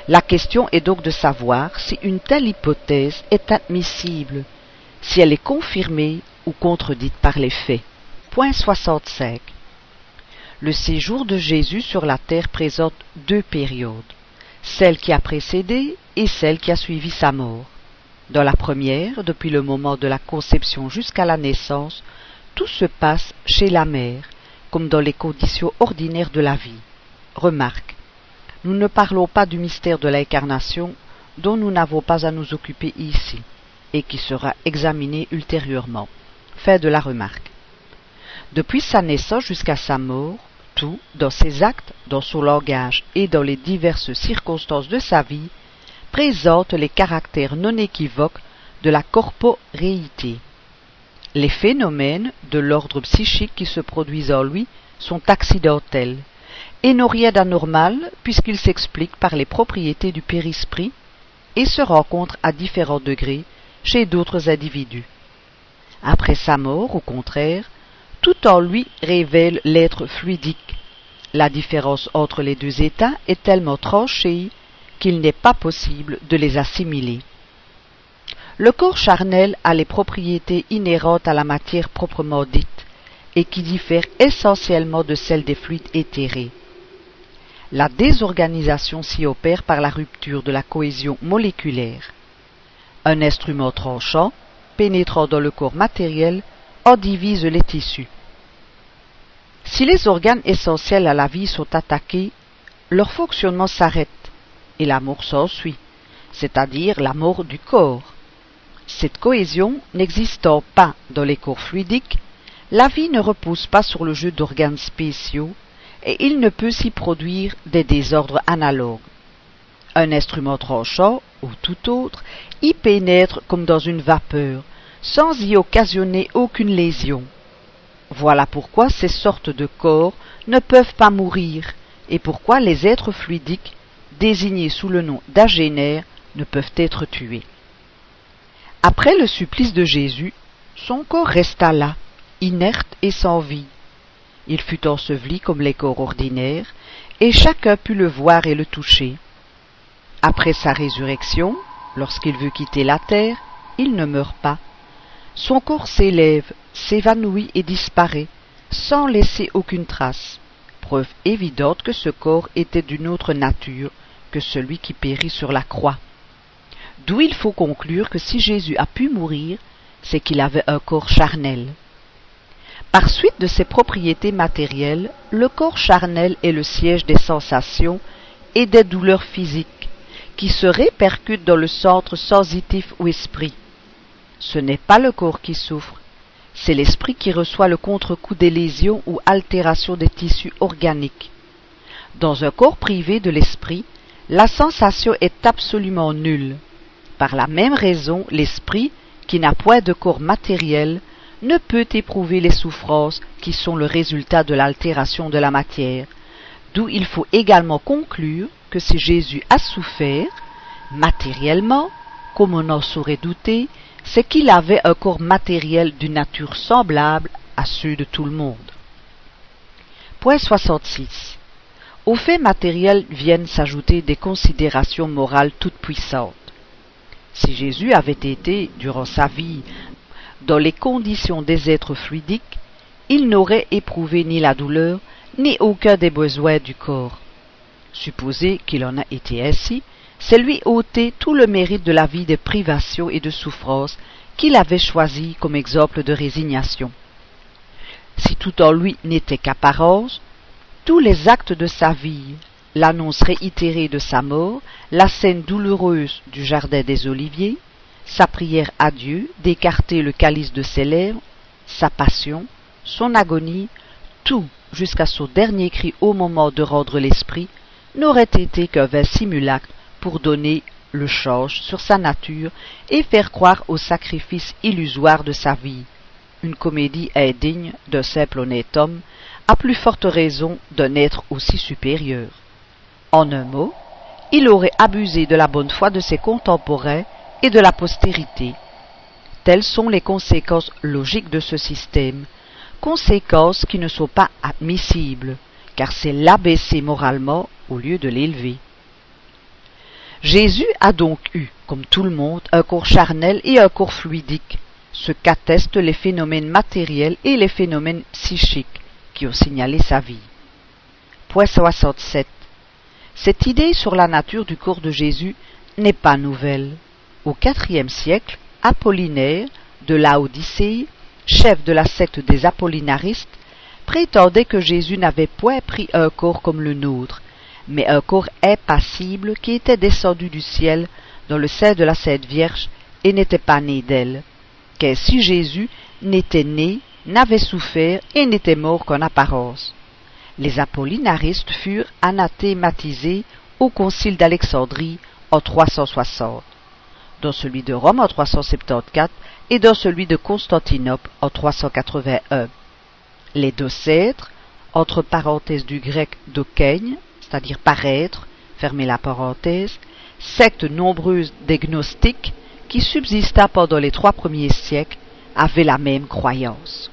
La question est donc de savoir si une telle hypothèse est admissible, si elle est confirmée ou contredite par les faits. Point 65. Le séjour de Jésus sur la terre présente deux périodes, celle qui a précédé et celle qui a suivi sa mort. Dans la première, depuis le moment de la conception jusqu'à la naissance, tout se passe chez la mère, comme dans les conditions ordinaires de la vie. Remarque. Nous ne parlons pas du mystère de l'incarnation dont nous n'avons pas à nous occuper ici, et qui sera examiné ultérieurement. Fin de la remarque. Depuis sa naissance jusqu'à sa mort, tout, dans ses actes, dans son langage et dans les diverses circonstances de sa vie, présente les caractères non équivoques de la corporéité. Les phénomènes de l'ordre psychique qui se produisent en lui sont accidentels et n'ont rien d'anormal puisqu'ils s'expliquent par les propriétés du périsprit et se rencontrent à différents degrés chez d'autres individus. Après sa mort, au contraire, tout en lui révèle l'être fluidique. La différence entre les deux états est tellement tranchée qu'il n'est pas possible de les assimiler. Le corps charnel a les propriétés inhérentes à la matière proprement dite, et qui diffèrent essentiellement de celles des fluides éthérés. La désorganisation s'y opère par la rupture de la cohésion moléculaire. Un instrument tranchant, pénétrant dans le corps matériel, en divise les tissus. Si les organes essentiels à la vie sont attaqués, leur fonctionnement s'arrête, et la mort s'ensuit, c'est-à-dire la mort du corps. Cette cohésion n'existant pas dans les corps fluidiques, la vie ne repose pas sur le jeu d'organes spéciaux et il ne peut s'y produire des désordres analogues. Un instrument tranchant, ou tout autre, y pénètre comme dans une vapeur, sans y occasionner aucune lésion. Voilà pourquoi ces sortes de corps ne peuvent pas mourir, et pourquoi les êtres fluidiques, désignés sous le nom d'agénaires, ne peuvent être tués. Après le supplice de Jésus, son corps resta là, inerte et sans vie. Il fut enseveli comme les corps ordinaires, et chacun put le voir et le toucher. Après sa résurrection, lorsqu'il veut quitter la terre, il ne meurt pas. son corps s'élève, s'évanouit et disparaît, sans laisser aucune trace, preuve évidente que ce corps était d'une autre nature que celui qui périt sur la croix. D'où il faut conclure que si Jésus a pu mourir, c'est qu'il avait un corps charnel. Par suite de ses propriétés matérielles, le corps charnel est le siège des sensations et des douleurs physiques, qui se répercutent dans le centre sensitif ou esprit. Ce n'est pas le corps qui souffre, c'est l'esprit qui reçoit le contre-coup des lésions ou altérations des tissus organiques. Dans un corps privé de l'esprit, la sensation est absolument nulle. Par la même raison, l'esprit, qui n'a point de corps matériel, ne peut éprouver les souffrances qui sont le résultat de l'altération de la matière, d'où il faut également conclure que si Jésus a souffert, matériellement, comme on en saurait douter, c'est qu'il avait un corps matériel d'une nature semblable à ceux de tout le monde. Point 66. Aux faits matériels viennent s'ajouter des considérations morales toutes puissantes. Si Jésus avait été, durant sa vie, dans les conditions des êtres fluidiques, il n'aurait éprouvé ni la douleur, ni aucun des besoins du corps. Supposer qu'il en a été ainsi, c'est lui ôter tout le mérite de la vie de privation et de souffrance qu'il avait choisi comme exemple de résignation. Si tout en lui n'était qu'apparence, tous les actes de sa vie, l'annonce réitérée de sa mort, la scène douloureuse du jardin des Oliviers, sa prière à Dieu d'écarter le calice de ses lèvres, sa passion, son agonie, tout, jusqu'à son dernier cri au moment de rendre l'esprit, n'aurait été qu'un vain simulacre pour donner le change sur sa nature et faire croire au sacrifice illusoire de sa vie. Une comédie indigne d'un simple honnête homme, à plus forte raison d'un être aussi supérieur. En un mot, il aurait abusé de la bonne foi de ses contemporains et de la postérité. Telles sont les conséquences logiques de ce système, conséquences qui ne sont pas admissibles, car c'est l'abaisser moralement au lieu de l'élever. Jésus a donc eu, comme tout le monde, un corps charnel et un corps fluidique, ce qu'attestent les phénomènes matériels et les phénomènes psychiques qui ont signalé sa vie. Point 67. Cette idée sur la nature du corps de Jésus n'est pas nouvelle. Au IVe siècle, Apollinaire de Laodicée, chef de la secte des Apollinaristes, prétendait que Jésus n'avait point pris un corps comme le nôtre, mais un corps impassible qui était descendu du ciel dans le sein de la Sainte Vierge et n'était pas né d'elle, qu'ainsi Jésus n'était né, n'avait souffert et n'était mort qu'en apparence. Les apollinaristes furent anathématisés au concile d'Alexandrie en 360, dans celui de Rome en 374 et dans celui de Constantinople en 381. Les docètres, entre parenthèses du grec dokeigne, c'est-à-dire paraître, fermez la parenthèse, secte nombreuse des gnostiques qui subsista pendant les trois premiers siècles, avait la même croyance.